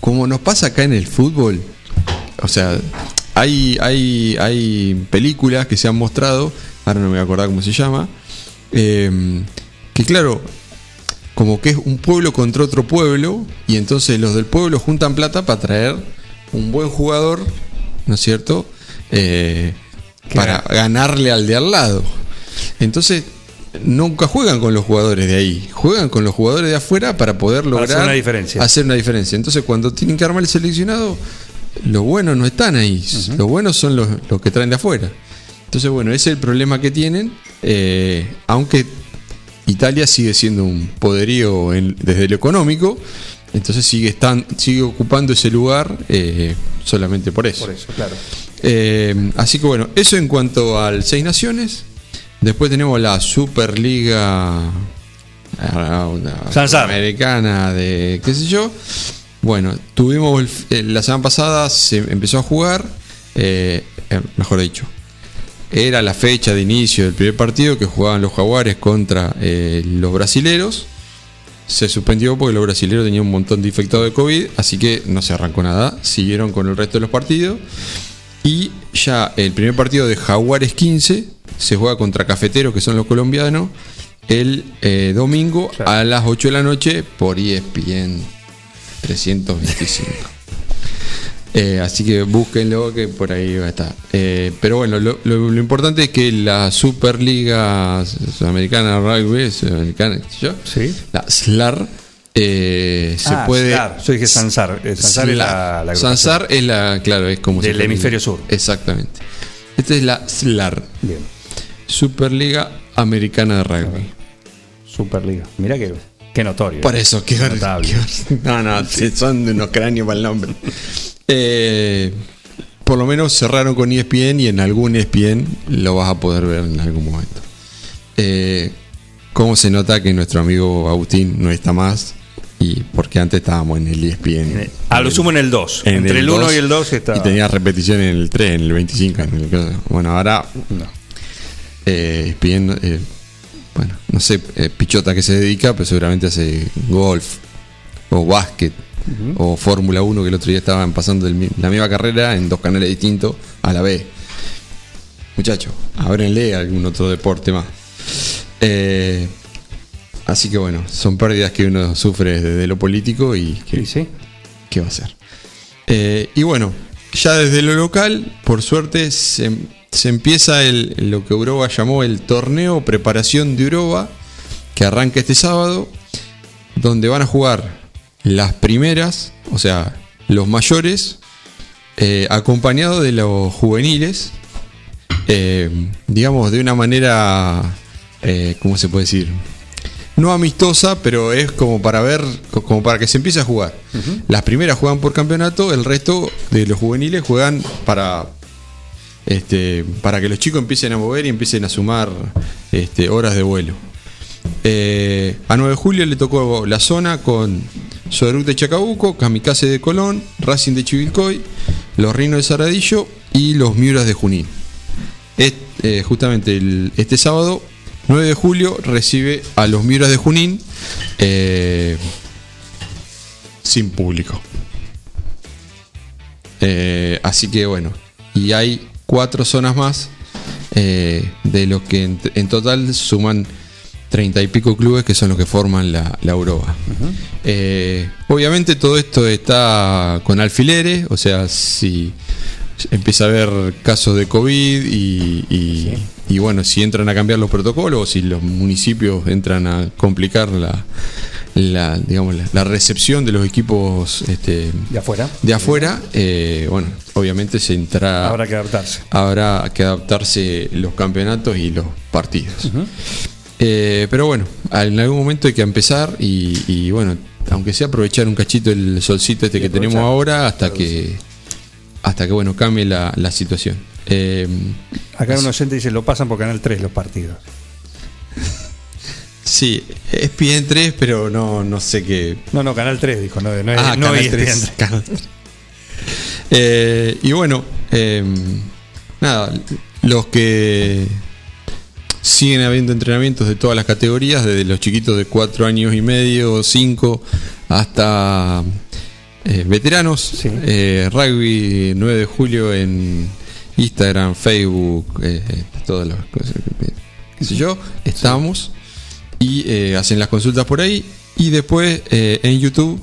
S36: como nos pasa acá en el fútbol, o sea, hay, hay, hay películas que se han mostrado, ahora no me voy a acordar cómo se llama, eh, que claro, como que es un pueblo contra otro pueblo, y entonces los del pueblo juntan plata para traer un buen jugador, ¿no es cierto? Eh, para ganarle al de al lado. Entonces, nunca juegan con los jugadores de ahí, juegan con los jugadores de afuera para poder
S1: Para
S36: lograr
S1: hacer una diferencia.
S36: hacer una diferencia. Entonces, cuando tienen que armar el seleccionado, los buenos no están ahí, los buenos son los, los que traen de afuera. Entonces, bueno, ese es el problema que tienen, eh, aunque Italia sigue siendo un poderío en- desde lo económico, entonces sigue, estan- sigue ocupando ese lugar eh, solamente por eso.
S1: Por eso, claro.
S36: Eh, así que bueno, eso en cuanto al Seis Naciones. Después tenemos la Superliga ah, una americana de qué sé yo. Bueno, tuvimos el eh, la semana pasada se empezó a jugar, eh, eh, mejor dicho, era la fecha de inicio del primer partido que jugaban los jaguares contra eh, los brasileros. Se suspendió porque los brasileros tenían un montón de infectados de COVID, así que no se arrancó nada. Siguieron con el resto de los partidos. Y ya el primer partido de Jaguares 15 se juega contra Cafeteros, que son los colombianos, el eh, domingo a las 8 de la noche por ESPN 325. Eh, así que búsquenlo que por ahí va a estar. Eh, pero bueno, lo, lo- lo importante es que la Superliga Sudamericana de Rugby, Sudamericana, yo, la SLAR, eh, se
S1: Ah,
S36: puede.
S1: SLAR. Yo dije Sansar. Eh, Sansar es la- la
S36: Sansar es la, claro, es como
S1: Del hemisferio sur.
S36: Exactamente. Esta es la SLAR.
S1: Bien.
S36: Superliga Americana de Rugby.
S1: Superliga. Mira que, qué notorio.
S36: Por eso, qué
S1: notable.
S36: No, no, <laughs> sí, son de unos cráneos para el nombre. Eh, por lo menos cerraron con ESPN y en algún ESPN lo vas a poder ver en algún momento. Eh, ¿Cómo se nota que nuestro amigo Agustín no está más? Y porque antes estábamos en el ESPN.
S1: A lo sumo en el 2.
S36: En
S1: Entre el 1
S36: 2,
S1: y el 2 está.
S36: Y tenía repetición en el 3, en el 25. en el- bueno, ahora. Eh, ESPN, eh, bueno, no sé, eh, Pichota que se dedica, pero seguramente hace golf o básquet o Fórmula 1 que el otro día estaban pasando la misma carrera en dos canales distintos a la vez. Muchachos, ábrenle algún otro deporte más. Eh, así que bueno, son pérdidas que uno sufre desde lo político y que, ¿qué va a hacer? Eh, y bueno, ya desde lo local, por suerte, se, se empieza el, lo que Europa llamó el torneo preparación de Europa, que arranca este sábado, donde van a jugar las primeras, o sea, los mayores, eh, acompañados de los juveniles, eh, digamos, de una manera, eh, ¿cómo se puede decir? No amistosa, pero es como para ver, co- como para que se empiece a jugar. Las primeras juegan por campeonato, el resto de los juveniles juegan para este, para que los chicos empiecen a mover y empiecen a sumar este, horas de vuelo. Eh, a 9 de julio le tocó la zona con Soderuc de Chacabuco, Kamikaze de Colón, Racing de Chivilcoy, los Rinos de Saradillo y los Miuras de Junín. Eh, justamente este sábado, 9 de julio, recibe a los Miuras de Junín eh, sin público. Así que bueno, y hay cuatro zonas más eh, de los que en, en total suman treinta y pico clubes que son los que forman la, la Europa. Eh, obviamente todo esto está con alfileres, o sea, si empieza a haber casos de COVID y, y- y bueno, si entran a cambiar los protocolos o si los municipios entran a complicar la, la, digamos, la, la recepción de los equipos este,
S1: de afuera,
S36: de afuera eh, bueno, obviamente se entra,
S1: Habrá que adaptarse.
S36: habrá que adaptarse los campeonatos y los partidos. Eh, pero bueno, en algún momento hay que empezar y, y, bueno, aunque sea aprovechar un cachito el solcito este que tenemos ahora hasta que hasta que bueno cambie la, la situación. Eh,
S1: Acá un oyente dice, lo pasan por Canal 3 los partidos. <laughs>
S36: sí, es PN 3, pero no, no sé qué.
S1: No, no, Canal 3 dijo, no, no,
S36: Ah,
S1: no
S36: Canal
S1: ESPN
S36: 3, Canal 3. Eh, y bueno, eh, nada, los que siguen habiendo entrenamientos de todas las categorías, desde los chiquitos de 4 años y medio, 5, hasta eh, veteranos. Eh, rugby 9 de julio en Instagram, Facebook, eh, todas las cosas. qué sé yo, estamos y eh, hacen las consultas por ahí. Y después eh, en YouTube,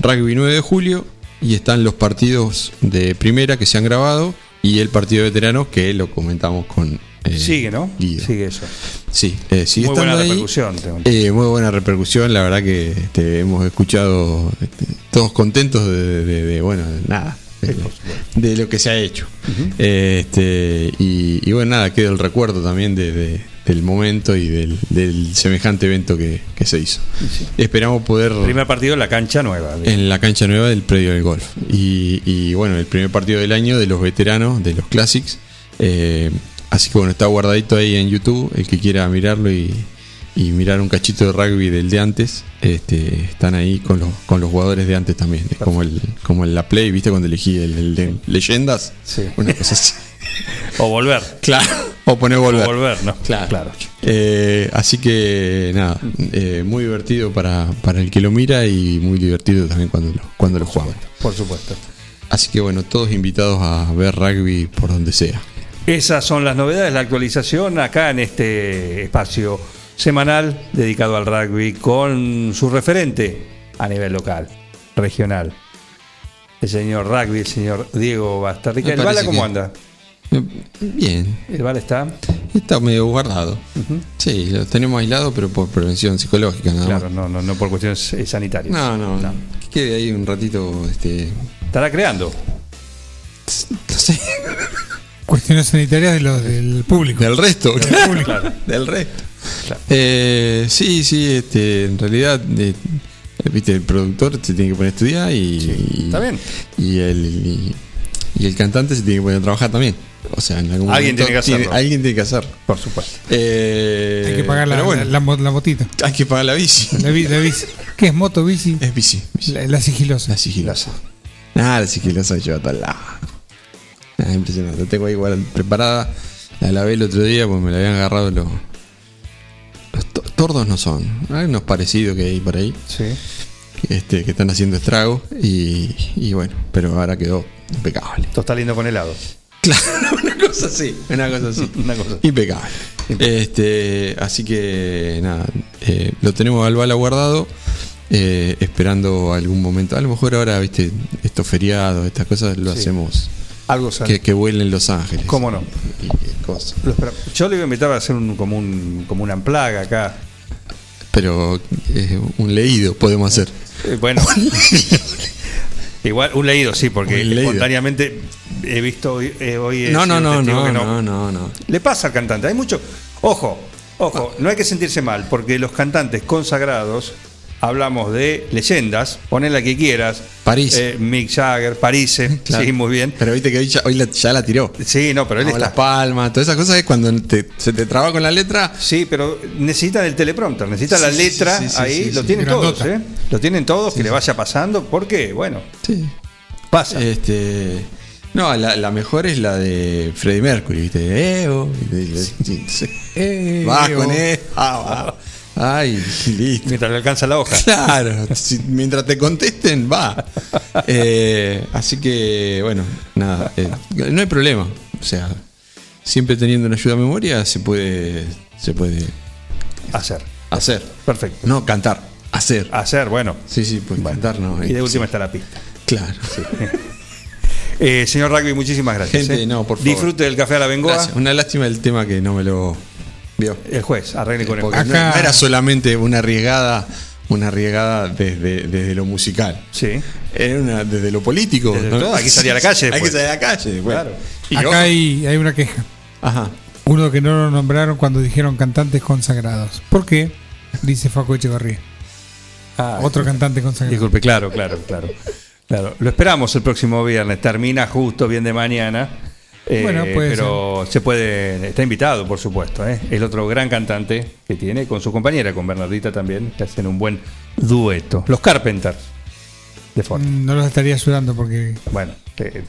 S36: Rugby 9 de julio, y están los partidos de primera que se han grabado y el partido de veteranos que lo comentamos con. eh,
S1: Sigue, ¿no?
S36: Guido.
S1: Sigue eso.
S36: Sí, sigue
S1: Muy buena
S36: ahí.
S1: repercusión.
S36: muy buena repercusión, la verdad que este, hemos escuchado este, todos contentos de, de- de, bueno, de nada, de, lo que se ha hecho. Este, y, y bueno, nada, queda el recuerdo también de- del momento y del, del semejante evento que, que se hizo. Esperamos poder
S1: Primer partido en la cancha nueva.
S36: en la cancha nueva del predio del golf. Y, y, bueno, el primer partido del año de los veteranos, de los Classics. Eh, así que bueno, está guardadito ahí en YouTube. El que quiera mirarlo y, y mirar un cachito de rugby del de antes, este, están ahí con los, con los jugadores de antes también. Es como el, como la Play, ¿viste? Cuando elegí el, el de leyendas. Una cosa así. <laughs>
S1: O volver.
S36: Claro. O poner volver.
S1: O volver, ¿no?
S36: Claro. Eh, así que nada, eh, muy divertido para, para el que lo mira y muy divertido también cuando lo, cuando lo jugamos.
S1: Por supuesto.
S36: Así que bueno, todos invitados a ver rugby por donde sea.
S1: Esas son las novedades, la actualización acá en este espacio semanal dedicado al rugby con su referente a nivel local, regional. El señor rugby, el señor Diego Bastarrica. ¿El Bala cómo
S36: que-
S1: anda?
S36: Bien.
S1: ¿El Bala está?
S36: Está medio guardado. Sí, lo tenemos aislado, pero por prevención psicológica nada
S1: Claro, no, no, no por cuestiones eh, sanitarias.
S36: No, no, no. Que quede ahí un ratito. Este...
S1: Estará creando.
S2: Cuestiones sanitarias de los del público.
S36: Del resto,
S2: Del
S36: claro.
S2: público.
S36: Del resto. Eh, sí, sí, este, en realidad, eh, viste, el productor se tiene que poner a estudiar y.
S1: está bien.
S36: Y el, y, y el cantante se tiene que poner a trabajar también. O sea, en algún
S1: Alguien
S36: momento
S1: tiene que hacerlo.
S36: alguien tiene que hacerlo.
S1: Por supuesto.
S36: Eh,
S2: Hay que pagar la,
S36: bueno,
S2: la, la la motita.
S36: hay que pagar la bici.
S2: La, bi- la bici. ¿Qué es moto, bici?
S36: Es bici.
S2: La, la sigilosa.
S36: La sigilosa. Ah, la sigilosa lleva a todos lados. Ah, impresionante. La tengo ahí igual preparada. La lavé el otro día porque me la habían agarrado los. Los to- tordos no son. Hay unos parecidos que hay por ahí.
S1: Sí.
S36: Este, que están haciendo estragos. Y, y bueno, pero ahora quedó impecable.
S1: Esto está lindo con helado.
S36: Claro, <laughs> una cosa así. Una cosa así. <laughs>
S1: Una cosa.
S36: Impecable. Este, así que nada, eh, lo tenemos al bala guardado, eh, esperando algún momento. A lo mejor ahora, viste, estos feriados, estas cosas lo
S1: Sí.
S36: hacemos
S1: Algo
S36: que, que vuelen Los Ángeles.
S1: ¿Cómo no?
S36: Y, y cosas.
S1: Lo espero. Yo le iba a invitar a hacer un, como, un, como una plaga acá.
S36: Pero eh, un leído podemos hacer.
S1: Eh, bueno. <laughs> Igual, un leído, sí, porque
S36: leído.
S1: espontáneamente he visto hoy. eh, hoy
S36: No, no, no, no, no, no, no.
S1: Le pasa al cantante. Hay mucho. Ojo, ojo, no hay que sentirse mal, porque los cantantes consagrados hablamos de leyendas, poné la que quieras.
S36: París.
S1: Eh, Mick Jagger, París, <laughs> eh,
S36: Claro.
S1: sí, muy bien.
S36: Pero viste que hoy ya, hoy la, ya la tiró.
S1: Sí, no, pero él
S36: Vamos,
S1: está.
S36: las palmas, todas esas cosas es cuando te- se te traba con la letra.
S1: Sí, pero necesitan el teleprompter, necesitan la
S36: Sí, sí,
S1: letra
S36: sí, sí,
S1: ahí,
S36: sí,
S1: lo
S36: sí.
S1: tienen todos. ¿eh? Lo tienen todos, que le vaya pasando, porque, bueno, pasa.
S36: Este. No, la, la mejor es la de Freddie Mercury, ¿viste? Eo. sí, sí. <laughs>
S2: Eh,
S36: Vas con E. Ah, va. Ay, listo.
S1: Mientras le alcanza la hoja.
S36: Claro, si- mientras te contesten, va. Eh, así que, bueno, nada, eh, no hay problema. O sea, siempre teniendo una ayuda a memoria se puede, se puede
S1: Hacer.
S36: hacer.
S1: Perfecto.
S36: No cantar, hacer.
S1: Hacer, bueno.
S36: Sí, sí, pues cantar no.
S1: Y de última
S36: sí.
S1: está la pista.
S36: Claro. <laughs>
S1: Eh, señor Rugby, muchísimas gracias.
S36: Gente,
S1: ¿eh?
S36: no, por favor.
S1: Disfrute del café a la bengoa.
S36: Gracias. Una lástima el tema que no me lo vio.
S1: El juez, arregle con el juez.
S36: no, no era solamente una arriesgada, una arriesgada desde, desde lo musical.
S1: Sí.
S36: Era una desde lo político.
S1: Desde
S36: ¿no?
S1: todo, hay que salir a la calle <laughs>
S36: Hay que
S1: después.
S36: salir a la calle. después.
S1: Claro.
S36: Y
S2: Acá hay, hay una queja.
S36: Ajá.
S2: Uno que no lo nombraron cuando dijeron cantantes consagrados. ¿Por qué? Dice Faco Echevarría.
S1: Ah,
S2: Otro cantante consagrado.
S1: Disculpe, claro, claro, claro. Claro, lo esperamos el próximo viernes. Termina justo bien de mañana. Eh,
S2: Bueno,
S1: pero se puede, está invitado, por supuesto. ¿eh? El otro gran cantante que tiene con su compañera, con Bernardita también, que hacen un buen dueto. Los Carpenters de Ford.
S2: Mm, No los estaría ayudando porque
S1: Bueno, eh,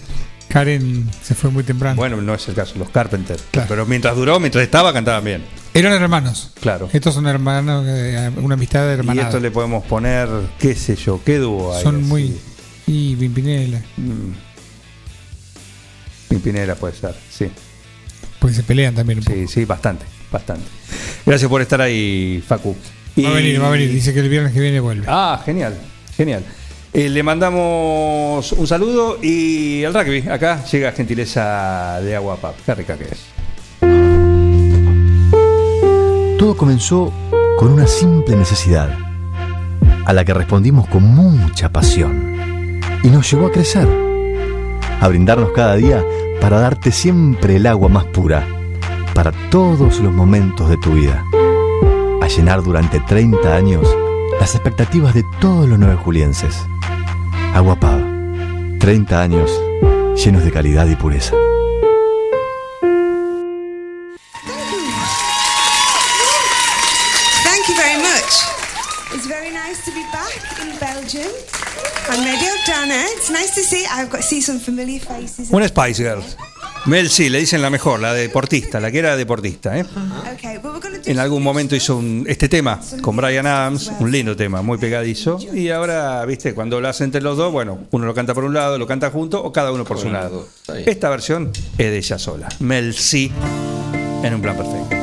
S1: <laughs>
S2: Karen se fue muy temprano.
S1: bueno, no es el caso, los Carpenters. Pero mientras duró, mientras estaba, cantaban bien.
S2: Eran hermanos.
S1: Claro.
S2: Estos son hermanos, eh, una amistad de
S1: Y
S2: hermanada.
S1: esto le podemos poner, qué sé yo, qué dúo hay.
S2: Son
S1: así?
S2: muy. Y Pimpinela.
S1: Mm. Pimpinela puede ser, sí.
S2: Porque se pelean también un poco.
S1: Sí, sí, bastante, bastante. Gracias por estar ahí, Facu.
S2: Va a venir, va a venir. Dice que el viernes que viene vuelve.
S1: Ah, genial, genial. Eh, le mandamos un saludo y al rugby. Acá llega gentileza de Agua Pap. Qué rica que es.
S39: Todo comenzó con una simple necesidad, a la que respondimos con mucha pasión, y nos llevó a crecer, a brindarnos cada día para darte siempre el agua más pura, para todos los momentos de tu vida, a llenar durante 30 años las expectativas de todos los nueve julienses. Agua Pava, 30 años llenos de calidad y pureza.
S40: Thank you very much. It's very nice to be back in Belgium Radio. It's nice to see. I've got see some familiar faces.
S1: Una Spice Girls. Mel sí, le dicen la mejor, la deportista, la que era deportista. ¿eh? En algún momento hizo un- este tema con Brian Adams, un lindo tema, muy pegadizo. Y ahora, viste, cuando lo hacen entre los dos, bueno, uno lo canta por un lado, lo canta junto o cada uno por su lado. Esta versión es de ella sola. Mel C en un plan perfecto.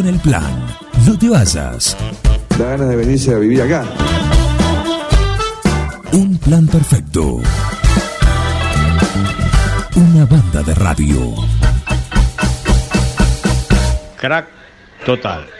S41: Con el plan. No te vayas.
S42: Da ganas de venirse a vivir acá.
S41: Un plan perfecto. Una banda de radio.
S4: Crack total.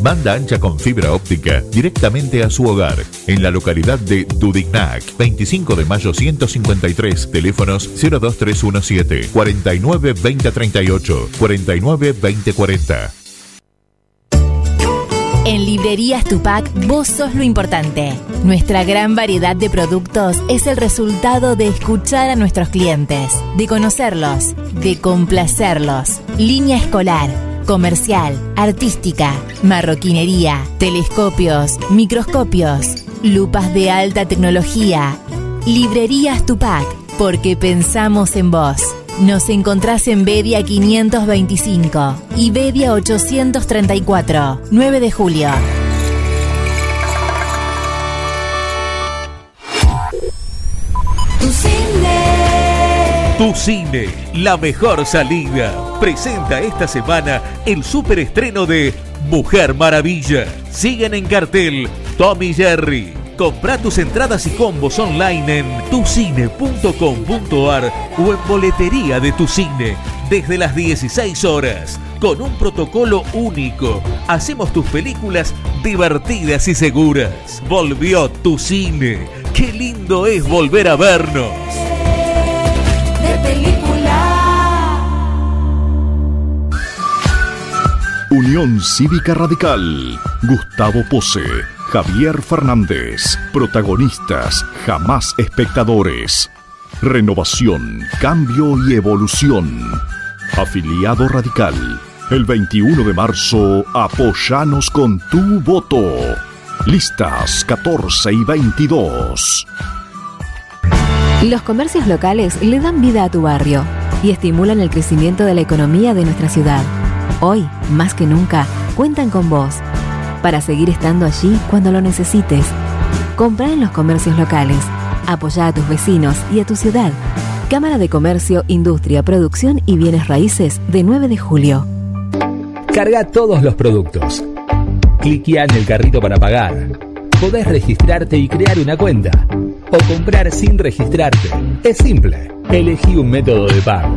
S34: Banda ancha con fibra óptica directamente a su hogar, en la localidad de Dudignac, 25 de mayo 153, teléfonos 02317 49 2038, 49 2040.
S43: En Librerías Tupac, vos sos lo importante. Nuestra gran variedad de productos es el resultado de escuchar a nuestros clientes, de conocerlos, de complacerlos. Línea escolar, comercial, artística, marroquinería, telescopios, microscopios, lupas de alta tecnología. Librerías Tupac, porque pensamos en vos. Nos encontrás en Bedia 525 y Bedia 834, 9 de julio.
S40: Tu cine.
S35: Tu cine, la mejor salida. Presenta esta semana el superestreno de Mujer Maravilla. Siguen en cartel Tommy Jerry. Compra tus entradas y combos online en tucine.com.ar o en boletería de tu cine desde las 16 horas. Con un protocolo único, hacemos tus películas divertidas y seguras. Volvió tu cine. Qué lindo es volver a vernos.
S25: Unión Cívica Radical. Gustavo Pose. Javier Fernández. Protagonistas, jamás espectadores. Renovación, cambio y evolución. Afiliado Radical. El 21 de marzo, apoyanos con tu voto. Listas 14 y 22.
S32: Los comercios locales le dan vida a tu barrio y estimulan el crecimiento de la economía de nuestra ciudad. Hoy, más que nunca, cuentan con vos para seguir estando allí cuando lo necesites. Compra en los comercios locales. Apoya a tus vecinos y a tu ciudad. Cámara de Comercio, Industria, Producción y Bienes Raíces de 9 de julio.
S44: Carga todos los productos. Cliquea en el carrito para pagar. Podés registrarte y crear una cuenta. O comprar sin registrarte. Es simple. Elegí un método de pago.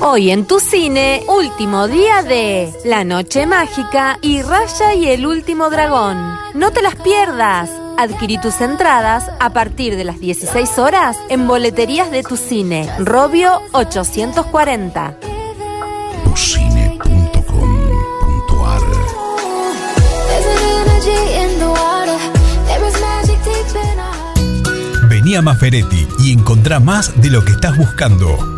S45: Hoy en tu cine, último día de La Noche Mágica y Raya y el Último Dragón. No te las pierdas. Adquirí tus entradas a partir de las 16 horas en boleterías de tu cine. Robio 840.
S40: There's an energy in the water. There is magic deep in our
S46: Vení a Maferetti y encontrá más de lo que estás buscando.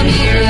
S40: on
S47: the.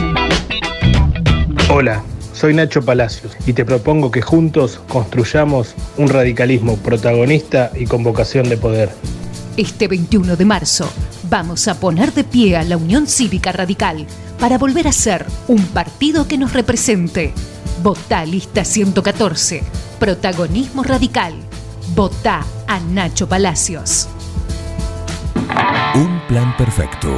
S33: Hola, soy Nacho Palacios y te propongo que juntos construyamos un radicalismo protagonista y con vocación de poder.
S28: Este 21 de marzo vamos a poner de pie a la Unión Cívica Radical para volver a ser un partido que nos represente. Votá lista 114, protagonismo radical. Votá a Nacho Palacios.
S35: Un plan perfecto.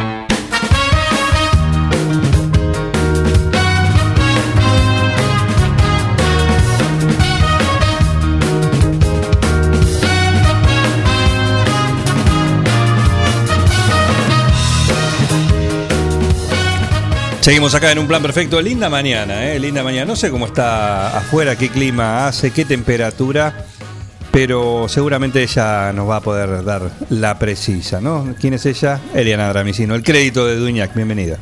S1: Seguimos acá en un plan perfecto. Linda mañana, ¿eh? Linda mañana. No sé cómo está afuera, qué clima hace, qué temperatura, pero seguramente ella nos va a poder dar la precisa, ¿no? ¿Quién es ella? Eliana Dramicino. El crédito de Duñac. Bienvenida.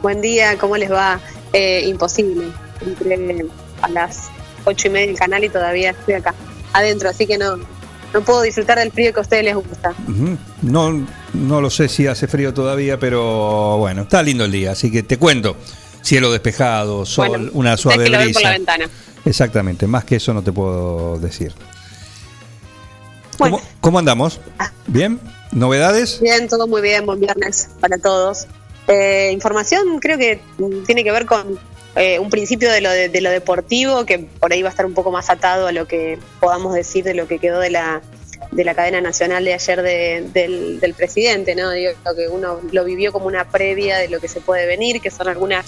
S48: Buen día, ¿cómo les va? Eh, imposible. Entré a las ocho y media del canal y todavía estoy acá adentro, así que no, no puedo disfrutar del frío que a ustedes les gusta.
S1: No, no lo sé si hace frío todavía, pero bueno, está lindo el día, así que te cuento. Cielo despejado, sol,
S48: Bueno,
S1: una suave
S48: que lo ven por
S1: brisa.
S48: la ventana.
S1: Exactamente, más que eso no te puedo decir. ¿Cómo, cómo andamos? ¿Bien? ¿Novedades?
S48: Bien, todo muy bien, buen viernes para todos. Eh, información creo que tiene que ver con eh, un principio de lo, de, lo deportivo, que por ahí va a estar un poco más atado a lo que podamos decir de lo que quedó de la, de la cadena nacional de ayer de- del, del presidente, ¿no? Digo, que uno lo vivió como una previa de lo que se puede venir, que son algunas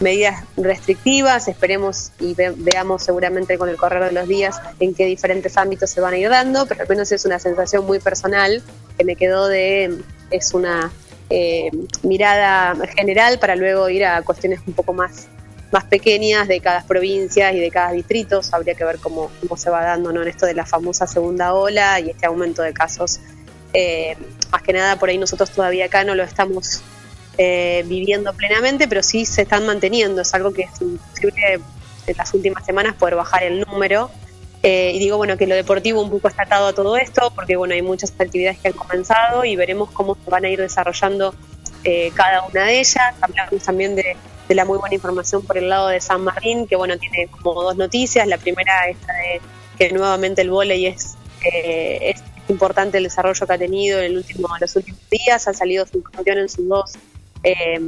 S48: medidas restrictivas, esperemos y ve- veamos seguramente con el correr de los días en qué diferentes ámbitos se van a ir dando, pero al menos es una sensación muy personal que me quedó de, es una eh, mirada general para luego ir a cuestiones un poco más más pequeñas de cada provincia y de cada distrito. Habría que ver cómo, cómo se va dando ¿no? en esto de la famosa segunda ola y este aumento de casos. Eh, más que nada, por ahí nosotros todavía acá no lo estamos eh, viviendo plenamente, pero sí se están manteniendo. Es algo que es imposible en las últimas semanas poder bajar el número. Eh, y digo, bueno, que lo deportivo un poco está atado a todo esto, porque bueno, hay muchas actividades que han comenzado y veremos cómo se van a ir desarrollando eh, cada una de ellas. Hablamos también de, de la muy buena información por el lado de San Martín, que bueno, tiene como dos noticias. La primera esta de que nuevamente el vóley es, eh, es importante el desarrollo que ha tenido en el último, en los últimos días. Ha salido subcampeón en sus dos eh,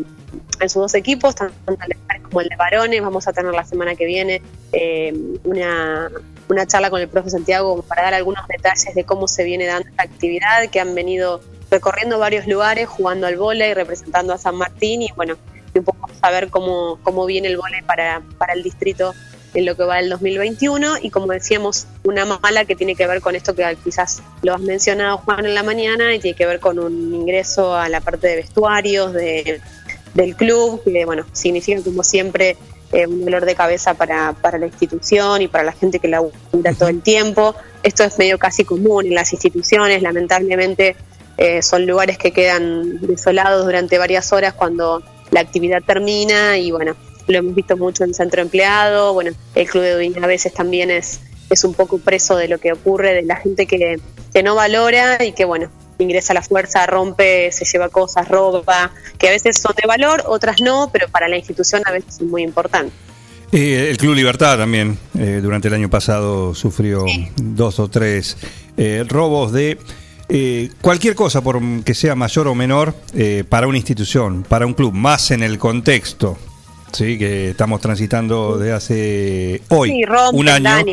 S48: en sus dos equipos, tanto el de mujeres como el de varones. Vamos a tener la semana que viene eh, una, una charla con el profe Santiago para dar algunos detalles de cómo se viene dando esta actividad, que han venido recorriendo varios lugares, jugando al vóley, representando a San Martín y bueno, un poco saber cómo, cómo viene el vóley para, para el distrito en lo que va del 2021 y como decíamos, una mala que tiene que ver con esto que quizás lo has mencionado Juan en la mañana y tiene que ver con un ingreso a la parte de vestuarios de, del club, que bueno, significa como siempre eh, un dolor de cabeza para, para la institución y para la gente que labura todo el tiempo. Esto es medio casi común en las instituciones, lamentablemente eh, son lugares que quedan desolados durante varias horas cuando la actividad termina y bueno, lo hemos visto mucho en centro empleado, bueno, el club de Duina a veces también es, es un poco preso de lo que ocurre, de la gente que, que no valora y que bueno, ingresa a la fuerza, rompe, se lleva cosas, roba, que a veces son de valor, otras no, pero para la institución a veces son muy importantes.
S1: Eh, el Club Libertad también eh, durante el año pasado sufrió dos o tres eh, robos de eh, cualquier cosa, por que sea mayor o menor, eh, para una institución, para un club, más en el contexto sí, que estamos transitando de hace hoy,
S48: Sí,
S1: un año.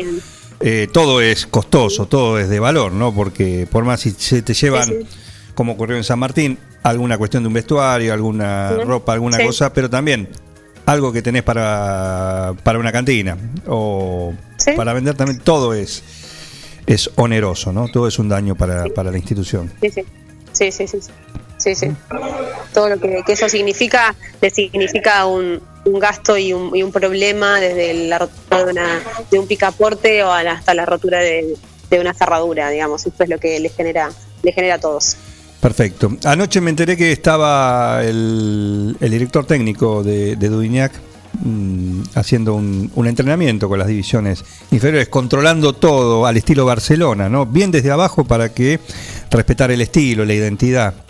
S1: eh, todo es costoso, todo es de valor, ¿no? Porque por más si se te llevan,
S48: Sí, sí.
S1: como ocurrió en San Martín, alguna cuestión de un vestuario, alguna ropa, alguna cosa, pero también algo que tenés para, para una cantina o para vender también, todo es, es oneroso, ¿no? Todo es un daño para, para la institución.
S48: Sí, sí. Sí, sí, sí. sí. Todo lo que, que eso significa, le significa un, un gasto y un, y un problema desde la rotura de, una, de un picaporte o hasta la rotura de, de una cerradura, digamos. Esto es lo que les genera, le genera a todos.
S1: Perfecto. Anoche me enteré que estaba el, el director técnico de, de Dudignac mm, haciendo un, un entrenamiento con las divisiones inferiores, controlando todo al estilo Barcelona, ¿no? Bien desde abajo para que respetar el estilo, la identidad.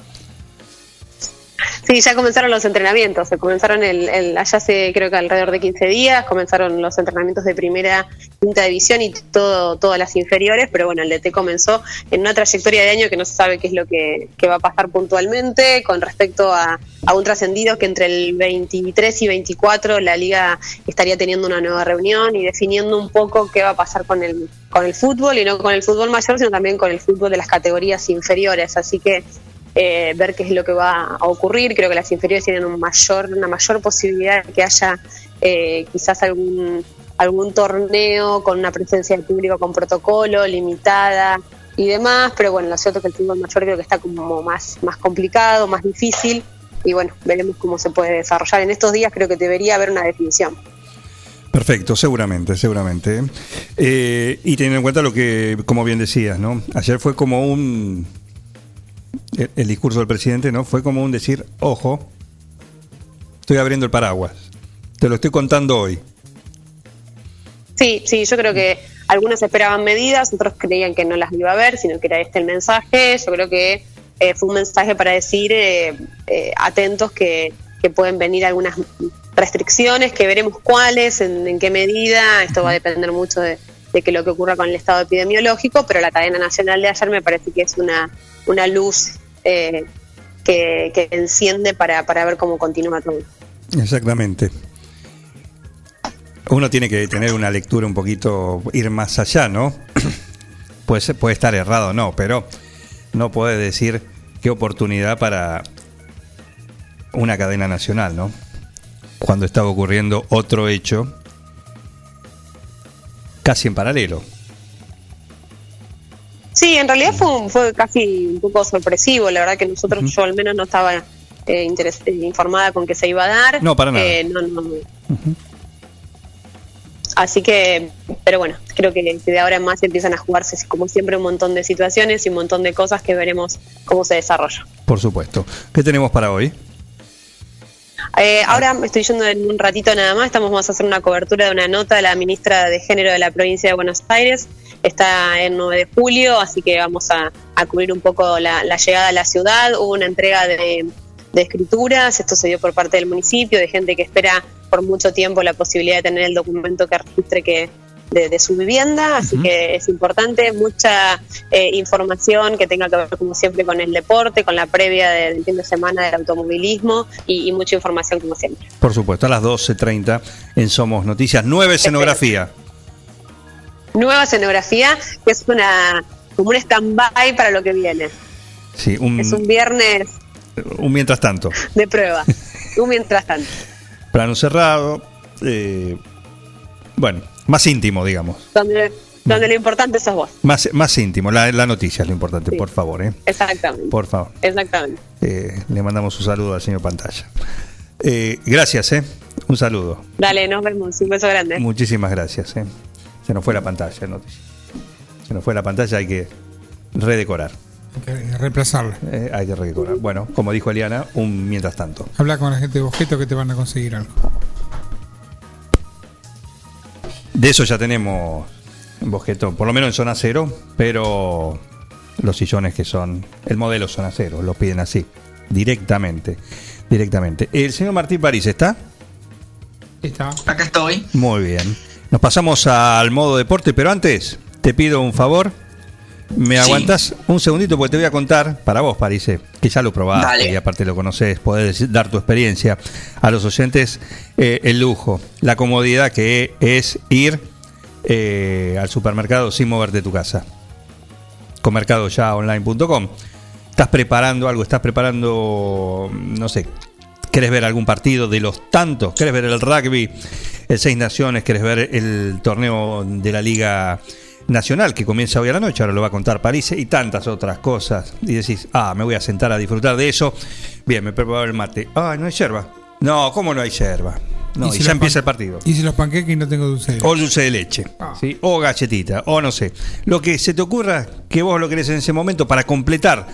S48: Sí, ya comenzaron los entrenamientos. Se comenzaron el, el- allá hace creo que alrededor de 15 días. Comenzaron los entrenamientos de primera, quinta división y todo, todas las inferiores. Pero bueno, el DT comenzó en una trayectoria de año que no se sabe qué es lo que, que va a pasar puntualmente con respecto a, a un trascendido que entre el 23 y 24 la liga estaría teniendo una nueva reunión y definiendo un poco qué va a pasar con el con el fútbol y no con el fútbol mayor, sino también con el fútbol de las categorías inferiores. Así que eh, ver qué es lo que va a ocurrir. Creo que las inferiores tienen mayor, una mayor posibilidad de que haya eh, quizás algún, algún torneo con una presencia de público con protocolo, limitada y demás, pero bueno, lo cierto es que el fútbol mayor creo que está como más, más complicado, más difícil y bueno, veremos cómo se puede desarrollar. En estos días creo que debería haber una definición.
S1: Perfecto, seguramente, seguramente. Eh, y teniendo en cuenta lo que, como bien decías, ¿no? Ayer fue como un. El, discurso del presidente, ¿no? Fue como un decir, ojo, estoy abriendo el paraguas. Te lo estoy contando hoy.
S48: Sí, sí, yo creo que algunos esperaban medidas, otros creían que no las iba a ver, sino que era este el mensaje. Yo creo que eh, fue un mensaje para decir eh, eh, atentos que, que pueden venir algunas restricciones, que veremos cuáles, en, en qué medida. Esto va a depender mucho de, de que lo que ocurra con el estado epidemiológico, pero la cadena nacional de ayer me parece que es una, una luz eh, que, que enciende para, para ver cómo continúa todo.
S1: Exactamente. Uno tiene que tener una lectura un poquito, ir más allá, ¿no? <clears throat> puede, ser- puede estar errado, no, pero no puede decir qué oportunidad para una cadena nacional, ¿no? Cuando estaba ocurriendo otro hecho casi en paralelo.
S48: Sí, en realidad fue, un- fue casi un poco sorpresivo. La verdad que nosotros, yo al menos no estaba eh, eh, informada con que se iba a dar.
S1: No, para nada.
S48: Eh, no, no. Así que, pero bueno, creo que de ahora en más empiezan a jugarse, como siempre, un montón de situaciones y un montón de cosas que veremos cómo se desarrolla.
S1: Por supuesto. ¿Qué tenemos para hoy?
S48: Eh, ahora me estoy yendo en un ratito nada más. Estamos vamos a hacer una cobertura de una nota de la ministra de Género de la provincia de Buenos Aires. Está en 9 de julio, así que vamos a, a cubrir un poco la, la llegada a la ciudad. Hubo una entrega de, de escrituras. Esto se dio por parte del municipio, de gente que espera por mucho tiempo la posibilidad de tener el documento que registre que de, de su vivienda, así que es importante, mucha eh, información que tenga que ver como siempre con el deporte, con la previa del fin de semana del automovilismo y, y mucha información como siempre.
S1: Por supuesto, a las 12.30 en Somos Noticias. Nueva escenografía.
S48: Nueva escenografía, que es una como un stand-by para lo que viene.
S1: Sí, un,
S48: Es un viernes
S1: un mientras tanto.
S48: de prueba, un mientras tanto.
S1: Plano cerrado. eh, bueno, más íntimo, digamos.
S48: Donde, donde lo importante sos vos.
S1: Más, más íntimo. La, la noticia es lo importante,
S48: Sí.
S1: por favor. ¿eh?
S48: Exactamente.
S1: Por favor.
S48: Exactamente.
S1: Eh, le mandamos un saludo al señor Pantalla. Eh, gracias, ¿eh? Un saludo.
S48: Dale, nos vemos. Un beso grande.
S1: Muchísimas gracias. ¿eh? Se nos fue la pantalla, noticia. Se nos fue la pantalla, hay que redecorar.
S49: reemplazarla.
S1: Eh, hay que redecorar. Bueno, como dijo Eliana, un mientras tanto.
S49: Habla con la gente de Bojeto que te van a conseguir algo.
S1: De eso ya tenemos Bojeto, por lo menos en zona cero, pero los sillones que son, el modelo zona cero, lo piden así, directamente. Directamente. ¿El señor Martín París está?
S49: Está.
S50: Acá estoy.
S1: Muy bien. Nos pasamos al modo deporte, pero antes te pido un favor. ¿Me
S50: Sí.
S1: aguantás un segundito? Porque te voy a contar, para vos, Parise, que ya lo probaste
S50: Dale.
S1: y aparte lo conoces, podés dar tu experiencia a los oyentes, eh, el lujo, la comodidad que es ir eh, al supermercado sin moverte de tu casa. Con mercadoyaonline.com. Estás preparando algo, estás preparando, no sé, ¿Querés ver algún partido de los tantos? ¿Querés ver el rugby, el Seis Naciones? ¿Querés ver el torneo de la Liga Nacional que comienza hoy a la noche? Ahora lo va a contar París y tantas otras cosas. Y decís, ah, me voy a sentar a disfrutar de eso. Bien, me preparo el mate. Ah, no hay yerba. No, ¿cómo no hay yerba? No, y,
S49: si
S1: ya empieza el partido.
S49: Y si los panqueques y no tengo dulce de leche?
S1: O dulce de leche, ¿sí? o galletita, o no sé. Lo que se te ocurra que vos lo querés en ese momento para completar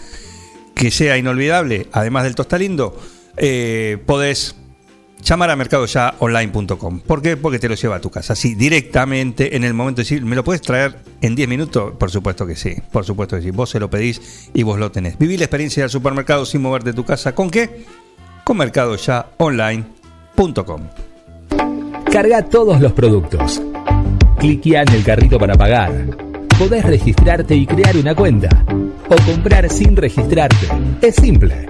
S1: que sea inolvidable, además del tostalindo, eh, podés llamar a mercadoyaonline.com. ¿Por qué? Porque te lo lleva a tu casa, así directamente en el momento de decir, ¿me lo puedes traer en 10 minutos? Por supuesto que sí, por supuesto que sí. Vos se lo pedís y vos lo tenés. Viví la experiencia del supermercado sin moverte de tu casa. ¿Con qué? Con mercadoyaonline.com.
S51: Carga todos los productos. Cliquea en el carrito para pagar. Podés registrarte y crear una cuenta. O comprar sin registrarte. Es simple.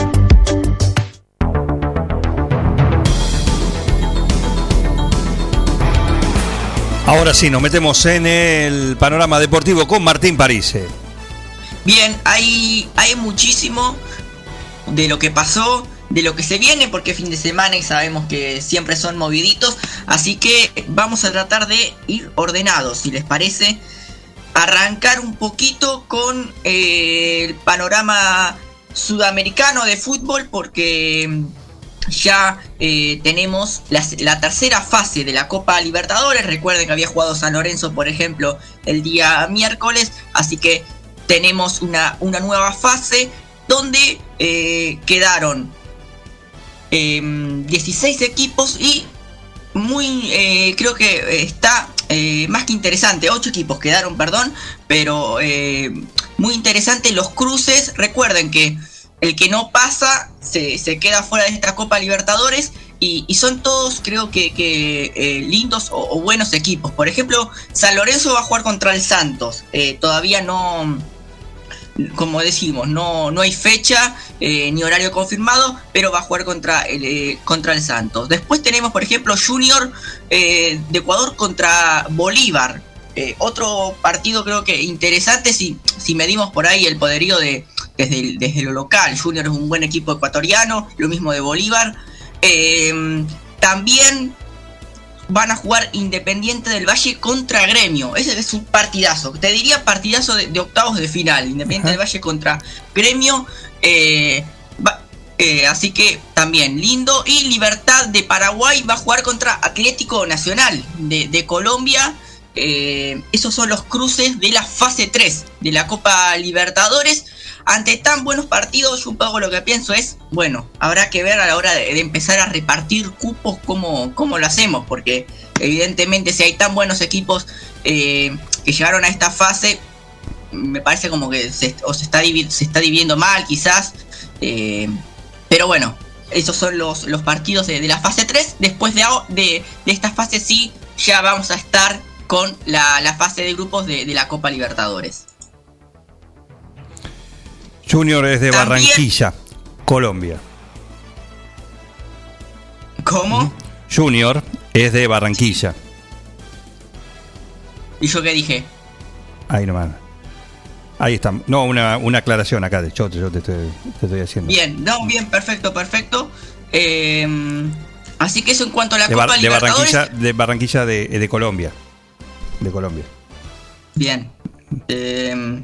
S1: Ahora sí, nos metemos en el panorama deportivo con Martín Parise.
S50: Bien, hay, hay muchísimo de lo que pasó, de lo que se viene, porque fin de semana y sabemos que siempre son moviditos. Así que vamos a tratar de ir ordenados, si les parece. Arrancar un poquito con eh, el panorama sudamericano de fútbol, porque ya eh, tenemos la, tercera fase de la Copa Libertadores. Recuerden que había jugado San Lorenzo, por ejemplo, el día miércoles. Así que tenemos una, una nueva fase donde eh, quedaron eh, 16 equipos y muy eh, creo que está más que interesante 8 equipos quedaron perdón pero muy interesante los cruces recuerden que el que no pasa se, se queda fuera de esta Copa Libertadores y, son todos creo que, que, eh, lindos o, buenos equipos por ejemplo San Lorenzo va a jugar contra el Santos Eh, todavía no como decimos, no, no hay fecha eh, ni horario confirmado, pero va a jugar contra el, eh, contra el Santos. Después tenemos, por ejemplo, Junior de Ecuador contra Bolívar. Otro partido creo que interesante si, si medimos por ahí el poderío de, desde, el- desde lo local. Junior es un buen equipo ecuatoriano, lo mismo de Bolívar. Eh, también van a jugar Independiente del Valle contra Gremio. Ese es un partidazo. Te diría partidazo de, de octavos de final. Independiente del Valle contra Gremio. Eh, va- eh, así que también lindo. Y Libertad de Paraguay va a jugar contra Atlético Nacional de, de Colombia. Eh, esos son los cruces de la fase 3 de la Copa Libertadores. Ante tan buenos partidos, yo lo que pienso es, bueno, habrá que ver a la hora de, empezar a repartir cupos cómo, cómo lo hacemos, porque evidentemente si hay tan buenos equipos eh, que llegaron a esta fase, me parece como que se, o se, está, se está dividiendo mal quizás, eh, pero bueno, esos son los, los partidos de, la fase 3. Después de, de, de esta fase sí, ya vamos a estar con la, la fase de grupos de la Copa Libertadores.
S1: Junior es de
S50: También-
S1: Barranquilla, Colombia.
S50: ¿Cómo?
S1: Junior es de Barranquilla.
S50: ¿Y yo qué dije?
S1: Ahí nomás. Ahí está. No, una, una aclaración acá de Chote, yo te estoy, te estoy haciendo.
S50: Bien, no, bien, perfecto, perfecto. Eh, así que eso en cuanto a la
S1: de,
S50: Copa
S1: de
S50: Libertadores.
S1: Barranquilla, de Barranquilla de, de Colombia. De Colombia.
S50: Bien. Eh,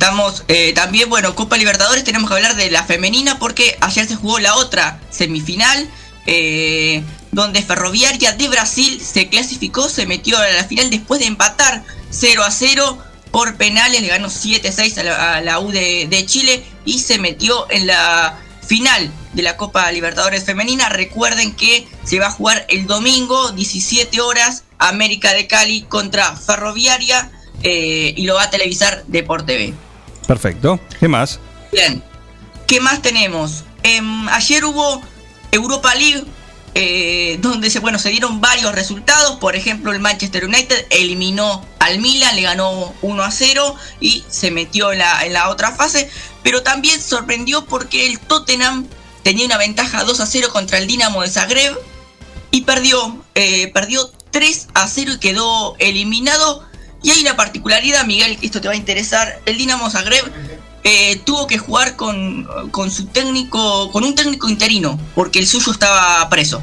S50: estamos eh, también, bueno, Copa Libertadores, tenemos que hablar de la femenina porque ayer se jugó la otra semifinal. eh, donde Ferroviaria de Brasil se clasificó, se metió a la final después de empatar 0 a 0 por penales, le ganó 7-6 a a la U de, Chile y se metió en la final de la Copa Libertadores Femenina. Recuerden que se va a jugar el domingo, 17 horas, América de Cali contra Ferroviaria. eh, y lo va a televisar Deport TV.
S1: Perfecto. ¿Qué más?
S50: Bien. ¿Qué más tenemos? Em, ayer hubo Europa League, eh, donde se, bueno, se dieron varios resultados. Por ejemplo, el Manchester United eliminó al Milan, le ganó 1 a 0 y se metió en la, en la otra fase. Pero también sorprendió porque el Tottenham tenía una ventaja 2 a 0 contra el Dinamo de Zagreb y perdió, eh, perdió 3 a 0 y quedó eliminado. Y hay una particularidad, Miguel, que esto te va a interesar. El Dinamo Zagreb eh, tuvo que jugar con, con su técnico, con un técnico interino, porque el suyo estaba preso.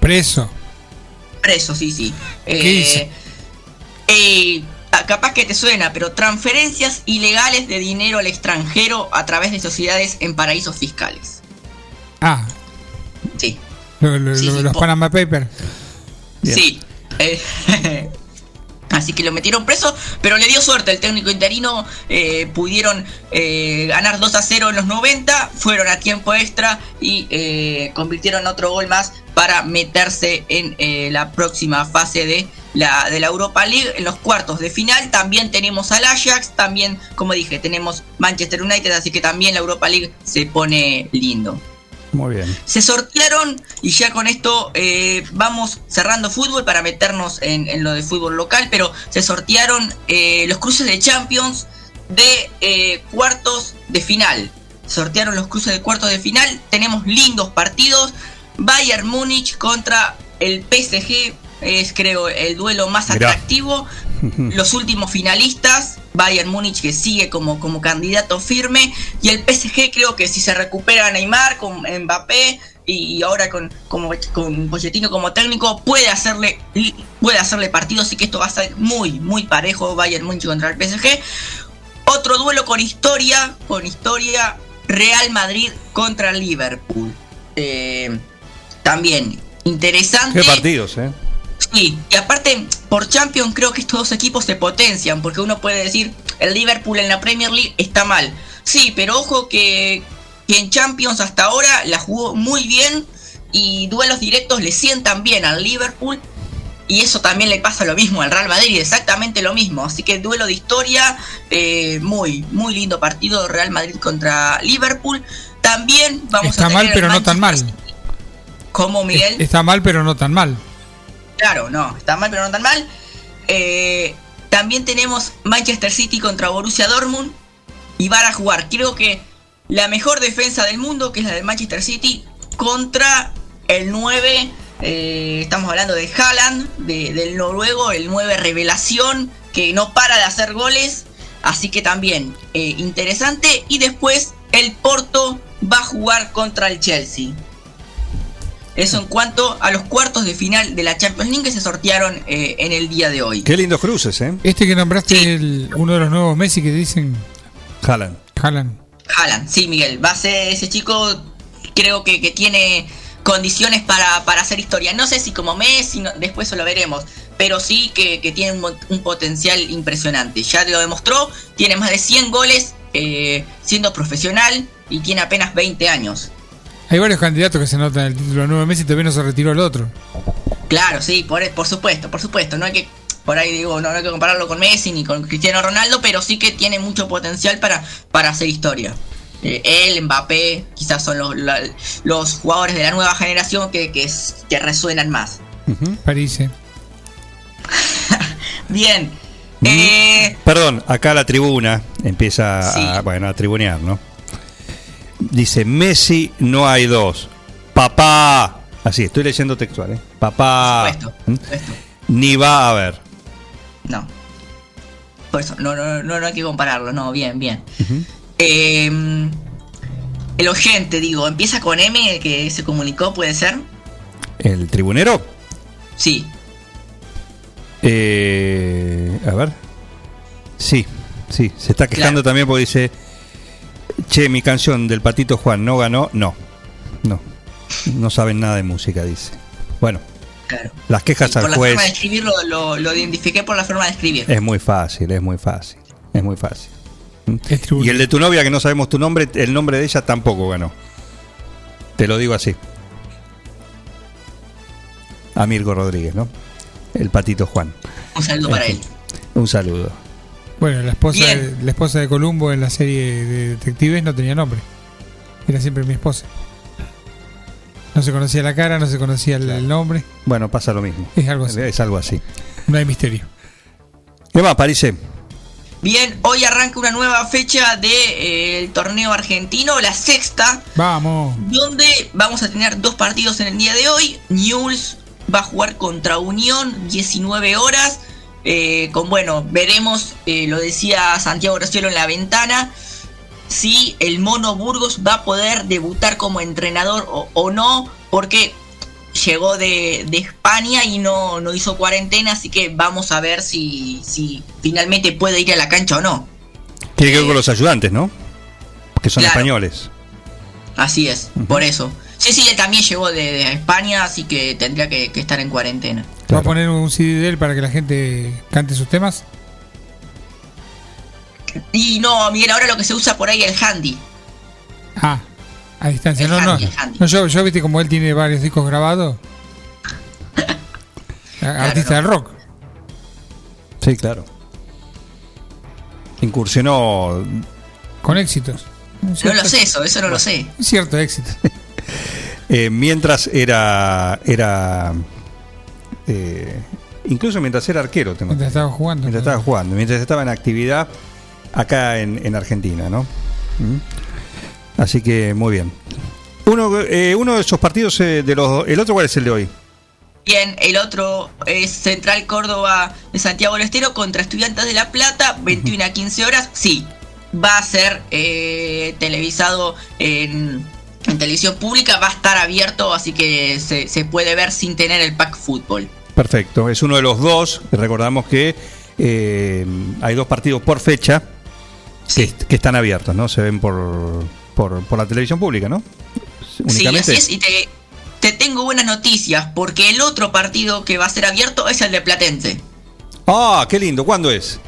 S49: Preso.
S50: Preso, sí, sí.
S49: ¿Qué
S50: Eh, eh, ah, capaz que te suena, pero transferencias ilegales de dinero al extranjero a través de sociedades en paraísos fiscales.
S49: Ah.
S50: Sí.
S49: Lo- lo-
S50: Sí,
S49: lo-
S50: sí,
S49: los Panama Papers.
S50: Sí. <laughs> Así que lo metieron preso, pero le dio suerte. El técnico interino eh, pudieron eh, ganar 2 a 0 en los 90, fueron a tiempo extra y eh, convirtieron otro gol más para meterse en la próxima fase de la, de la Europa League. En los cuartos de final también tenemos al Ajax, también, como dije, tenemos Manchester United, así que también la Europa League se pone lindo.
S1: Muy bien.
S50: Se sortearon y ya con esto eh, vamos cerrando fútbol para meternos en, en lo de fútbol local, pero se sortearon eh, los cruces de Champions de eh, cuartos de final. Sortearon los cruces de cuartos de final. Tenemos lindos partidos. Bayern Múnich contra el PSG es creo el duelo más
S1: Mirá.
S50: atractivo. Los últimos finalistas, Bayern Múnich que sigue como, como candidato firme y el PSG creo que si se recupera Neymar con Mbappé y, y ahora con, como, con Pochettino como técnico puede hacerle puede hacerle partido, así que esto va a ser muy muy parejo Bayern Múnich contra el PSG. Otro duelo con historia, con historia Real Madrid contra Liverpool. Eh, también interesante.
S1: Qué partidos, ¿eh?
S50: Sí, y aparte, por Champions creo que estos dos equipos se potencian, porque uno puede decir, el Liverpool en la Premier League está mal. Sí, pero ojo que, que en Champions hasta ahora la jugó muy bien y duelos directos le sientan bien al Liverpool. Y eso también le pasa lo mismo al Real Madrid, exactamente lo mismo. Así que duelo de historia, eh, muy, muy lindo partido Real Madrid contra Liverpool. También vamos
S49: Está
S50: a tener
S49: mal, pero no tan mal.
S50: ¿Cómo, Miguel?
S49: Está mal, pero no tan mal.
S50: Claro, no, está mal, pero no tan mal. Eh, también tenemos Manchester City contra Borussia Dortmund y van a jugar, creo que la mejor defensa del mundo, que es la del Manchester City, contra el 9. eh, estamos hablando de Haaland, de- del noruego, el 9 revelación, que no para de hacer goles. Así que también eh, interesante. Y después el Porto va a jugar contra el Chelsea. Eso en cuanto a los cuartos de final de la Champions League que se sortearon eh, en el día de hoy.
S1: Qué lindos cruces, ¿eh?
S49: Este que nombraste, el- uno de los nuevos Messi que dicen.
S1: Haaland.
S49: Haaland.
S50: Haaland, sí, Miguel. Va a ser ese chico, creo que, que tiene condiciones para, para hacer historia. No sé si como Messi, no- después eso lo veremos. Pero sí que, que tiene un potencial impresionante. Ya lo demostró, tiene más de 100 goles eh, siendo profesional y tiene apenas 20 años.
S49: Hay varios candidatos que se notan el título nuevo Messi, todavía no se retiró el otro.
S50: Claro, sí, por, por supuesto, por supuesto. No hay que, por ahí digo, no, no hay que compararlo con Messi ni con Cristiano Ronaldo, pero sí que tiene mucho potencial para, para hacer historia. Eh, él, Mbappé, quizás son los, la- los jugadores de la nueva generación que, que, es- que resuenan más.
S49: Parece. <laughs>
S50: Bien. Eh,
S1: Perdón, acá la tribuna empieza
S50: Sí.
S1: a, bueno, a tribunear, ¿no? Dice, Messi no hay dos. Papá. Así, estoy leyendo textual, ¿eh? Papá. ¿Mm? Ni va a haber.
S50: no. Por eso, no, no, no, no hay que compararlo, no, bien, bien. Eh, el oyente, digo, empieza con M, que se comunicó, ¿puede ser?
S1: ¿El tribunero?
S50: Sí.
S1: Eh, a ver. Sí, sí, se está quejando también porque dice, che, mi canción del Patito Juan no ganó. No, no, no saben nada de música, dice. Bueno,
S50: Claro.
S1: las quejas
S50: por
S1: al
S50: la
S1: juez
S50: forma de escribir lo, lo- lo identifiqué por la forma de escribir.
S1: es muy fácil, es muy fácil, es muy fácil. Y el de tu novia, que no sabemos tu nombre, el nombre de ella tampoco ganó. Te lo digo así. A Mirko Rodríguez, ¿no? El Patito Juan.
S50: Un saludo para él.
S1: Un saludo.
S49: Bueno, la esposa, de, la esposa de Columbo en la serie de detectives no tenía nombre. Era siempre mi esposa. No se conocía la cara, no se conocía el, el nombre.
S1: Bueno, pasa lo mismo.
S49: Es algo así.
S1: Es algo así.
S49: No hay misterio.
S1: ¿Qué más, Parise?
S50: Bien, hoy arranca una nueva fecha del torneo argentino, la sexta,
S49: Vamos.
S50: donde vamos a tener dos partidos en el día de hoy. Newell's va a jugar contra Unión, 19 horas. Eh, con bueno, veremos, eh, lo decía Santiago Graciolo en la ventana, si el Mono Burgos va a poder debutar como entrenador o, o no, porque llegó de, de España y no, no hizo cuarentena, así que vamos a ver si, si finalmente puede ir a la cancha o no.
S1: Tiene que ver con los ayudantes, ¿no? Que son
S50: Claro.
S1: españoles.
S50: Así es, por eso. Sí, sí, él también llegó de, de España, así que tendría que, que estar en cuarentena.
S49: ¿Va a poner un CD de él para que la gente cante sus temas?
S50: Y no, Miguel, ahora lo que se usa por ahí es el handy.
S49: Ah, a distancia.
S50: El
S49: No, no.
S50: handy, el handy.
S49: no yo, yo, viste, como él tiene varios discos grabados. <laughs> Artista del rock.
S1: Sí, claro. Incursionó.
S49: Con éxitos.
S50: No lo sé eso, eso no lo sé.
S49: Cierto éxito. <laughs>
S1: eh, mientras era. era eh, incluso mientras era arquero. tengo-
S49: Mientras estaba jugando.
S1: Mientras estaba jugando, mientras estaba en actividad acá en, en Argentina, ¿no? ¿Mm? Así que muy bien. Uno, eh, uno de esos partidos eh, de los. ¿El otro cuál es el de hoy?
S50: Bien, el otro es Central Córdoba de Santiago del Estero contra Estudiantes de La Plata, 21 a 15 horas. Sí, va a ser eh, televisado en, en televisión pública, va a estar abierto, así que se, se puede ver sin tener el pack fútbol.
S1: Perfecto, es uno de los dos. Recordamos que eh, hay dos partidos por fecha que, que están abiertos, ¿no? Se ven por, por, por la televisión pública, ¿no?
S50: Sí, así es, y te, te tengo buenas noticias, porque el otro partido que va a ser abierto es el de Platense.
S1: Ah, qué lindo. ¿Cuándo es?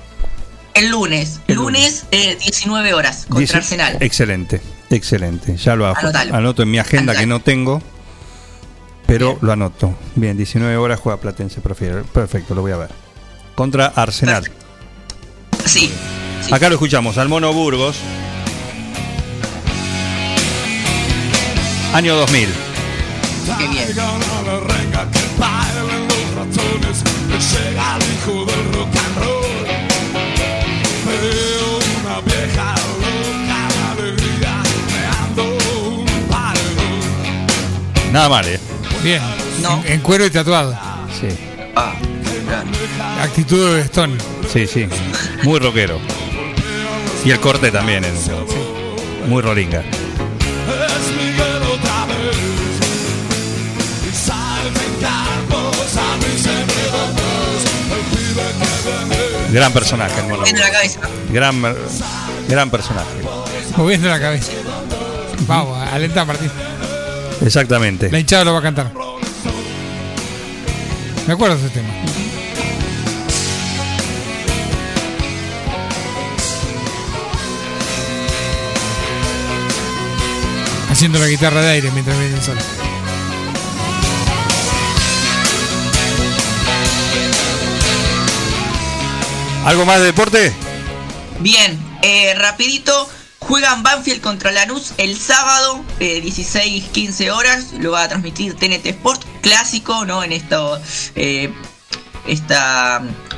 S50: El lunes, lunes, eh, 19 horas, contra
S1: Dice-
S50: Arsenal.
S1: Excelente, excelente. Ya lo
S50: Anotalo.
S1: anoto en mi agenda
S50: Anotalo.
S1: que no tengo, pero lo anoto. Bien, 19 horas juega Platense, prefiero. Perfecto, lo voy a ver. Contra Arsenal.
S50: Sí.
S1: Acá lo escuchamos, al Mono Burgos. Año 2000.
S50: Qué bien.
S40: Llega el hijo del rock and roll. Veo una vieja
S1: Nada mal, ¿eh?
S49: Bien. En, en cuero y tatuado.
S1: Sí.
S50: Ah,
S49: Actitud de Stone.
S1: Sí, sí. Muy rockero. Y el corte también. es Muy rolinga.
S40: A.
S1: Gran personaje, el Mono
S50: Moviendo la cabeza.
S1: Gran, gran personaje.
S49: Moviendo la cabeza. Vamos, alenta Martín.
S1: Exactamente.
S49: La hinchada lo va a cantar. Me acuerdo de ese tema. Haciendo la guitarra de aire mientras viene el sol.
S1: ¿Algo más de deporte?
S50: Bien, eh, rapidito. Juegan Banfield contra Lanús el sábado, eh, 16-15 horas. Lo va a transmitir TNT Sport. Clásico, ¿no? En esto. Eh,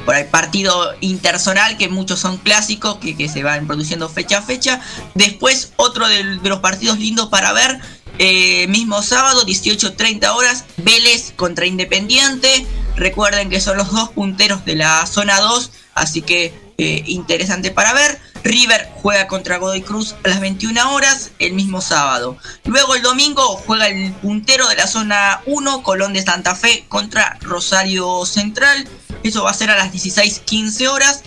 S50: por ahí, partido interzonal que muchos son clásicos que, que se van produciendo fecha a fecha. Después otro de, los partidos lindos para ver. eh, mismo sábado, 18.30 horas, Vélez contra Independiente. Recuerden que son los dos punteros de la zona 2, así que eh, interesante para ver. River juega contra Godoy Cruz a las 21 horas el mismo sábado. Luego el domingo juega el puntero de la zona 1, Colón de Santa Fe contra Rosario Central. Eso va a ser a las 16.15 horas.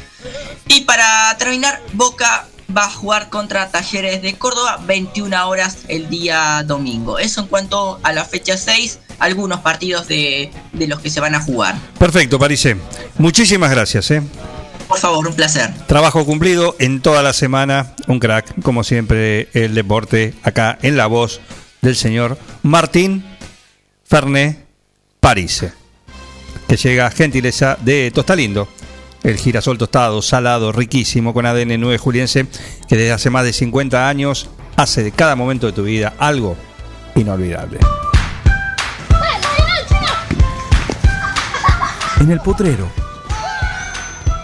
S50: Y para terminar, Boca va a jugar contra Talleres de Córdoba 21 horas el día domingo. Eso en cuanto a la fecha 6, algunos partidos de, de los que se van a jugar.
S1: Perfecto, Parise. Muchísimas gracias, ¿eh?
S50: Por favor, un placer.
S1: Trabajo cumplido en toda la semana. Un crack, como siempre, el deporte acá en la voz del señor Martín Ferné Parise. Que llega gentileza de Tostalindo,
S52: El girasol tostado, salado, riquísimo, con ADN 9 juliense, que desde hace más de 50 años hace de cada momento de tu vida algo inolvidable.
S35: En el potrero.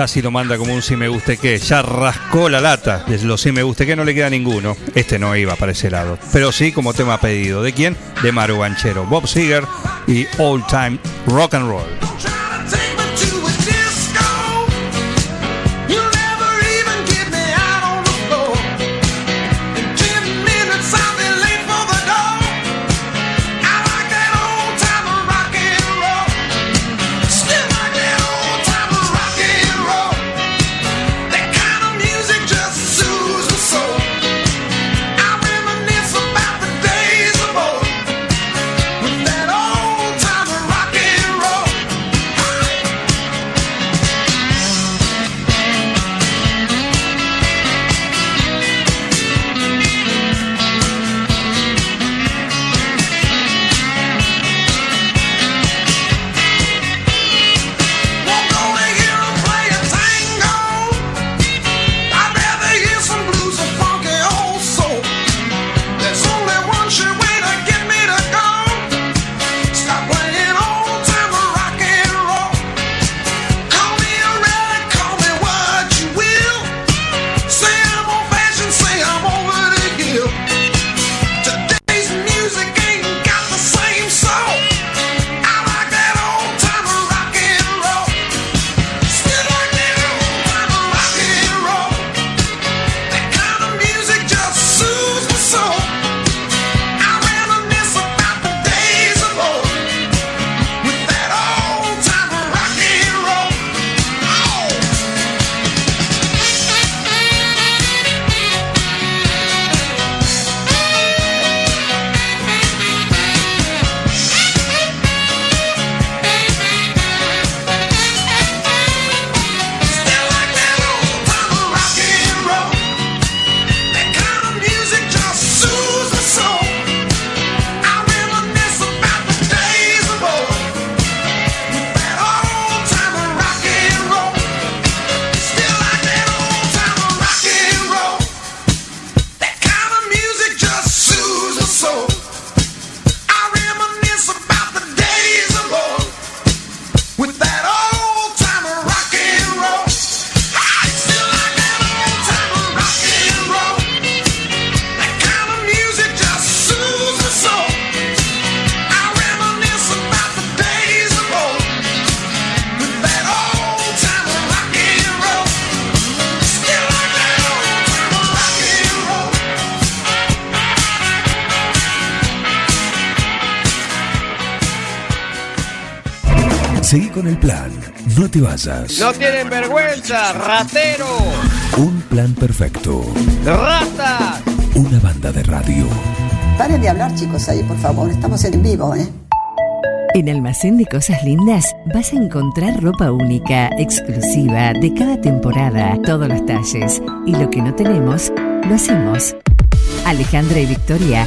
S52: Casi lo manda como un si me guste qué. Ya rascó la lata. De los si me guste qué no le queda ninguno. Este no iba para ese lado. Pero sí como tema pedido. ¿De quién? De Maru Banchero. Bob Seger y Old Time Rock and Roll.
S35: No
S53: tienen vergüenza, ratero,
S35: Un plan perfecto.
S53: rata.
S35: Una banda de radio.
S54: Paren de hablar, chicos, ahí, por favor. Estamos en vivo, ¿eh?
S30: En Almacén de Cosas Lindas vas a encontrar ropa única, exclusiva, de cada temporada, todos los talles. Y lo que no tenemos, lo hacemos. Alejandra y Victoria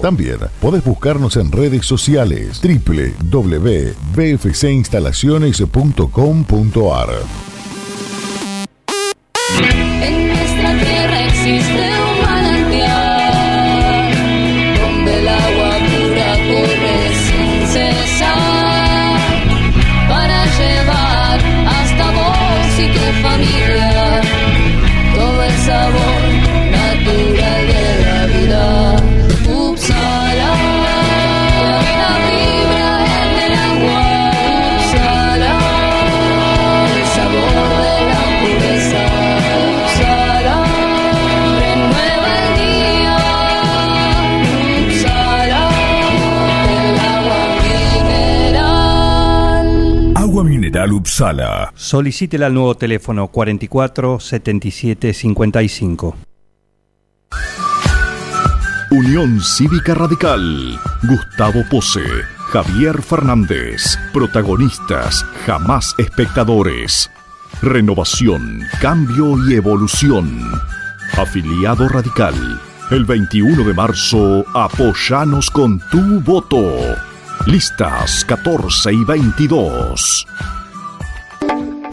S40: También podés buscarnos en redes sociales www.bfcinstalaciones.com.ar.
S25: Agua Mineral
S40: Upsala.
S1: Solicítela al nuevo teléfono 44 77 55.
S40: Unión Cívica Radical. Gustavo Pose. Javier Fernández. Protagonistas, jamás espectadores. Renovación, cambio y evolución. Afiliado Radical. El 21 de marzo, apoyanos con tu voto. Listas 14 y 22.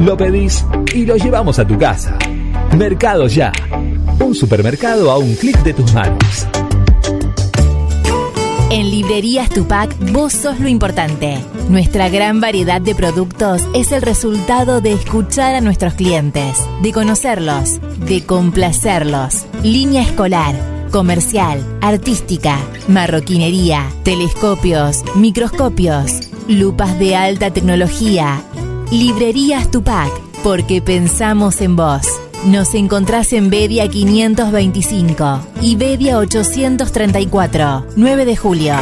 S55: Lo pedís y lo llevamos a tu casa. Mercado Ya. Un supermercado a un clic de tus manos.
S43: En Librerías Tupac, vos sos lo importante. Nuestra gran variedad de productos es el resultado de escuchar a nuestros clientes, de conocerlos, de complacerlos. Línea escolar, comercial, artística, marroquinería, telescopios, microscopios, lupas de alta tecnología. Librerías Tupac, porque pensamos en vos. Nos encontrás en Bedia 525 y Bedia 834, 9 de julio.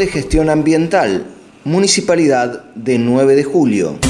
S25: De
S56: Gestión Ambiental, Municipalidad de 9 de Julio.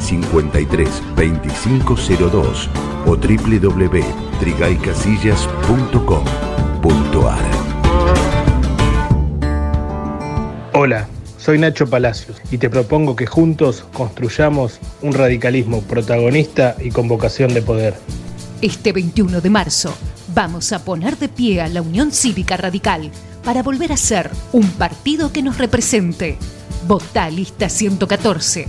S34: 53 25 02 o www.trigaycasillas.com.ar
S33: Hola, soy Nacho Palacios y te propongo que juntos construyamos un radicalismo protagonista y con vocación de poder.
S28: Este 21 de marzo vamos a poner de pie a la Unión Cívica Radical para volver a ser un partido que nos represente. Votá lista 114,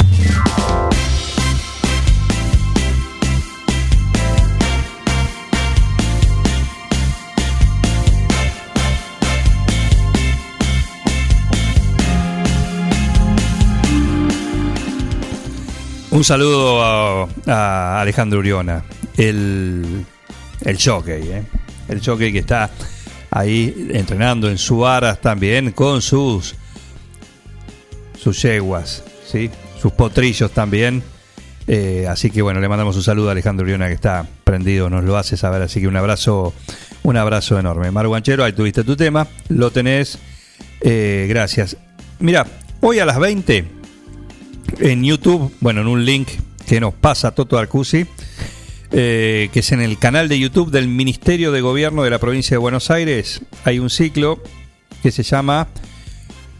S1: Un saludo a, Alejandro Uriona, el, el ¿eh? el jockey que está ahí entrenando en su aras también con sus sus yeguas, ¿sí? sus potrillos también. Eh, así que bueno, le mandamos un saludo a Alejandro Uriona que está prendido, nos lo hace saber, así que un abrazo, un abrazo enorme. Maru Guanchero, ahí tuviste tu tema, lo tenés, eh, gracias. Mira, hoy a las 20 en YouTube, bueno, en un link que nos pasa Toto Arcusi, eh, que es en el canal de YouTube del Ministerio de Gobierno de la provincia de Buenos Aires, hay un ciclo que se llama,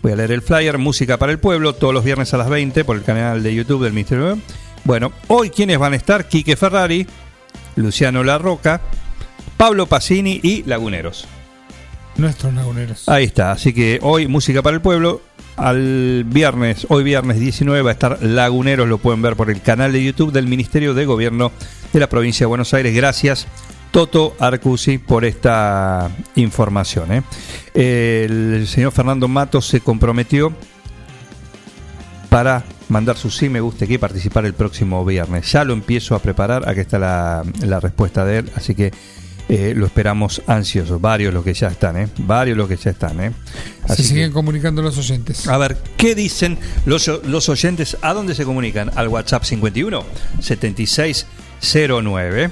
S1: voy a leer el flyer, Música para el Pueblo, todos los viernes a las 20 por el canal de YouTube del Ministerio de Gobierno. Bueno, hoy quienes van a estar, Quique Ferrari, Luciano Larroca, Pablo Pacini y Laguneros.
S2: Nuestros laguneros.
S1: Ahí está, así que hoy Música para el Pueblo, al viernes, hoy viernes 19 va a estar Laguneros, lo pueden ver por el canal de YouTube del Ministerio de Gobierno de la provincia de Buenos Aires. Gracias Toto Arcusi por esta información. ¿eh? El señor Fernando Matos se comprometió para mandar su sí me gusta aquí y participar el próximo viernes. Ya lo empiezo a preparar, aquí está la, la respuesta de él, así que eh, lo esperamos ansiosos. Varios los que ya están, ¿eh? Varios los que ya están, ¿eh?
S2: Se
S1: Así
S2: siguen
S1: que,
S2: comunicando los oyentes.
S1: a ver, ¿qué dicen los, los oyentes? ¿A dónde se comunican? Al WhatsApp 51 7609.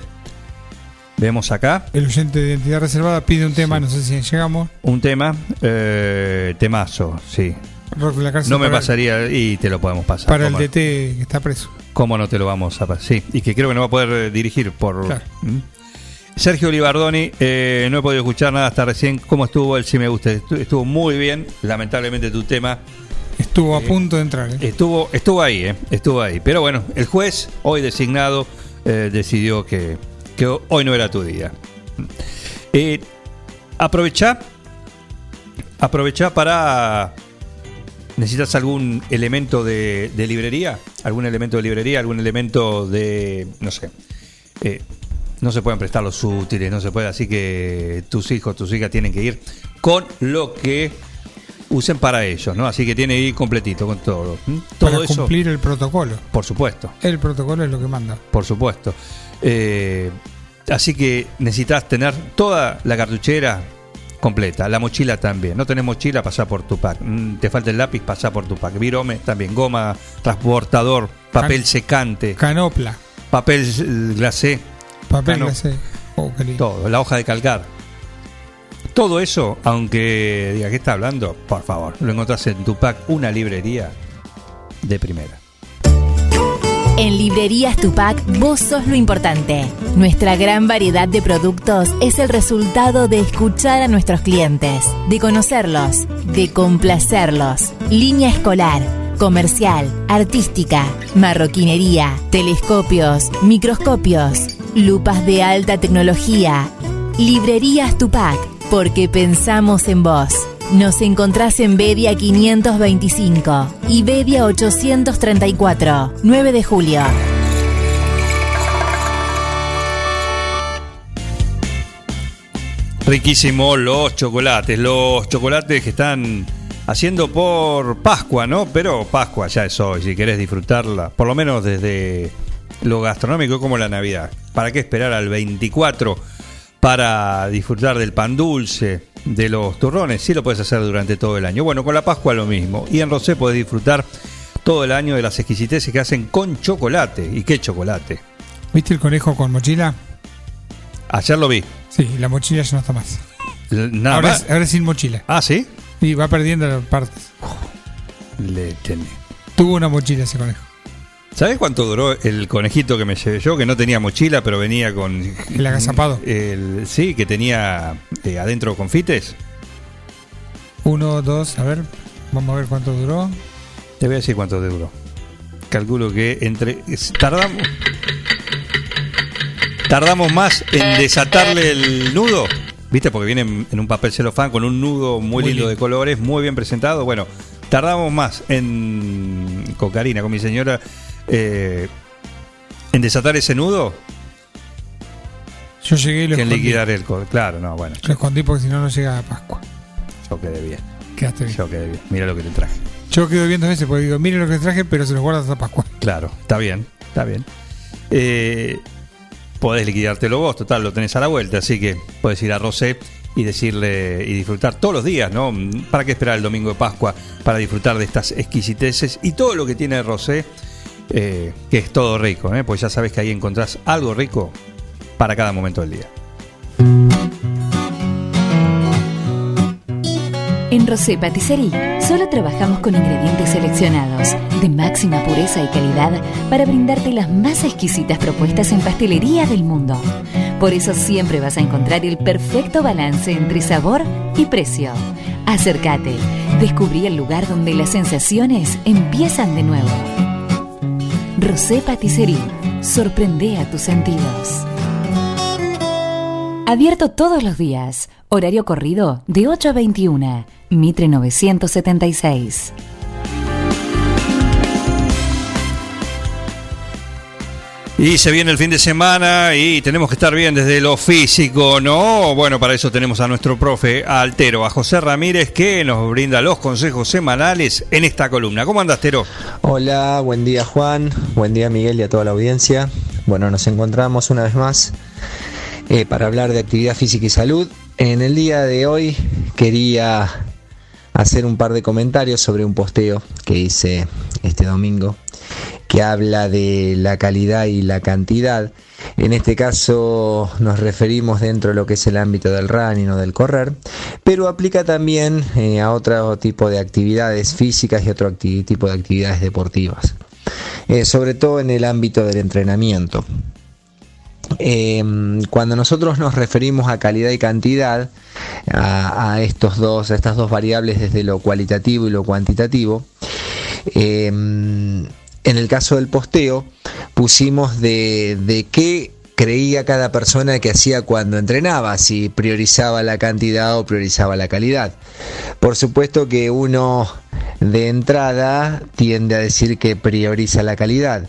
S1: Vemos acá.
S2: El oyente de identidad reservada pide un tema, no sé si llegamos.
S1: Un tema, eh, temazo, sí.
S2: Rock de la cárcel
S1: No me pasaría y te lo podemos pasar.
S2: Para el. DT que está preso.
S1: ¿Cómo no te lo vamos a pasar? Sí, y que creo que no va a poder eh, dirigir por...
S2: Claro.
S1: ¿Mm? Sergio Olivardoni, eh, no he podido escuchar nada hasta recién. ¿Cómo estuvo el Sí Me Gusta? Estu- Estuvo muy bien. Lamentablemente tu tema
S49: Estuvo a punto de entrar. ¿eh?
S1: Estuvo, estuvo ahí, ¿eh? estuvo ahí. Pero bueno, el juez, hoy designado, eh, decidió que, que hoy no era tu día. Eh, aprovecha, aprovecha para... ¿Necesitas algún elemento de, de librería? ¿Algún elemento de librería? ¿Algún elemento de, no sé, eh, no se pueden prestar los útiles, no se puede, así que tus hijos, tus hijas tienen que ir con lo que usen para ellos, ¿no? Así que tiene que ir completito con todo. ¿m? Todo
S49: Para
S1: eso,
S49: cumplir el protocolo.
S1: por supuesto,
S49: El protocolo es lo que manda.
S1: por supuesto. Eh, así que necesitas tener toda la cartuchera completa, la mochila también. No tenés mochila, pasá por tu pack. Mm, Te falta el lápiz, pasá por tu pack. Virome también, goma, transportador, papel
S49: Can-
S1: secante,
S49: Canopla,
S1: papel eh, glacé,
S49: papel glacé. Oh, qué lindo.
S1: todo, la hoja de calcar. Todo eso, aunque diga, ¿qué está hablando? Por favor, lo encontrás en tu pack, una librería de primera.
S43: En Librerías Tupac, vos sos lo importante. Nuestra gran variedad de productos es el resultado de escuchar a nuestros clientes, de conocerlos, de complacerlos. Línea escolar, comercial, artística, marroquinería, telescopios, microscopios, lupas de alta tecnología. Librerías Tupac, porque pensamos en vos. Nos encontrás en Bedia 525 y Bedia 834, 9 de julio.
S1: Riquísimo los chocolates, los chocolates que están haciendo por Pascua, ¿no? Pero Pascua ya es hoy, si querés disfrutarla, por lo menos desde lo gastronómico como la Navidad. ¿Para qué esperar al 24 para disfrutar del pan dulce, de los turrones? Sí lo puedes hacer durante todo el año. Bueno, con la Pascua lo mismo. Y en Rosé podés disfrutar todo el año de las exquisiteces que hacen con chocolate. ¿Y qué chocolate?
S49: ¿Viste el conejo con mochila?
S1: Ayer lo vi.
S49: Sí, la mochila ya no está más.
S1: Nada
S49: ahora,
S1: más.
S49: es, ahora es sin mochila.
S1: Ah, ¿sí?
S49: Y va perdiendo las partes.
S1: Le tenés.
S49: Tuvo una mochila ese conejo.
S1: ¿Sabes cuánto duró el conejito que me llevé yo? Que no tenía mochila, pero venía con.
S49: ¿El agazapado?
S1: El, sí, que tenía eh, adentro confites.
S49: Uno, dos, a ver. Vamos a ver cuánto duró.
S1: Te voy a decir cuánto duró. Calculo que entre. Tardamos. Tardamos más en desatarle el nudo. ¿Viste? Porque viene en, un papel celofán con un nudo muy,
S49: Muy
S1: lindo de
S49: lindo.
S1: colores, muy bien presentado. Bueno, tardamos más en. con Karina, con mi señora. Eh, en desatar ese nudo
S49: Yo llegué y lo
S1: que en
S49: escondí.
S1: liquidar el co- Claro, no, bueno.
S49: Lo escondí porque si no, no llega a Pascua.
S1: Yo quedé bien.
S49: Quedaste bien.
S1: Yo quedé bien. Mira lo que te traje.
S49: Yo quedo bien dos veces porque digo, mire lo que traje, pero se los guarda hasta Pascua. <laughs>
S1: Claro, está bien, está bien. Eh, podés liquidártelo vos, total, lo tenés a la vuelta, así que podés ir a Rosé y decirle y disfrutar todos los días, ¿no? ¿Para qué esperar el domingo de Pascua para disfrutar de estas exquisiteces y todo lo que tiene Rosé, eh, que es todo rico, ¿eh? Pues ya sabes que ahí encontrás algo rico para cada momento del día.
S57: En Rosé Patisserie solo trabajamos con ingredientes seleccionados de máxima pureza y calidad para brindarte las más exquisitas propuestas en pastelería del mundo. Por eso siempre vas a encontrar el perfecto balance entre sabor y precio. Acércate, descubrí el lugar donde las sensaciones empiezan de nuevo. Rosé Patisserie, sorprende a tus sentidos. Abierto todos los días. Horario corrido de 8 a 21. Mitre 976.
S1: Y se viene el fin de semana y tenemos que estar bien desde lo físico, ¿no? Bueno, para eso tenemos a nuestro profe Altero, a José Ramírez, que nos brinda los consejos semanales en esta columna. ¿Cómo andas, Tero?
S58: Hola, buen día Juan, buen día Miguel y a toda la audiencia. Bueno, nos encontramos una vez más eh, para hablar de actividad física y salud. En el día de hoy quería hacer un par de comentarios sobre un posteo que hice este domingo que habla de la calidad y la cantidad. En este caso nos referimos dentro de lo que es el ámbito del running o del correr, pero aplica también eh, a otro tipo de actividades físicas y otro tipo de actividades deportivas, Eh, sobre todo en el ámbito del entrenamiento. Eh, cuando nosotros nos referimos a calidad y cantidad, a, estos dos, a estas dos variables desde lo cualitativo y lo cuantitativo, en el caso del posteo, pusimos de, de qué creía cada persona que hacía cuando entrenaba, si priorizaba la cantidad o priorizaba la calidad. Por supuesto que uno de entrada tiende a decir que prioriza la calidad.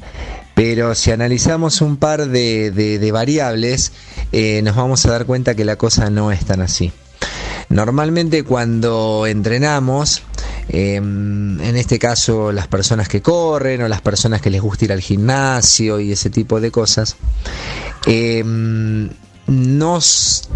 S58: Pero si analizamos un par de, de- variables, eh, nos vamos a dar cuenta que la cosa no es tan así. Normalmente cuando entrenamos, eh, en este caso las personas que corren o las personas que les gusta ir al gimnasio y ese tipo de cosas, eh, no,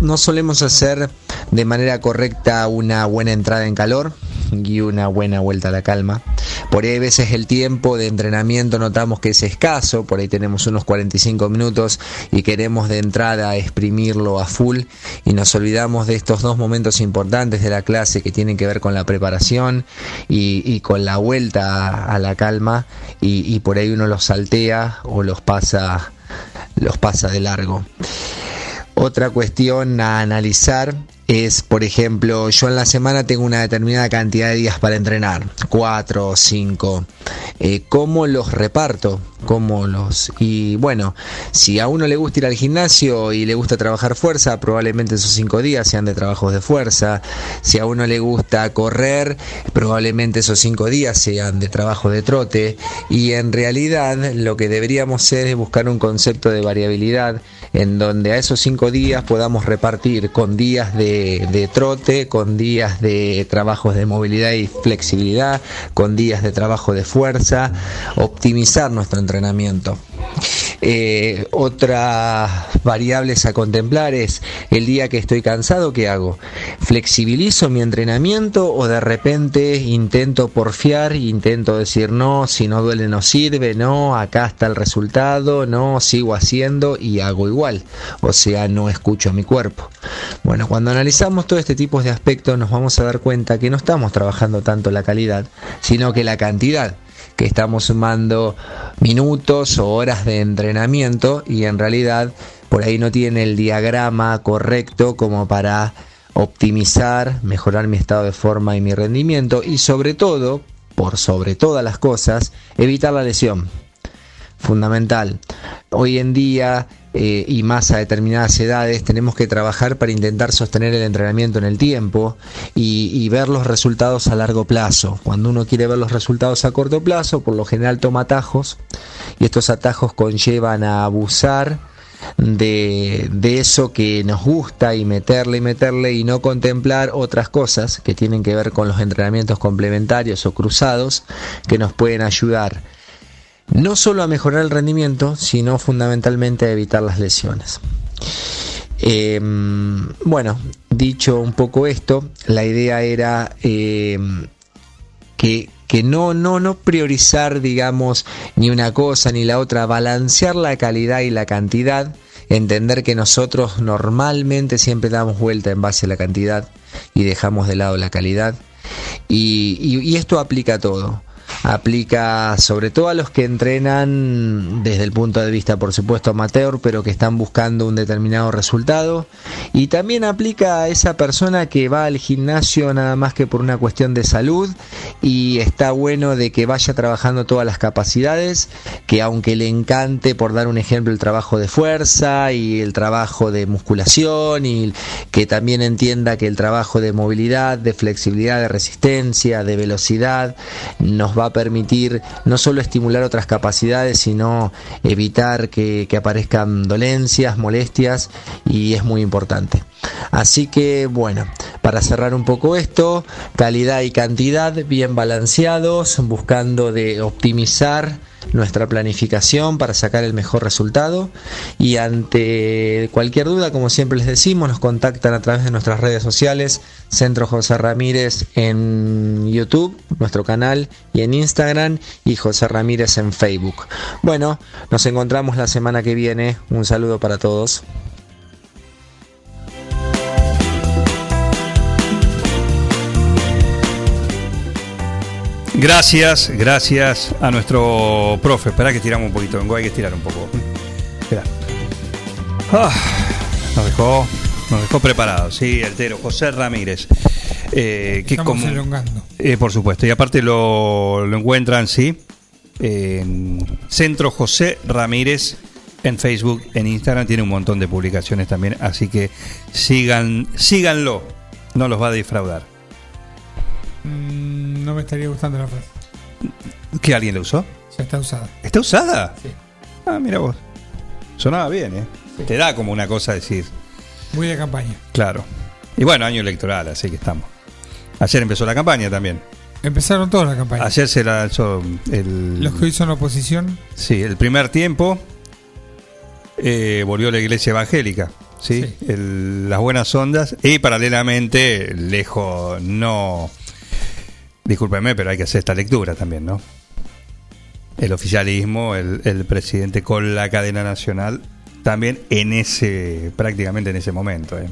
S58: no solemos hacer de manera correcta una buena entrada en calor y una buena vuelta a la calma. Por ahí a veces el tiempo de entrenamiento notamos que es escaso, por ahí tenemos unos 45 minutos y queremos de entrada exprimirlo a full y nos olvidamos de estos dos momentos importantes de la clase que tienen que ver con la preparación y, con la vuelta a, a la calma y, y por ahí uno los saltea o los pasa, los pasa de largo. Otra cuestión a analizar es, por ejemplo, yo en la semana tengo una determinada cantidad de días para entrenar, cuatro o cinco. Eh, ¿Cómo los reparto? ¿Cómo los...? Y bueno, si a uno le gusta ir al gimnasio y le gusta trabajar fuerza, probablemente esos cinco días sean de trabajos de fuerza. Si a uno le gusta correr, probablemente esos cinco días sean de trabajo de trote. Y en realidad lo que deberíamos hacer es buscar un concepto de variabilidad en donde a esos cinco días podamos repartir con días de, de trote, con días de trabajos de movilidad y flexibilidad, con días de trabajo de fuerza, optimizar nuestro entrenamiento. Eh, otras variables a contemplar es el día que estoy cansado, ¿qué hago? ¿Flexibilizo mi entrenamiento o de repente intento porfiar, intento decir no, si no duele no sirve, no, acá está el resultado, no, sigo haciendo y hago igual? O sea, no escucho a mi cuerpo. Bueno, cuando analizamos todo este tipo de aspectos nos vamos a dar cuenta que no estamos trabajando tanto la calidad, sino que la cantidad que estamos sumando minutos o horas de entrenamiento y en realidad por ahí no tiene el diagrama correcto como para optimizar, mejorar mi estado de forma y mi rendimiento y sobre todo, por sobre todas las cosas, evitar la lesión. Fundamental. Hoy en día eh, y más a determinadas edades tenemos que trabajar para intentar sostener el entrenamiento en el tiempo y, y ver los resultados a largo plazo. Cuando uno quiere ver los resultados a corto plazo, por lo general toma atajos y estos atajos conllevan a abusar de, de eso que nos gusta y meterle y meterle y no contemplar otras cosas que tienen que ver con los entrenamientos complementarios o cruzados que nos pueden ayudar no solo a mejorar el rendimiento, sino fundamentalmente a evitar las lesiones. Eh, bueno, dicho un poco esto, la idea era eh, que, que no, no, no priorizar, digamos, ni una cosa ni la otra, balancear la calidad y la cantidad, entender que nosotros normalmente siempre damos vuelta en base a la cantidad y dejamos de lado la calidad. Y, y- y esto aplica a todo. Aplica sobre todo a los que entrenan desde el punto de vista, por supuesto, amateur, pero que están buscando un determinado resultado. Y también aplica a esa persona que va al gimnasio nada más que por una cuestión de salud y está bueno de que vaya trabajando todas las capacidades, que aunque le encante, por dar un ejemplo, el trabajo de fuerza y el trabajo de musculación y que también entienda que el trabajo de movilidad, de flexibilidad, de resistencia, de velocidad, nos va a permitir no solo estimular otras capacidades, sino evitar que, aparezcan dolencias, molestias y es muy importante. Así que bueno, para cerrar un poco esto, calidad y cantidad bien balanceados, buscando de optimizar nuestra planificación para sacar el mejor resultado y ante cualquier duda, como siempre les decimos, nos contactan a través de nuestras redes sociales, Centro José Ramírez en YouTube, nuestro canal, y en Instagram, y José Ramírez en Facebook. Bueno, nos encontramos la semana que viene. Un saludo para todos.
S1: Gracias, gracias a nuestro profe. Espera que estiramos un poquito, vengo, hay que estirar un poco. Espera. Ah, nos dejó, nos dejó preparados, sí, altero, José Ramírez. Eh, que
S49: Estamos
S1: como-
S49: elongando.
S1: eh, por supuesto, y aparte lo, lo encuentran, sí, en Centro José Ramírez en Facebook, en Instagram, tiene un montón de publicaciones también, así que sigan, síganlo, no los va a defraudar.
S49: Mm, no me estaría gustando la frase.
S1: ¿Que alguien lo usó?
S49: Ya está usada.
S1: ¿Está usada?
S49: Sí.
S1: Ah, mira vos. Sonaba bien, ¿eh? Te da como una cosa decir,
S49: Muy de campaña.
S1: claro. Y bueno, año electoral, así que estamos. Ayer empezó la campaña también.
S49: Empezaron toda la campaña.
S1: Ayer se lanzó el...
S49: Los que hoy son oposición,
S1: Sí, el primer tiempo eh, volvió la iglesia evangélica, ¿sí? El- las buenas ondas y paralelamente, lejos, no... Discúlpeme, pero hay que hacer esta lectura también, ¿no? El oficialismo, el, el presidente con la cadena nacional, también en ese, prácticamente en ese momento, ¿eh?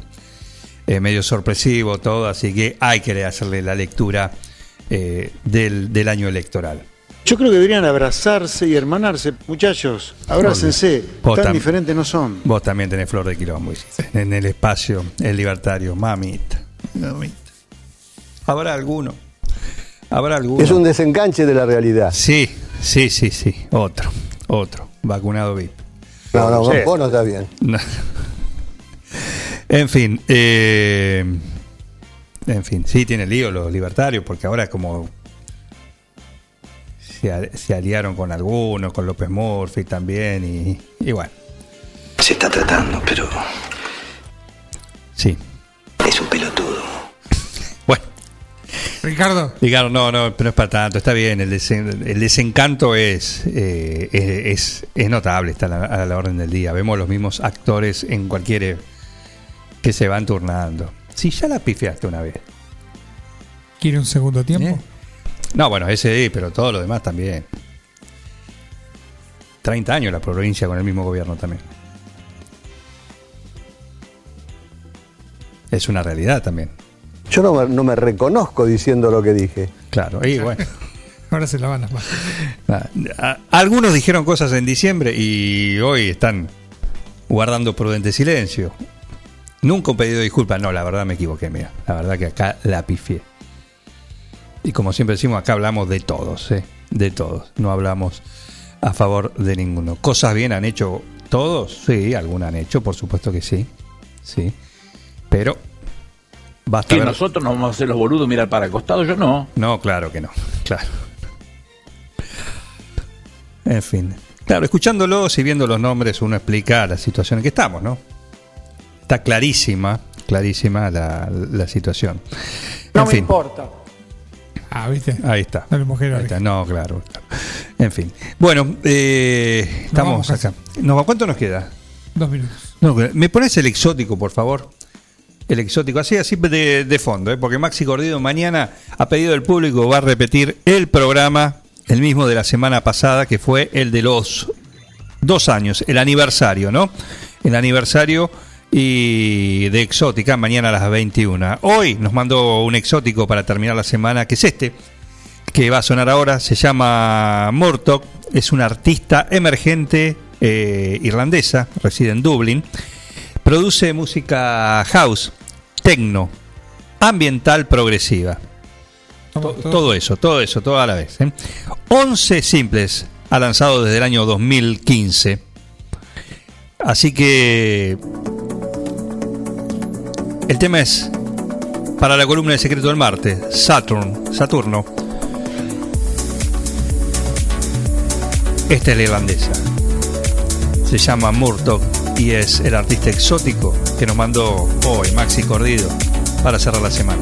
S1: Eh, medio sorpresivo todo, así que hay que hacerle la lectura eh, del, del año electoral.
S59: Yo creo que deberían abrazarse y hermanarse, muchachos. Abrácense.
S1: Vos
S59: Tan diferentes no son.
S1: Vos también tenés flor de quilombo, hiciste. en el espacio, el libertario, mamita. mamita. ¿Habrá alguno? ¿Habrá alguno?
S60: Es un desenganche de la realidad.
S1: Sí, sí, sí, sí. Otro, otro. Vacunado VIP.
S60: No, no,
S1: Sí.
S60: vos no estás bien.
S1: No. En fin, eh, en fin, sí tiene lío los libertarios, porque ahora como se, se aliaron con algunos, con López Murphy también, y, y bueno.
S61: Se está tratando, pero
S1: Sí.
S61: es un pelotudo.
S49: Ricardo.
S1: Ricardo, no, no, pero no es para tanto, está bien, el, desen- el desencanto es, eh, es, notable, está a la, a la orden del día. Vemos los mismos actores en cualquier... eh, que se van turnando. Si ya la pifiaste una vez.
S49: ¿quiere un segundo tiempo?
S1: ¿Eh? No, bueno, ese sí, pero todo lo demás también. 30 años la provincia con el mismo gobierno también. Es una realidad también.
S60: Yo no me, no me reconozco diciendo lo que dije.
S1: Claro, y bueno. <laughs>
S49: Ahora se la van a.
S1: Ah, a- Algunos dijeron cosas en diciembre y hoy están guardando prudente silencio. Nunca un pedido de disculpas. No, la verdad me equivoqué, mira. La verdad que acá la pifié. Y como siempre decimos, acá hablamos de todos, ¿eh? De todos. No hablamos a favor de ninguno. ¿Cosas bien han hecho todos? Sí, algunas han hecho, por supuesto que sí. Sí. Pero basta
S62: Que
S1: ver-
S62: nosotros nos vamos a hacer los boludos mirar para el costado, yo no.
S1: no, claro que no. Claro. En fin. Claro, escuchándolos y viendo los nombres, uno explica la situación en que estamos, ¿no? Está clarísima, clarísima la, la situación.
S63: No
S1: en
S63: me
S1: fin.
S63: importa.
S49: Ah, ¿viste?
S1: Ahí está. Ahí está. No, claro. claro. En fin. Bueno, eh, estamos acá. ¿Cuánto nos queda?
S49: Dos minutos.
S1: No, ¿Me pones el exótico, por favor? El exótico, así, así de, fondo, ¿eh? porque Maxi Gordido mañana, a pedido del público, va a repetir el programa, el mismo de la semana pasada, que fue el de los dos años, el aniversario, ¿no? El aniversario y de exótica, mañana a las 21. Hoy nos mandó un exótico para terminar la semana, que es este, que va a sonar ahora, se llama Murdoch, es una artista emergente eh, irlandesa, reside en Dublín, produce música house, techno, ambiental progresiva. To- todo eso, todo eso, todo a la vez. ¿eh? 11 simples ha lanzado desde el año 2015. Así que el tema es para la columna de Secreto del Marte, Saturn, Saturno. Esta es la irlandesa. Se llama Murdoch y es el artista exótico que nos mandó hoy Maxi Cordido para cerrar la semana.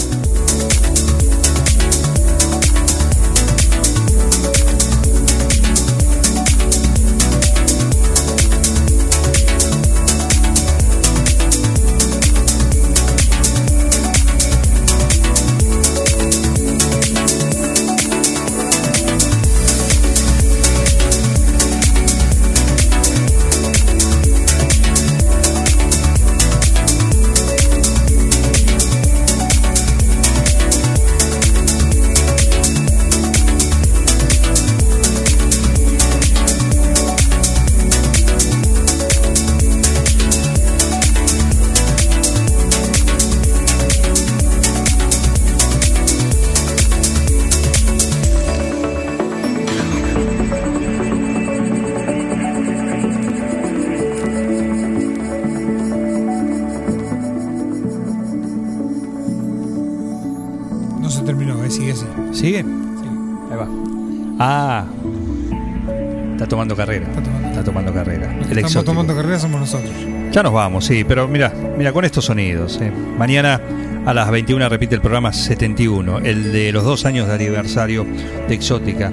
S1: Ya nos vamos, sí, pero mira, mira con estos sonidos. eh. Mañana a las 21 repite el programa 71, el de los dos años de aniversario de Exótica,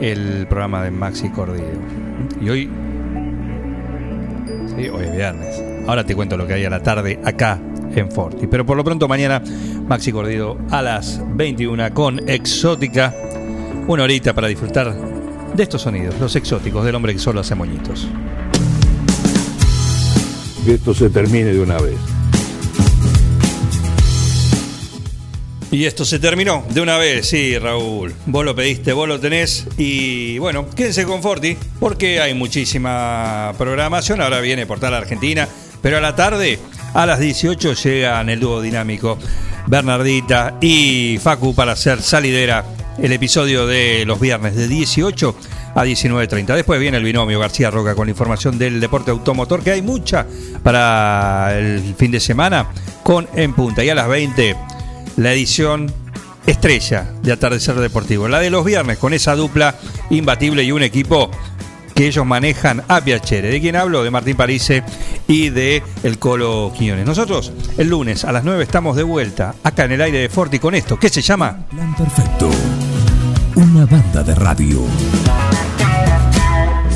S1: el programa de Maxi Cordido. Y hoy, sí, hoy es viernes. Ahora te cuento lo que hay a la tarde acá en Forti. Pero por lo pronto mañana Maxi Cordido a las 21 con Exótica, una horita para disfrutar de estos sonidos, los exóticos del hombre que solo hace moñitos.
S64: Que esto se termine de una vez.
S1: Y esto se terminó de una vez, sí, Raúl. Vos lo pediste, vos lo tenés. Y bueno, quédense con Forti, porque hay muchísima programación. Ahora viene Portal Argentina, pero a la tarde, a las 18, llegan el dúo dinámico Bernardita y Facu para hacer salidera el episodio de los viernes de 18 a 19.30. Después viene el binomio García Roca con la información del deporte automotor, que hay mucha para el fin de semana con En Punta. Y a las 20 la edición estrella de Atardecer Deportivo. La de los viernes con esa dupla imbatible y un equipo que ellos manejan a Piacere. ¿De quién hablo? De Martín Parise y de El Colo Quiñones. Nosotros el lunes a las 9 estamos de vuelta acá en el aire de Forti con esto. ¿Qué se llama?
S35: Perfecto. Una banda de radio.